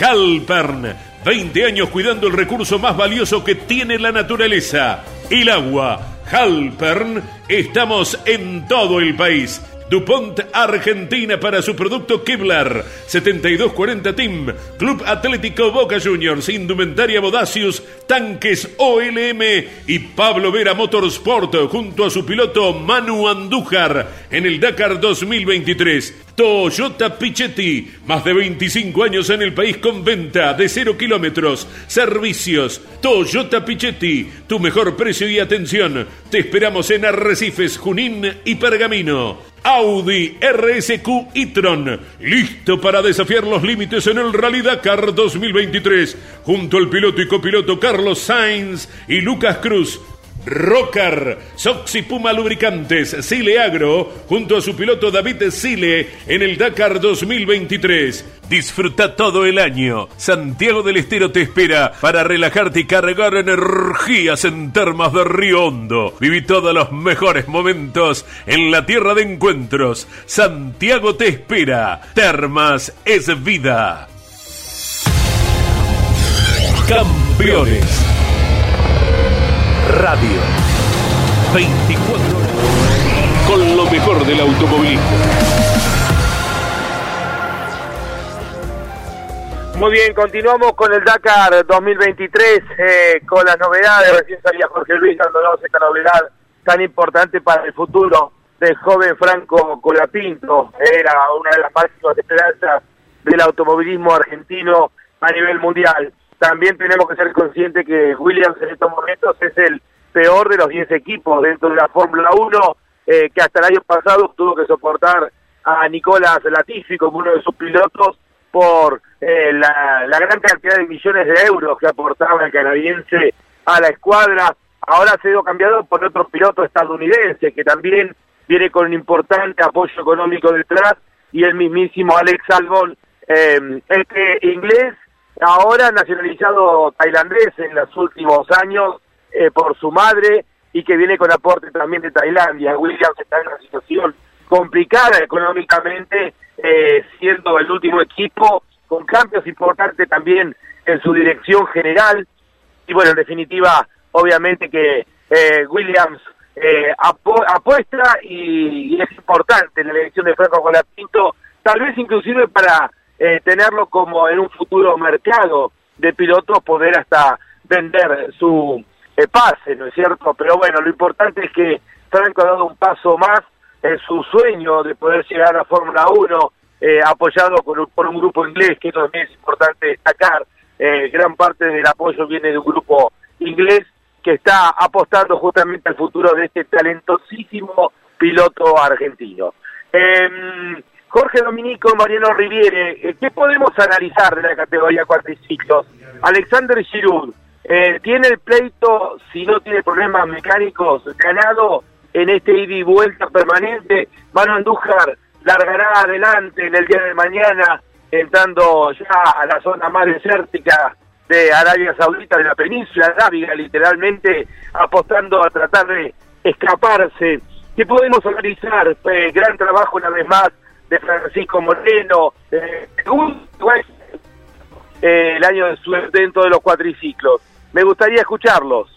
Halpern, 20 años cuidando el recurso más valioso que tiene la naturaleza, el agua. Halpern, estamos en todo el país. DuPont Argentina para su producto Kevlar. 7240 Team. Club Atlético Boca Juniors. Indumentaria Bodacius. Tanques OLM. Y Pablo Vera Motorsport junto a su piloto Manu Andújar en el Dakar 2023. Toyota Pichetti, más de 25 años en el país con venta de 0 kilómetros, servicios. Toyota Pichetti, tu mejor precio y atención. Te esperamos en Arrecifes, Junín y Pergamino. Audi RSQ e-tron, listo para desafiar los límites en el Rally Dakar 2023, junto al piloto y copiloto Carlos Sainz y Lucas Cruz. Rocker, Soxy Puma Lubricantes, Sile Agro, junto a su piloto David Sile en el Dakar 2023. Disfruta todo el año. Santiago del Estero te espera para relajarte y cargar energías en termas de Río Hondo. Viví todos los mejores momentos en la tierra de encuentros. Santiago te espera. Termas es vida. Campeones Radio. 24 horas con lo mejor del automovilismo. Muy bien, continuamos con el Dakar 2023, eh, con las novedades. Recién salía Jorge Luis dándonos esta novedad tan importante para el futuro del joven Franco Colapinto. Era una de las máximas esperanzas del automovilismo argentino a nivel mundial también tenemos que ser conscientes que Williams en estos momentos es el peor de los 10 equipos dentro de la Fórmula 1, eh, que hasta el año pasado tuvo que soportar a Nicolás Latifi como uno de sus pilotos por eh, la, gran cantidad de millones de euros que aportaba el canadiense a la escuadra. Ahora ha sido cambiado por otro piloto estadounidense que también viene con un importante apoyo económico detrás y el mismísimo Alex Albon, eh, este inglés ahora nacionalizado tailandés en los últimos años eh, por su madre y que viene con aporte también de Tailandia. Williams está en una situación complicada económicamente, eh, siendo el último equipo, con cambios importantes también en su dirección general. Y bueno, en definitiva, obviamente que eh, Williams apuesta y, es importante la elección de Franco Colapinto, tal vez inclusive para eh, tenerlo como en un futuro mercado de pilotos, poder hasta vender su eh, pase, ¿no es cierto? Pero bueno, lo importante es que Franco ha dado un paso más en su sueño de poder llegar a Fórmula 1, eh, apoyado por por un grupo inglés, que también es importante destacar. gran parte del apoyo viene de un grupo inglés que está apostando justamente al futuro de este talentosísimo piloto argentino. Eh, Jorge Dominico, Mariano Riviere, eh, ¿qué podemos analizar de la categoría cuatriciclos? Alexander Giroud, eh, ¿tiene el pleito, si no tiene problemas mecánicos, ganado en este ida y vuelta permanente? Manu Andújar largará adelante en el día de mañana, entrando ya a la zona más desértica de Arabia Saudita, de la península arábiga, literalmente apostando a tratar de escaparse ¿Qué podemos analizar? Eh, gran trabajo una vez más de Francisco Moreno, eh, eh, el año de suerte dentro de los cuatriciclos. Me gustaría escucharlos.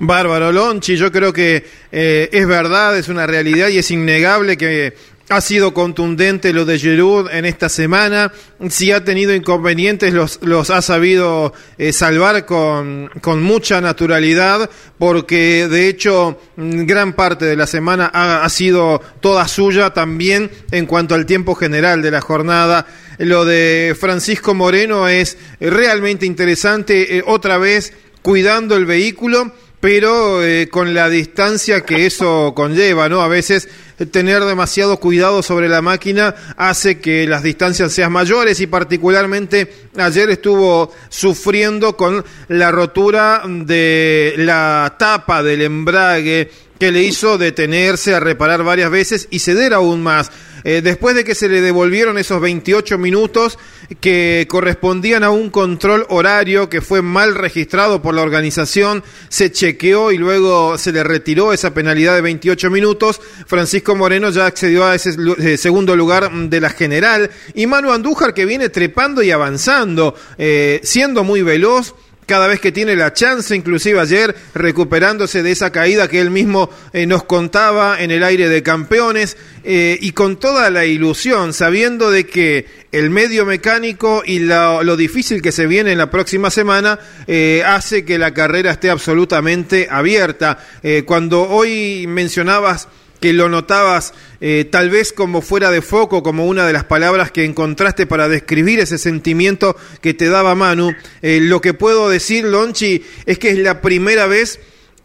Bárbaro Lonchi, yo creo que eh, es verdad, es una realidad y es innegable que ha sido contundente lo de Giroud en esta semana. Si ha tenido inconvenientes, los, los ha sabido eh, salvar con, con, mucha naturalidad, porque de hecho gran parte de la semana ha, ha, sido toda suya también en cuanto al tiempo general de la jornada. Lo de Francisco Moreno es realmente interesante, eh, otra vez cuidando el vehículo pero eh, con la distancia que eso conlleva, ¿no? A veces tener demasiado cuidado sobre la máquina hace que las distancias sean mayores y particularmente ayer estuvo sufriendo con la rotura de la tapa del embrague que le hizo detenerse a reparar varias veces y ceder aún más. Eh, después de que se le devolvieron esos 28 minutos que correspondían a un control horario que fue mal registrado por la organización, se chequeó y luego se le retiró esa penalidad de 28 minutos. Francisco Moreno ya accedió a ese eh, segundo lugar de la general y Manu Andújar que viene trepando y avanzando, eh, siendo muy veloz cada vez que tiene la chance, inclusive ayer recuperándose de esa caída que él mismo eh, nos contaba en el aire de campeones eh, y con toda la ilusión, sabiendo de que el medio mecánico y lo, difícil que se viene en la próxima semana eh, hace que la carrera esté absolutamente abierta. cuando hoy mencionabas que lo notabas eh, tal vez como fuera de foco, como una de las palabras que encontraste para describir ese sentimiento que te daba Manu. Eh, lo que puedo decir, Lonchi, es que es la primera vez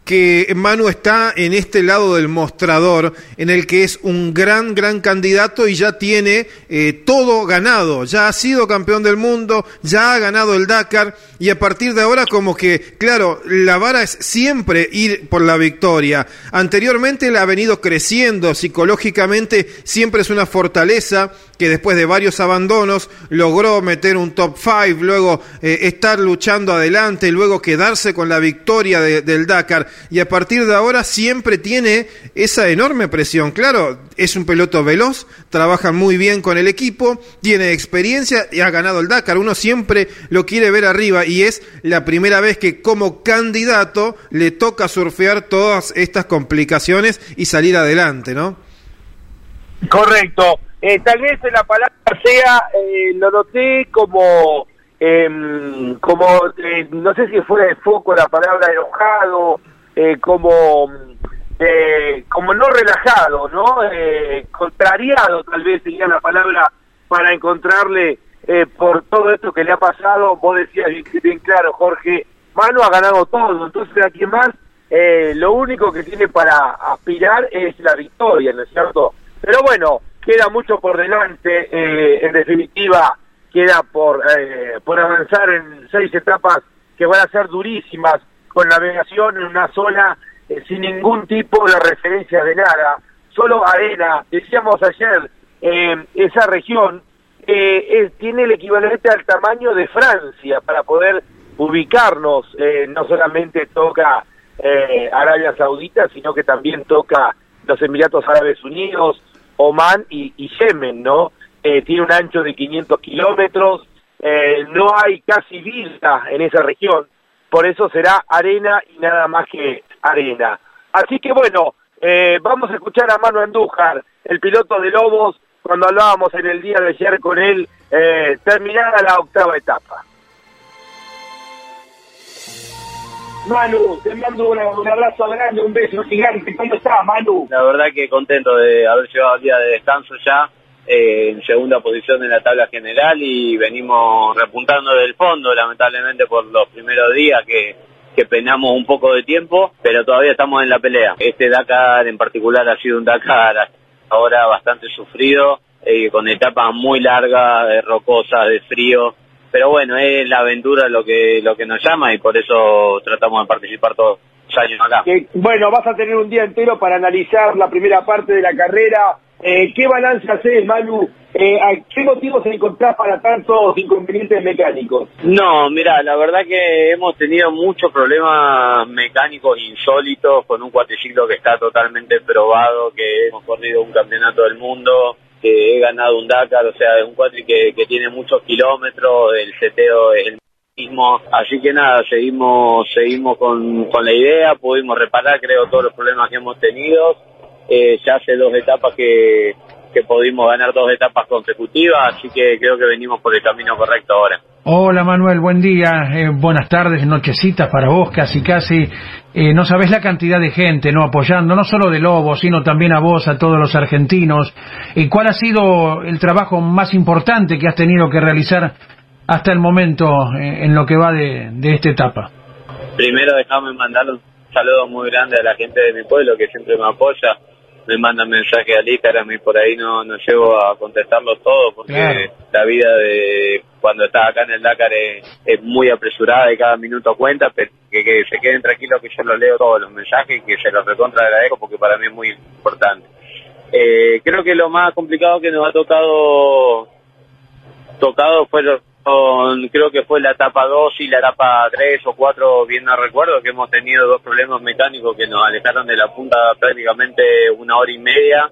que Manu está en este lado del mostrador, en el que es un gran, gran candidato y ya tiene eh, todo ganado. Ya ha sido campeón del mundo, ya ha ganado el Dakar y a partir de ahora como que, claro, la vara es siempre ir por la victoria. Anteriormente él ha venido creciendo psicológicamente, siempre es una fortaleza que después de varios abandonos logró meter un top 5, luego eh, estar luchando adelante, luego quedarse con la victoria de, del Dakar y a partir de ahora siempre tiene esa enorme presión. Claro, es un piloto veloz, trabaja muy bien con el equipo, tiene experiencia y ha ganado el Dakar. Uno siempre lo quiere ver arriba y es la primera vez que como candidato le toca surfear todas estas complicaciones y salir adelante, ¿no? Correcto. Eh, tal vez la palabra sea, eh, lo noté como, em, como eh, no sé si fuera de foco la palabra enojado, como, como no relajado, ¿no? contrariado tal vez sería la palabra para encontrarle por todo esto que le ha pasado. Vos decías bien, claro, Jorge, Manu ha ganado todo, entonces aquí más lo único que tiene para aspirar es la victoria, ¿no es cierto? Pero bueno, queda mucho por delante, eh, en definitiva queda por, eh, por avanzar en seis etapas que van a ser durísimas, con navegación en una zona eh, sin ningún tipo de referencia de nada, solo arena, decíamos ayer, esa región tiene el equivalente al tamaño de Francia para poder ubicarnos, no solamente toca Arabia Saudita, sino que también toca los Emiratos Árabes Unidos, Oman y, Yemen, ¿no? Eh, tiene un ancho de 500 kilómetros, eh, no hay casi vida en esa región, por eso será arena y nada más que arena. Así que bueno, eh, vamos a escuchar a Manu Andújar, el piloto de Lobos, cuando hablábamos en el día de ayer con él, terminada la octava etapa. Manu, te mando un abrazo grande, un beso gigante. ¿Cómo estás, Manu? La verdad que contento de haber llegado al día de descanso ya, eh, en segunda posición en la tabla general y venimos repuntando del fondo, lamentablemente por los primeros días que, que penamos un poco de tiempo, pero todavía estamos en la pelea. Este Dakar en particular ha sido un Dakar ahora bastante sufrido, eh, con etapas muy largas, rocosas, de frío pero bueno, es la aventura lo que lo que nos llama y por eso tratamos de participar todos los años acá. bueno, vas a tener un día entero para analizar la primera parte de la carrera, Eh, ¿Qué balance haces, Manu? Eh, ¿a ¿Qué motivos encontrás para tantos inconvenientes mecánicos? No, mira, la verdad que hemos tenido muchos problemas mecánicos insólitos con un cuatriciclo que está totalmente probado, que hemos corrido un campeonato del mundo, he ganado un Dakar, o sea, es un cuatri que, que tiene muchos kilómetros, el seteo es el mismo, así que nada, seguimos seguimos con, con la idea, pudimos reparar creo todos los problemas que hemos tenido, eh, ya hace dos etapas que, que pudimos ganar dos etapas consecutivas, así que creo que venimos por el camino correcto ahora. Hola Manuel, buen día, eh, buenas tardes, nochecitas para vos, casi casi. Eh, no sabés la cantidad de gente, ¿no? Apoyando, no solo de Lobo, sino también a vos, a todos los argentinos. ¿Y cuál ha sido el trabajo más importante que has tenido que realizar hasta el momento eh, en lo que va de, de esta etapa? Primero dejame mandar un saludo muy grande a la gente de mi pueblo que siempre me apoya, me mandan mensajes al Instagram y por ahí no, no llego a contestarlos todos porque Claro. la vida de cuando estás acá en el Dakar es, es muy apresurada y cada minuto cuenta, pero que, que se queden tranquilos que yo los leo todos los mensajes y que se los recontra agradezco porque para mí es muy importante. Eh, creo que lo más complicado que nos ha tocado tocado fueron creo que fue la etapa 2 y la etapa 3 o 4, bien no recuerdo, que hemos tenido dos problemas mecánicos que nos alejaron de la punta prácticamente una hora y media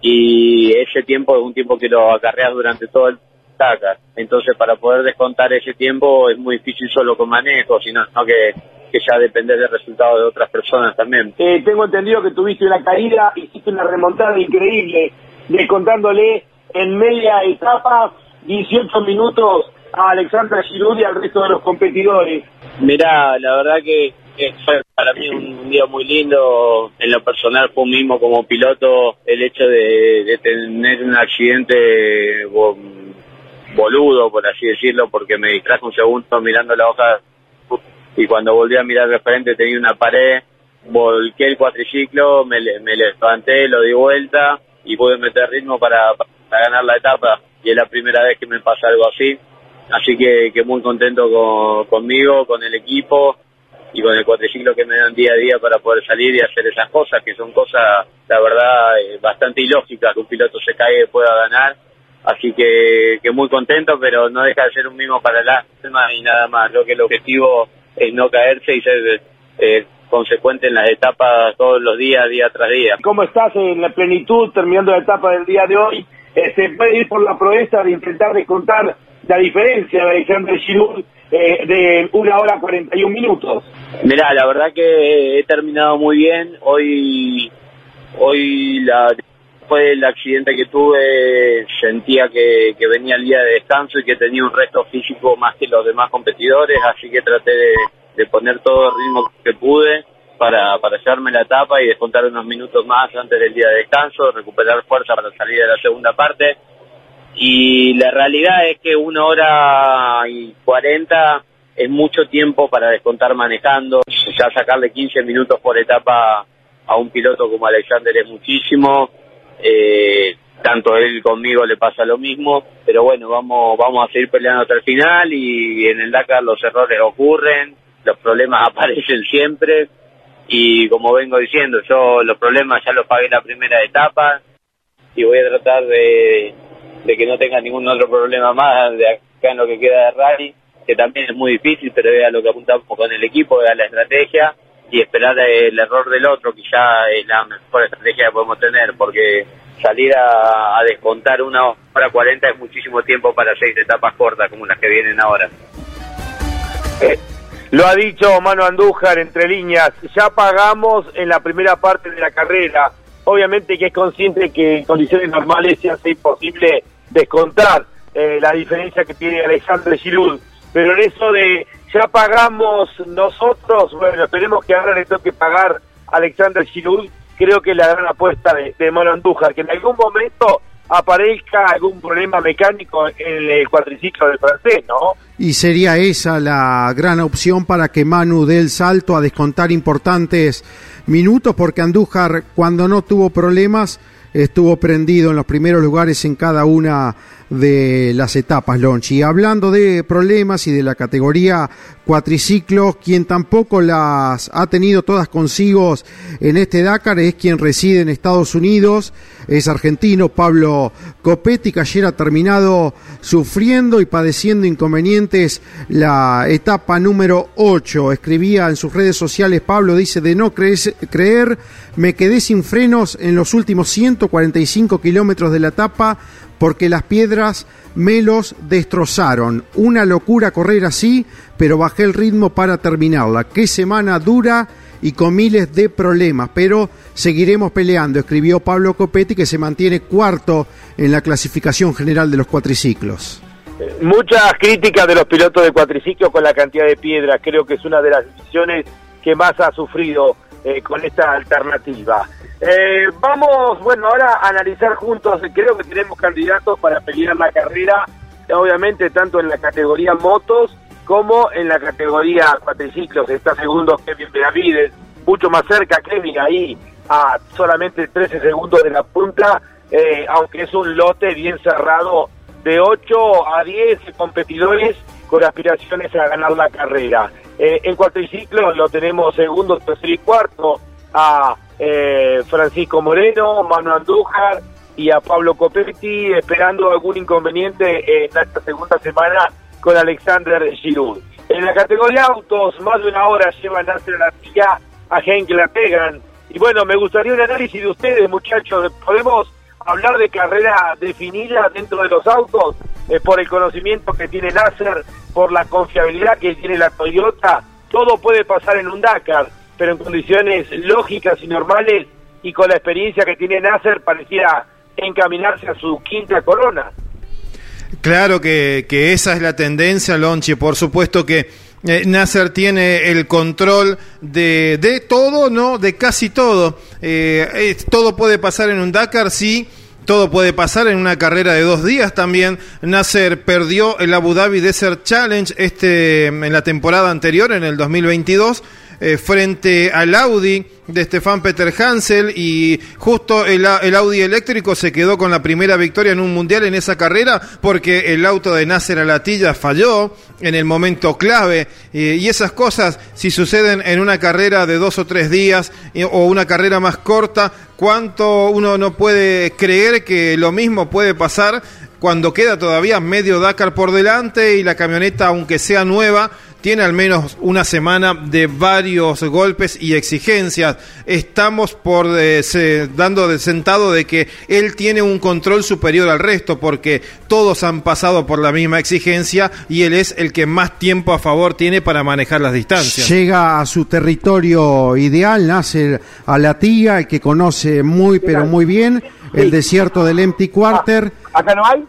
y ese tiempo es un tiempo que lo acarreas durante todo el Dakar. Entonces para poder descontar ese tiempo es muy difícil solo con manejo, sino no que, que ya depende del resultado de otras personas también. Eh, tengo entendido que tuviste una caída, hiciste una remontada increíble, descontándole en media etapa 18 minutos a Alexandra Giroud y al resto de los competidores. Mirá, la verdad que, fue para mí un, día muy lindo. En lo personal fue un mismo como piloto el hecho de, tener un accidente bo- boludo, por así decirlo, porque me distrajo un segundo mirando la hoja y cuando volví a mirar de frente tenía una pared, volqué el cuatriciclo, me, me levanté, lo di vuelta y pude meter ritmo para ganar la etapa y es la primera vez que me pasa algo así. Así que, que muy contento con- conmigo, con el equipo y con el cuatriciclo que me dan día a día para poder salir y hacer esas cosas, que son cosas, la verdad, eh, bastante ilógicas, que un piloto se caiga y pueda ganar. Así que, que muy contento, pero no deja de ser un mismo para el alma y nada más. Creo que el objetivo es no caerse y ser eh, consecuente en las etapas todos los días, día tras día. ¿Cómo estás en la plenitud terminando la etapa del día de hoy? ¿Se puede ir por la proeza de intentar descontar la diferencia de Alexander Giroud eh, de una hora 41 minutos? Mirá, la verdad que he terminado muy bien. Hoy, hoy la, después del accidente que tuve, sentía que, venía el día de descanso y que tenía un resto físico más que los demás competidores, así que traté de, de poner todo el ritmo que pude para, para llevarme la etapa y descontar unos minutos más antes del día de descanso, recuperar fuerza para salir de la segunda parte. Y la realidad es que una hora y cuarenta es mucho tiempo para descontar manejando. Ya sacarle 15 minutos por etapa a un piloto como Alexander es muchísimo. Eh, tanto él conmigo le pasa lo mismo. Pero bueno, vamos, vamos a seguir peleando hasta el final y en el Dakar los errores ocurren, los problemas aparecen siempre. Y como vengo diciendo, yo los problemas ya los pagué en la primera etapa y voy a tratar de, de que no tenga ningún otro problema más de acá en lo que queda de rally, que también es muy difícil, pero vea lo que apuntamos con el equipo, vea la estrategia y esperar el error del otro, que ya es la mejor estrategia que podemos tener, porque salir a, a descontar una hora 40 es muchísimo tiempo para seis etapas cortas como las que vienen ahora. Lo ha dicho Mano Andújar entre líneas, ya pagamos en la primera parte de la carrera. Obviamente que es consciente que en condiciones normales se hace imposible descontar eh, la diferencia que tiene Alexandre Giroud. Pero en eso de ya pagamos nosotros, bueno, esperemos que ahora le toque pagar a Alexander Giroud, creo que la gran apuesta de, de Andújar, que en algún momento aparezca algún problema mecánico en el cuatriciclo del francés, ¿no? Y sería esa la gran opción para que Manu dé el salto a descontar importantes minutos, porque Andújar, cuando no tuvo problemas, estuvo prendido en los primeros lugares en cada una de las etapas, Lonchi. Hablando de problemas y de la categoría cuatriciclos, quien tampoco las ha tenido todas consigo en este Dakar es quien reside en Estados Unidos, es argentino Pablo Copetti, que ayer ha terminado sufriendo y padeciendo inconvenientes la etapa número 8. Escribía en sus redes sociales, Pablo dice, de no creer, me quedé sin frenos en los últimos 145 kilómetros de la etapa porque las piedras me los destrozaron. Una locura correr así, pero bajé el ritmo para terminarla. Qué semana dura y con miles de problemas, pero seguiremos peleando, escribió Pablo Copetti, que se mantiene cuarto en la clasificación general de los cuatriciclos. Muchas críticas de los pilotos de cuatriciclos con la cantidad de piedras, creo que es una de las decisiones que más ha sufrido eh, con esta alternativa. Eh, vamos, bueno, ahora a analizar juntos, creo que tenemos candidatos para pelear la carrera, obviamente tanto en la categoría motos como en la categoría cuatriciclos. Está segundo Kevin Benavides, mucho más cerca Kevin ahí a solamente 13 segundos de la punta, eh, aunque es un lote bien cerrado de 8 a 10 competidores con aspiraciones a ganar la carrera. Eh, en cuatriciclos lo tenemos segundo, tercero y cuarto a eh, Francisco Moreno, Manu Andújar y a Pablo Copetti, esperando algún inconveniente en esta segunda semana con Alexander Giroud. En la categoría autos, más de una hora lleva Nasser la a Henk la pegan. Y bueno, me gustaría un análisis de ustedes, muchachos. ¿Podemos hablar de carrera definida dentro de los autos? Eh, por el conocimiento que tiene Nasser, por la confiabilidad que tiene la Toyota. Todo puede pasar en un Dakar pero en condiciones lógicas y normales y con la experiencia que tiene Nasser parecía encaminarse a su quinta corona. Claro que, que esa es la tendencia, Lonchi. Por supuesto que eh, Nasser tiene el control de, de, todo, ¿no? De casi todo. Eh, todo puede pasar en un Dakar, sí. Todo puede pasar en una carrera de dos días también. Nasser perdió el Abu Dhabi Desert Challenge este, en la temporada anterior, en el 2022 eh, frente al Audi de Stefan Peter Hansel y justo el, Audi eléctrico se quedó con la primera victoria en un mundial en esa carrera porque el auto de Nasser Alatilla falló en el momento clave. Y esas cosas si suceden en una carrera de dos o tres días o una carrera más corta, cuánto uno no puede creer que lo mismo puede pasar cuando queda todavía medio Dakar por delante y la camioneta, aunque sea nueva, tiene al menos una semana de varios golpes y exigencias. Estamos por eh, dando de sentado de que él tiene un control superior al resto porque todos han pasado por la misma exigencia y él es el que más tiempo a favor tiene para manejar las distancias. Llega a su territorio ideal, nace a la tía, el que conoce muy pero muy bien el desierto del Empty Quarter. Ah, ¿Acá no hay?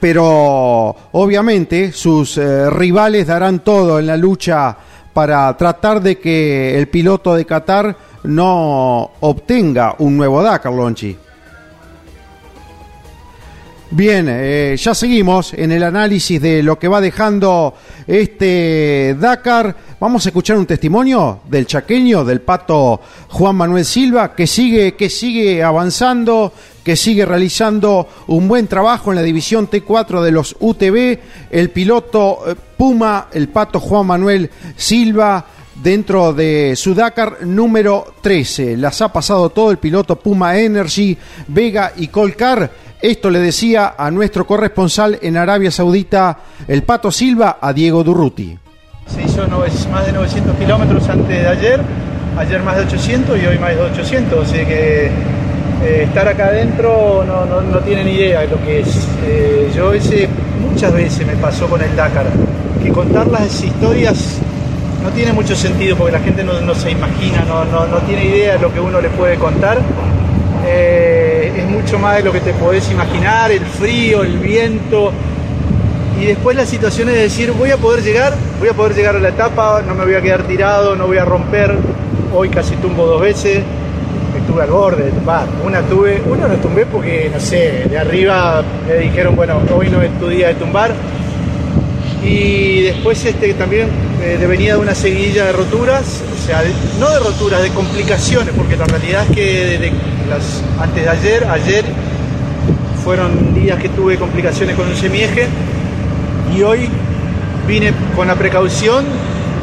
Pero obviamente sus eh, rivales darán todo en la lucha para tratar de que el piloto de Qatar no obtenga un nuevo Dakar, Lonchi. Bien, eh, ya seguimos en el análisis de lo que va dejando este Dakar. Vamos a escuchar un testimonio del chaqueño, del pato Juan Manuel Silva, que sigue, que sigue avanzando, que sigue realizando un buen trabajo en la división T4 de los UTV. El piloto eh, Puma, el pato Juan Manuel Silva dentro de su Dakar número 13. Las ha pasado todo el piloto Puma Energy, Vega y Colcar esto le decía a nuestro corresponsal en Arabia Saudita, el Pato Silva, a Diego Durruti. Se hizo más de 900 kilómetros antes de ayer, ayer más de 800 y hoy más de 800, así que eh, estar acá adentro no, no, no, tienen idea de lo que es. Eh, yo ese muchas veces me pasó con el Dakar, que contar las historias no tiene mucho sentido porque la gente no, se imagina, no, tiene idea de lo que uno le puede contar. Eh, es mucho más de lo que te podés imaginar, el frío, el viento. Y después la situación es decir, voy a poder llegar, voy a poder llegar a la etapa, no me voy a quedar tirado, no voy a romper. Hoy casi tumbo dos veces, estuve al borde de tumbar. Una tuve, una no tumbé porque, no sé, de arriba me dijeron, bueno, hoy no es tu día de tumbar. Y después este, también eh, de venida de una seguidilla de roturas, o sea, no de roturas, de complicaciones, porque la realidad es que antes de ayer, ayer fueron días que tuve complicaciones con un semieje y hoy vine con la precaución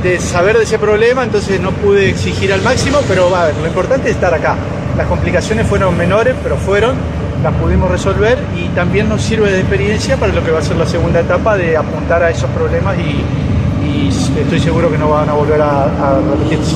de saber de ese problema, entonces no pude exigir al máximo, pero a ver, lo importante es estar acá. Las complicaciones fueron menores, pero fueron, las pudimos resolver y también nos sirve de experiencia para lo que va a ser la segunda etapa de apuntar a esos problemas y, y estoy seguro que no van a volver a, a repetirse.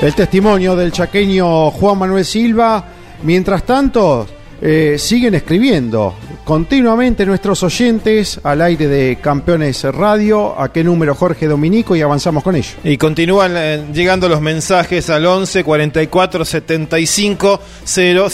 El testimonio del chaqueño Juan Manuel Silva. Mientras tanto, eh, siguen escribiendo continuamente nuestros oyentes al aire de Campeones Radio. ¿A qué número Jorge Dominico? Y avanzamos con ello. Y continúan eh, llegando los mensajes al 11 44 75 00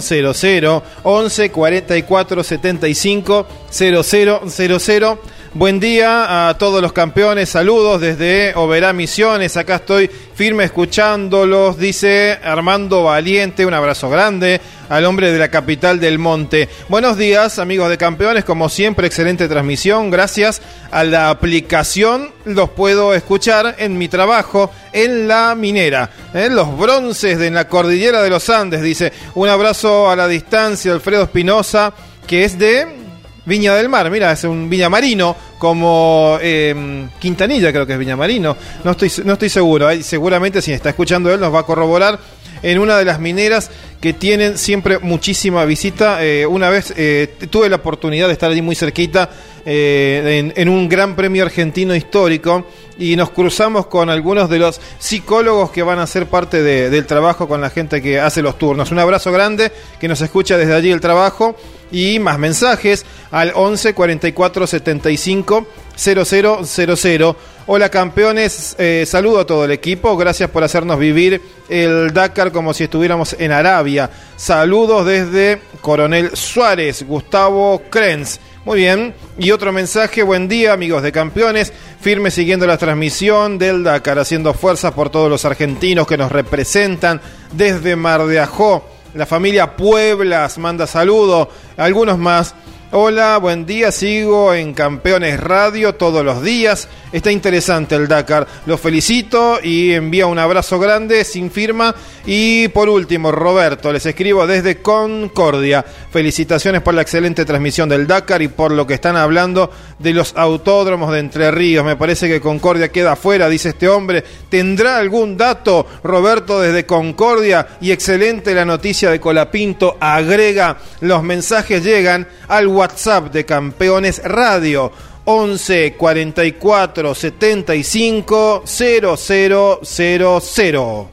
00 11 44 75 0000 Buen día a todos los campeones, saludos desde Oberá Misiones, acá estoy firme escuchándolos, dice Armando Valiente, un abrazo grande al hombre de la capital del monte. Buenos días amigos de campeones, como siempre excelente transmisión, gracias a la aplicación los puedo escuchar en mi trabajo en la minera, en los bronces de la cordillera de los Andes, dice un abrazo a la distancia Alfredo Espinosa, que es de Viña del Mar, mira, es un Viña Marino, como eh, Quintanilla creo que es Viña Marino, no estoy, no estoy seguro, ahí seguramente si está escuchando él nos va a corroborar en una de las mineras que tienen siempre muchísima visita. Eh, una vez eh, tuve la oportunidad de estar allí muy cerquita eh, en, en, un gran premio argentino histórico y nos cruzamos con algunos de los psicólogos que van a ser parte de, del trabajo con la gente que hace los turnos. Un abrazo grande que nos escucha desde allí el trabajo y más mensajes al 11 44 75 0000. Hola campeones, eh, saludo a todo el equipo, gracias por hacernos vivir el Dakar como si estuviéramos en Arabia. Saludos desde Coronel Suárez, Gustavo Krenz. Muy bien, y otro mensaje, buen día amigos de campeones, firme siguiendo la transmisión del Dakar, haciendo fuerzas por todos los argentinos que nos representan desde Mar de Ajó. La familia Pueblas manda saludo, algunos más Hola, buen día, sigo en Campeones Radio todos los días. Está interesante el Dakar. Los felicito y envía un abrazo grande sin firma. Y por último, Roberto, les escribo desde Concordia. Felicitaciones por la excelente transmisión del Dakar y por lo que están hablando de los autódromos de Entre Ríos. Me parece que Concordia queda afuera, dice este hombre. ¿Tendrá algún dato, Roberto, desde Concordia? Y excelente la noticia de Colapinto. Agrega, los mensajes llegan al WhatsApp de Campeones Radio 11 44 75 0000.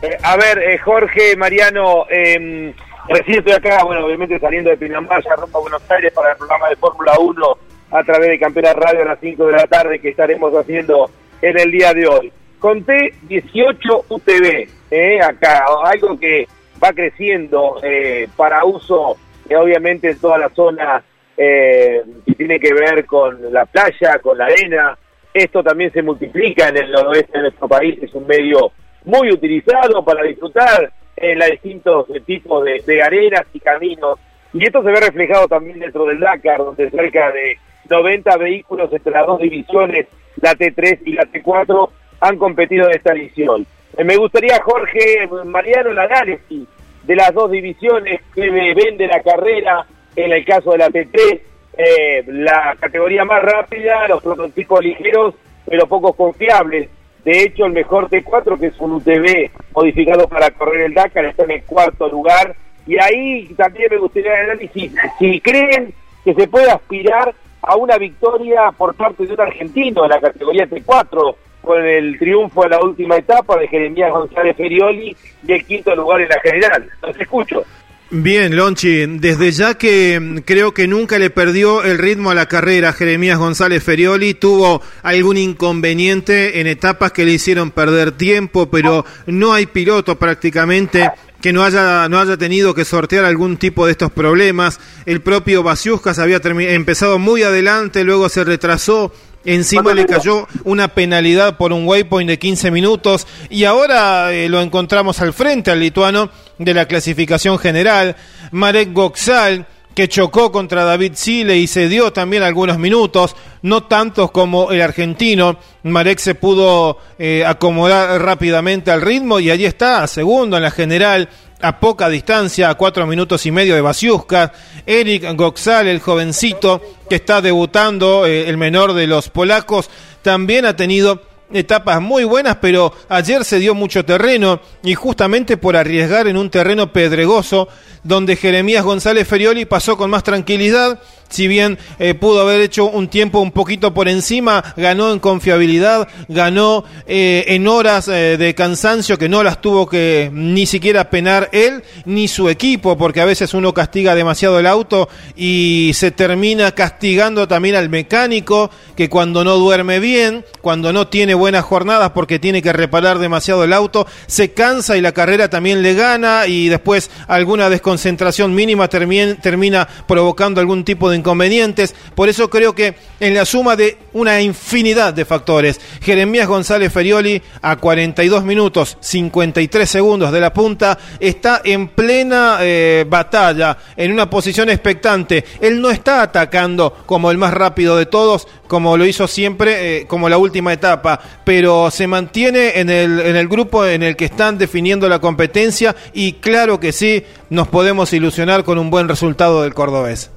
Eh, a ver, eh, Jorge, Mariano, eh, recién estoy acá, bueno, obviamente saliendo de Pinamar, ya rumbo a Buenos Aires para el programa de Fórmula 1 a través de Campeones Radio a las 5 de la tarde que estaremos haciendo en el día de hoy. Conté 18 UTV, eh, acá, algo que va creciendo eh, para uso eh, obviamente en toda la zona eh, tiene que ver con la playa, con la arena. Esto también se multiplica en el noroeste de nuestro país, es un medio muy utilizado para disfrutar en los distintos tipos de, de arenas y caminos. Y esto se ve reflejado también dentro del Dakar, donde cerca de 90 vehículos entre las dos divisiones, la T3 y la T4, han competido en esta edición. Eh, me gustaría, Jorge, Mariano, el análisis de las dos divisiones que vende la carrera, en el caso de la T3, eh, la categoría más rápida, los prototipos ligeros, pero poco confiables. De hecho, el mejor T4, que es un UTV modificado para correr el Dakar, está en el cuarto lugar. Y ahí también me gustaría el si creen que se puede aspirar a una victoria por parte de un argentino en la categoría T4, con el triunfo en la última etapa de Jeremías González Ferioli y el quinto lugar en la general. Los escucho. Bien, Lonchi, desde ya que mm, creo que nunca le perdió el ritmo a la carrera Jeremías González Ferioli, tuvo algún inconveniente en etapas que le hicieron perder tiempo, pero no hay piloto prácticamente que no haya, no haya tenido que sortear algún tipo de estos problemas. El propio Basiuskas había empezado muy adelante, luego se retrasó, Encima le cayó una penalidad por un waypoint de 15 minutos y ahora eh, lo encontramos al frente al lituano de la clasificación general. Marek Goxal, que chocó contra David Sile y se dio también algunos minutos, no tantos como el argentino. Marek se pudo eh, acomodar rápidamente al ritmo y allí está, segundo en la general. A poca distancia, a cuatro minutos y medio de Basiuska. Eric Goxal, el jovencito que está debutando, eh, el menor de los polacos, también ha tenido etapas muy buenas, pero ayer se dio mucho terreno y justamente por arriesgar en un terreno pedregoso donde Jeremías González Ferioli pasó con más tranquilidad, si bien eh, pudo haber hecho un tiempo un poquito por encima, ganó en confiabilidad, ganó eh, en horas eh, de cansancio que no las tuvo que ni siquiera penar él ni su equipo, porque a veces uno castiga demasiado el auto y se termina castigando también al mecánico, que cuando no duerme bien, cuando no tiene buenas jornadas porque tiene que reparar demasiado el auto, se cansa y la carrera también le gana y después alguna desconcentración concentración mínima termina provocando algún tipo de inconvenientes. Por eso creo que en la suma de una infinidad de factores, Jeremías González Ferioli a 42 minutos 53 segundos de la punta está en plena eh, batalla, en una posición expectante. Él no está atacando como el más rápido de todos, como lo hizo siempre, eh, como la última etapa, pero se mantiene en el, en el grupo en el que están definiendo la competencia y claro que sí, nos podemos ilusionar con un buen resultado del cordobés.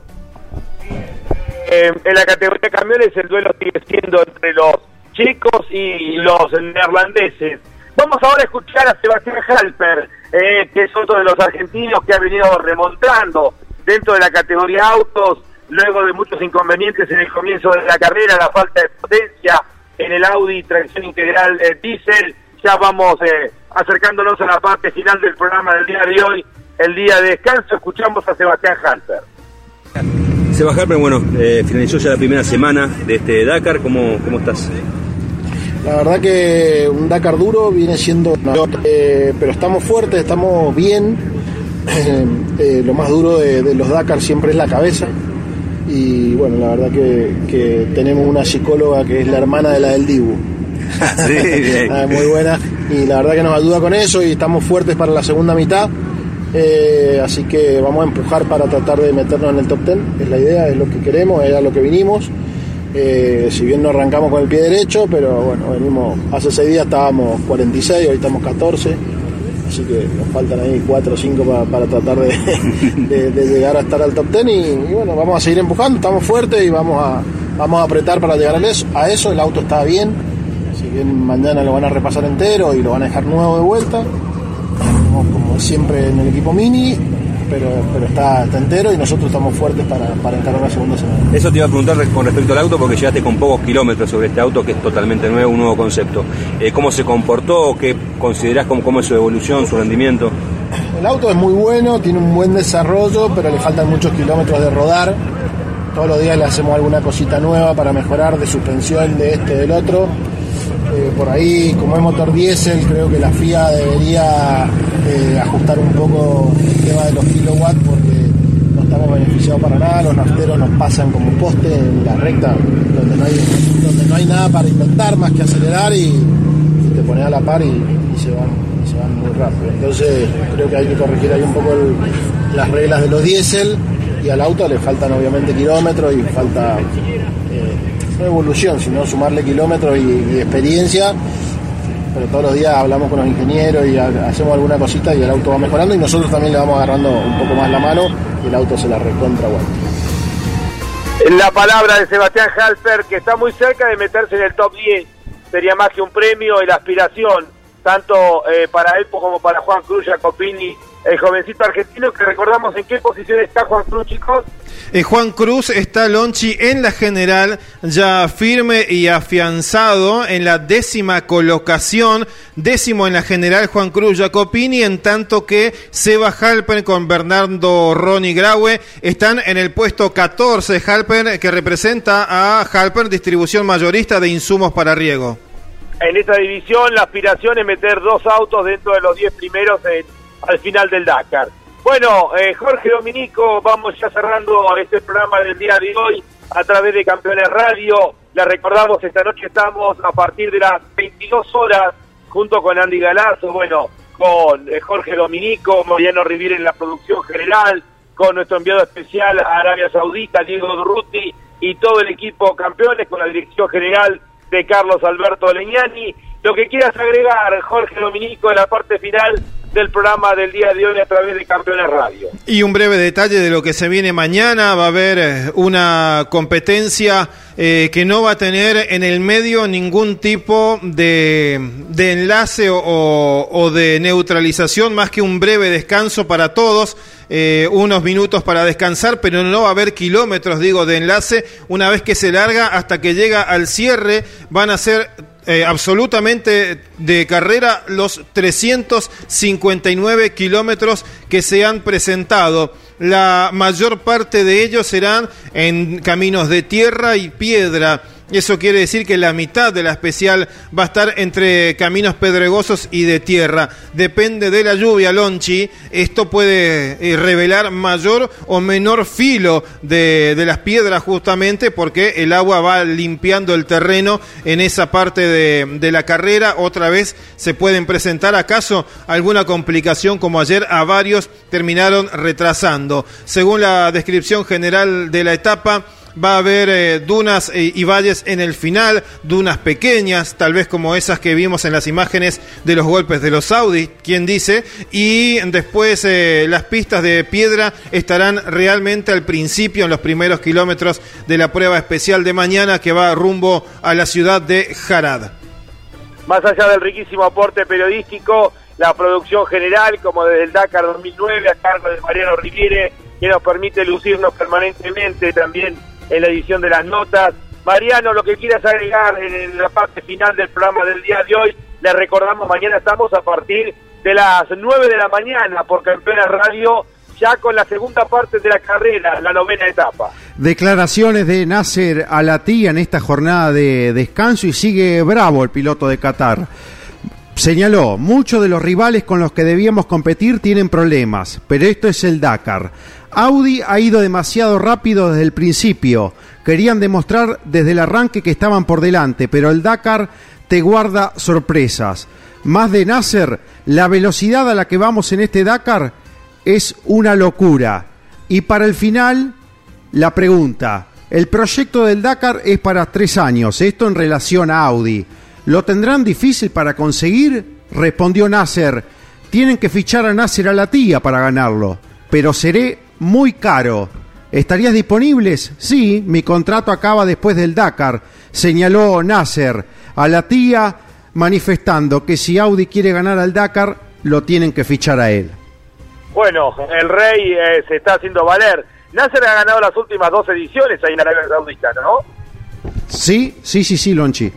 Eh, en la categoría de camiones el duelo sigue siendo entre los chicos y los neerlandeses. Vamos ahora a escuchar a Sebastián Halper, eh, que es otro de los argentinos que ha venido remontando dentro de la categoría autos, luego de muchos inconvenientes en el comienzo de la carrera, la falta de potencia en el Audi tracción integral eh, diesel. Ya vamos eh, acercándonos a la parte final del programa del día de hoy, el día de descanso. Escuchamos a Sebastián Halper. Sebastián Halper, bueno, eh, finalizó ya la primera semana de este Dakar. ¿Cómo, cómo estás? La verdad que un Dakar duro viene siendo, eh, pero estamos fuertes, estamos bien. Eh, lo más duro de, de los Dakar siempre es la cabeza y bueno, la verdad que, que, tenemos una psicóloga que es la hermana de la del Dibu. sí, bien. Ah, Muy buena y la verdad que nos ayuda con eso y estamos fuertes para la segunda mitad. Eh, así que vamos a empujar para tratar de meternos en el top 10, es la idea, es lo que queremos, es a lo que vinimos. Eh, si bien no arrancamos con el pie derecho, pero bueno, venimos, hace seis días estábamos 46, hoy estamos 14 así que nos faltan ahí 4 o 5 para, tratar de, llegar a estar al top 10 y, bueno, vamos a seguir empujando, estamos fuertes y vamos a, vamos a apretar para llegar a eso, a eso, el auto está bien, si bien mañana lo van a repasar entero y lo van a dejar nuevo de vuelta, siempre en el equipo mini, pero, pero está, está, entero y nosotros estamos fuertes para, para encarar la segunda semana. Eso te iba a preguntar con respecto al auto, porque llegaste con pocos kilómetros sobre este auto que es totalmente nuevo, un nuevo concepto. Eh, ¿Cómo se comportó? ¿Qué considerás como, cómo es su evolución, su rendimiento? El auto es muy bueno, tiene un buen desarrollo, pero le faltan muchos kilómetros de rodar. Todos los días le hacemos alguna cosita nueva para mejorar de suspensión, de este, del otro. Eh, por ahí, como es motor diésel, creo que la FIA debería eh, ajustar un poco el tema de los kilowatts porque no estamos beneficiados para nada. Los nafteros nos pasan como poste en la recta donde no hay, donde no hay nada para inventar más que acelerar y, te pones a la par y, se, van, se van muy rápido. Entonces, creo que hay que corregir ahí un poco las reglas de los diésel y al auto le faltan obviamente kilómetros y falta no evolución, sino sumarle kilómetros y, experiencia. Pero todos los días hablamos con los ingenieros y hacemos alguna cosita y el auto va mejorando y nosotros también le vamos agarrando un poco más la mano y el auto se la recontra bueno. La palabra de Sebastián Halper, que está muy cerca de meterse en el top 10, sería más que un premio y la aspiración, tanto eh, para él como para Juan Cruz Jacopini, el jovencito argentino, que recordamos en qué posición está Juan Cruz, chicos. Eh, Juan Cruz está Lonchi en la general, ya firme y afianzado en la décima colocación, décimo en la general Juan Cruz Jacopini, en tanto que Seba Halper con Bernardo Ronnie Graue están en el puesto 14, Halper que representa a Halper Distribución Mayorista de Insumos para Riego. En esta división la aspiración es meter dos autos dentro de los 10 primeros en, al final del Dakar. Bueno, eh, Jorge Dominico, vamos ya cerrando este programa del día de hoy a través de Campeones Radio. Le recordamos, esta noche estamos a partir de las 22 horas junto con Andy Galazo, bueno, con eh, Jorge Dominico, Mariano Rivir en la producción general, con nuestro enviado especial a Arabia Saudita, Diego Durruti, y todo el equipo campeones con la dirección general de Carlos Alberto Leñani. Lo que quieras agregar, Jorge Dominico, en la parte final del programa del día de hoy a través de Campeones Radio. Y un breve detalle de lo que se viene mañana, va a haber eh, una competencia eh, que no va a tener en el medio ningún tipo de, de enlace o, de neutralización, más que un breve descanso para todos. Eh, unos minutos para descansar, pero no va a haber kilómetros, digo, de enlace. Una vez que se larga hasta que llega al cierre, van a ser eh, absolutamente de carrera los 359 kilómetros que se han presentado. La mayor parte de ellos serán en caminos de tierra y piedra. Eso quiere decir que la mitad de la especial va a estar entre caminos pedregosos y de tierra. Depende de la lluvia, Lonchi. Esto puede eh, revelar mayor o menor filo de, de, las piedras justamente porque el agua va limpiando el terreno en esa parte de, de la carrera. Otra vez se pueden presentar acaso alguna complicación como ayer a varios terminaron retrasando. Según la descripción general de la etapa, va a haber eh, dunas eh, y valles en el final, dunas pequeñas, tal vez como esas que vimos en las imágenes de los golpes de los Audi, quien dice, y después eh, las pistas de piedra estarán realmente al principio, en los primeros kilómetros de la prueba especial de mañana que va rumbo a la ciudad de Jarad. Más allá del riquísimo aporte periodístico, la producción general, como desde el Dakar 2009 a cargo de Mariano Riviere, que nos permite lucirnos permanentemente también en la edición de las notas. Mariano, lo que quieras agregar en la parte final del programa del día de hoy, le recordamos, mañana estamos a partir de las 9 de la mañana por Campeones Radio, ya con la segunda parte de la carrera, la novena etapa. Declaraciones de Nasser Alatí en esta jornada de descanso y sigue bravo el piloto de Qatar. Señaló, muchos de los rivales con los que debíamos competir tienen problemas, pero esto es el Dakar. Audi ha ido demasiado rápido desde el principio. Querían demostrar desde el arranque que estaban por delante, pero el Dakar te guarda sorpresas. Más de Nasser, la velocidad a la que vamos en este Dakar es una locura. Y para el final, la pregunta. El proyecto del Dakar es para tres años, esto en relación a Audi. ¿Lo tendrán difícil para conseguir? Respondió Nasser. Tienen que fichar a Nasser a la tía para ganarlo, pero seré muy caro. ¿Estarías disponibles? Sí, mi contrato acaba después del Dakar, señaló Nasser a la tía manifestando que si Audi quiere ganar al Dakar, lo tienen que fichar a él. Bueno, el rey eh, se está haciendo valer. Nasser ha ganado las últimas dos ediciones ahí en Arabia Saudita, ¿no? Sí, sí, sí, sí, Lonchi.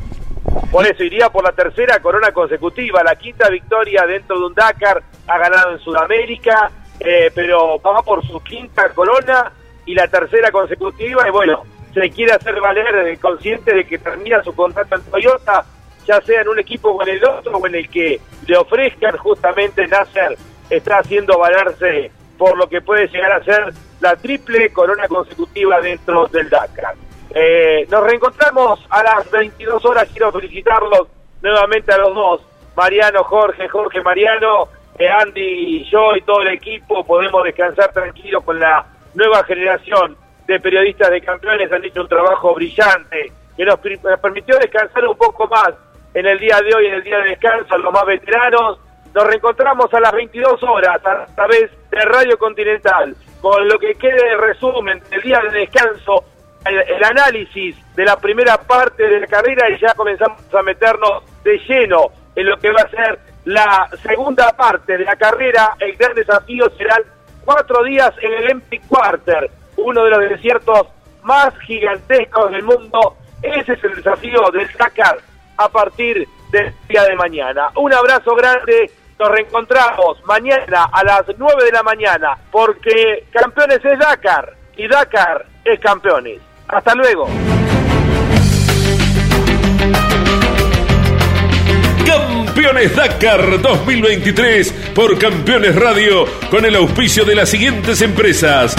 Por eso iría por la tercera corona consecutiva, la quinta victoria dentro de un Dakar, ha ganado en Sudamérica, eh, pero va por su quinta corona y la tercera consecutiva, y bueno, se quiere hacer valer consciente de que termina su contrato en Toyota, ya sea en un equipo o en el otro, o en el que le ofrezcan justamente Nasser, está haciendo valerse por lo que puede llegar a ser la triple corona consecutiva dentro del Dakar. Eh, nos reencontramos a las 22 horas, quiero felicitarlos nuevamente a los dos, Mariano, Jorge, Jorge, Mariano, Andy y yo y todo el equipo podemos descansar tranquilos con la nueva generación de periodistas de campeones, han hecho un trabajo brillante que nos, permitió descansar un poco más en el día de hoy, en el día de descanso, los más veteranos. Nos reencontramos a las 22 horas a través de Radio Continental con lo que quede de resumen del día de descanso el, análisis de la primera parte de la carrera y ya comenzamos a meternos de lleno en lo que va a ser la segunda parte de la carrera. El gran desafío serán cuatro días en el Empty Quarter, uno de los desiertos más gigantescos del mundo. Ese es el desafío del Dakar a partir del día de mañana. Un abrazo grande. Nos reencontramos mañana a las 9 de la mañana porque campeones es Dakar y Dakar es campeones. Hasta luego. Campeones Dakar 2023 por Campeones Radio con el auspicio de las siguientes empresas.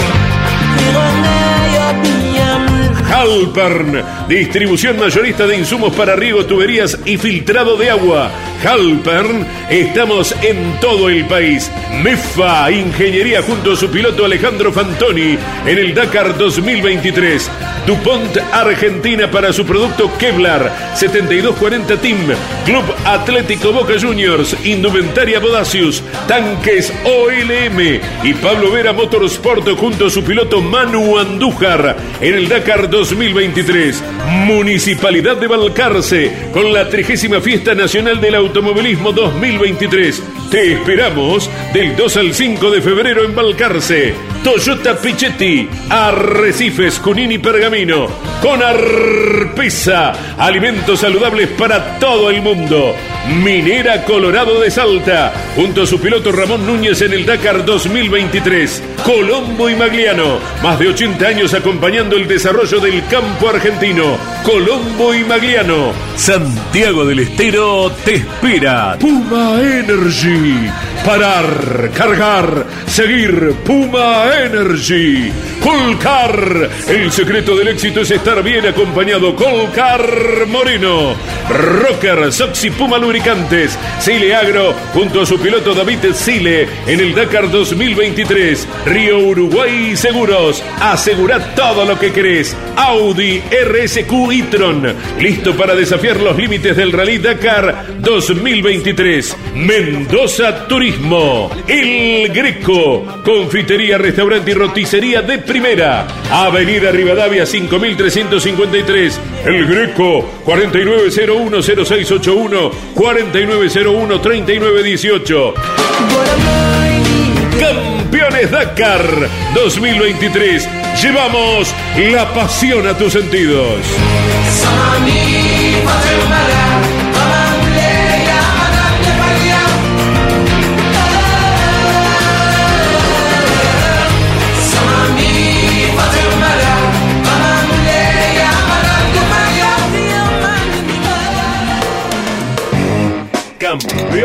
Halpern, distribución mayorista de insumos para riego, tuberías y filtrado de agua. Halpern, estamos en todo el país. MEFA, ingeniería junto a su piloto Alejandro Fantoni en el Dakar 2023. DuPont Argentina para su producto Kevlar 7240 Team. Club Boca Juniors, Indumentaria Bodacius, Tanques OLM y Pablo Vera Motorsport junto a su piloto Manu Andújar en el Dakar 2023. Municipalidad de Balcarce con la 30 Fiesta Nacional del Automovilismo 2023. Te esperamos del 2 al 5 de febrero en Balcarce. Toyota Pichetti, Arrecifes, Junín y Pergamino. Con Arpesa, alimentos saludables para todo el mundo. Minera Colorado de Salta, junto a su piloto Ramón Núñez en el Dakar 2023. Colombo y Magliano, más de 80 años acompañando el desarrollo del campo argentino. Colombo y Magliano. Santiago del Estero te espera. Puma Energy. Parar, cargar, seguir. Puma Energy. Colcar. El secreto del éxito es estar bien acompañado. Colcar Moreno. Rocker, Soxy Puma Lubricantes. Sile Agro junto a su piloto David Sile en el Dakar 2023. Río Uruguay Seguros. Asegura todo lo que querés. Audi RSQ e-tron. Listo para desafiar los límites del Rally Dakar 2023. Mendoza Turismo. El Greco. Confitería, restaurante y roticería de primera. Avenida Rivadavia 5353. El Greco 49010681 49013918. Campeones Dakar 2023. Llevamos la pasión a tus sentidos.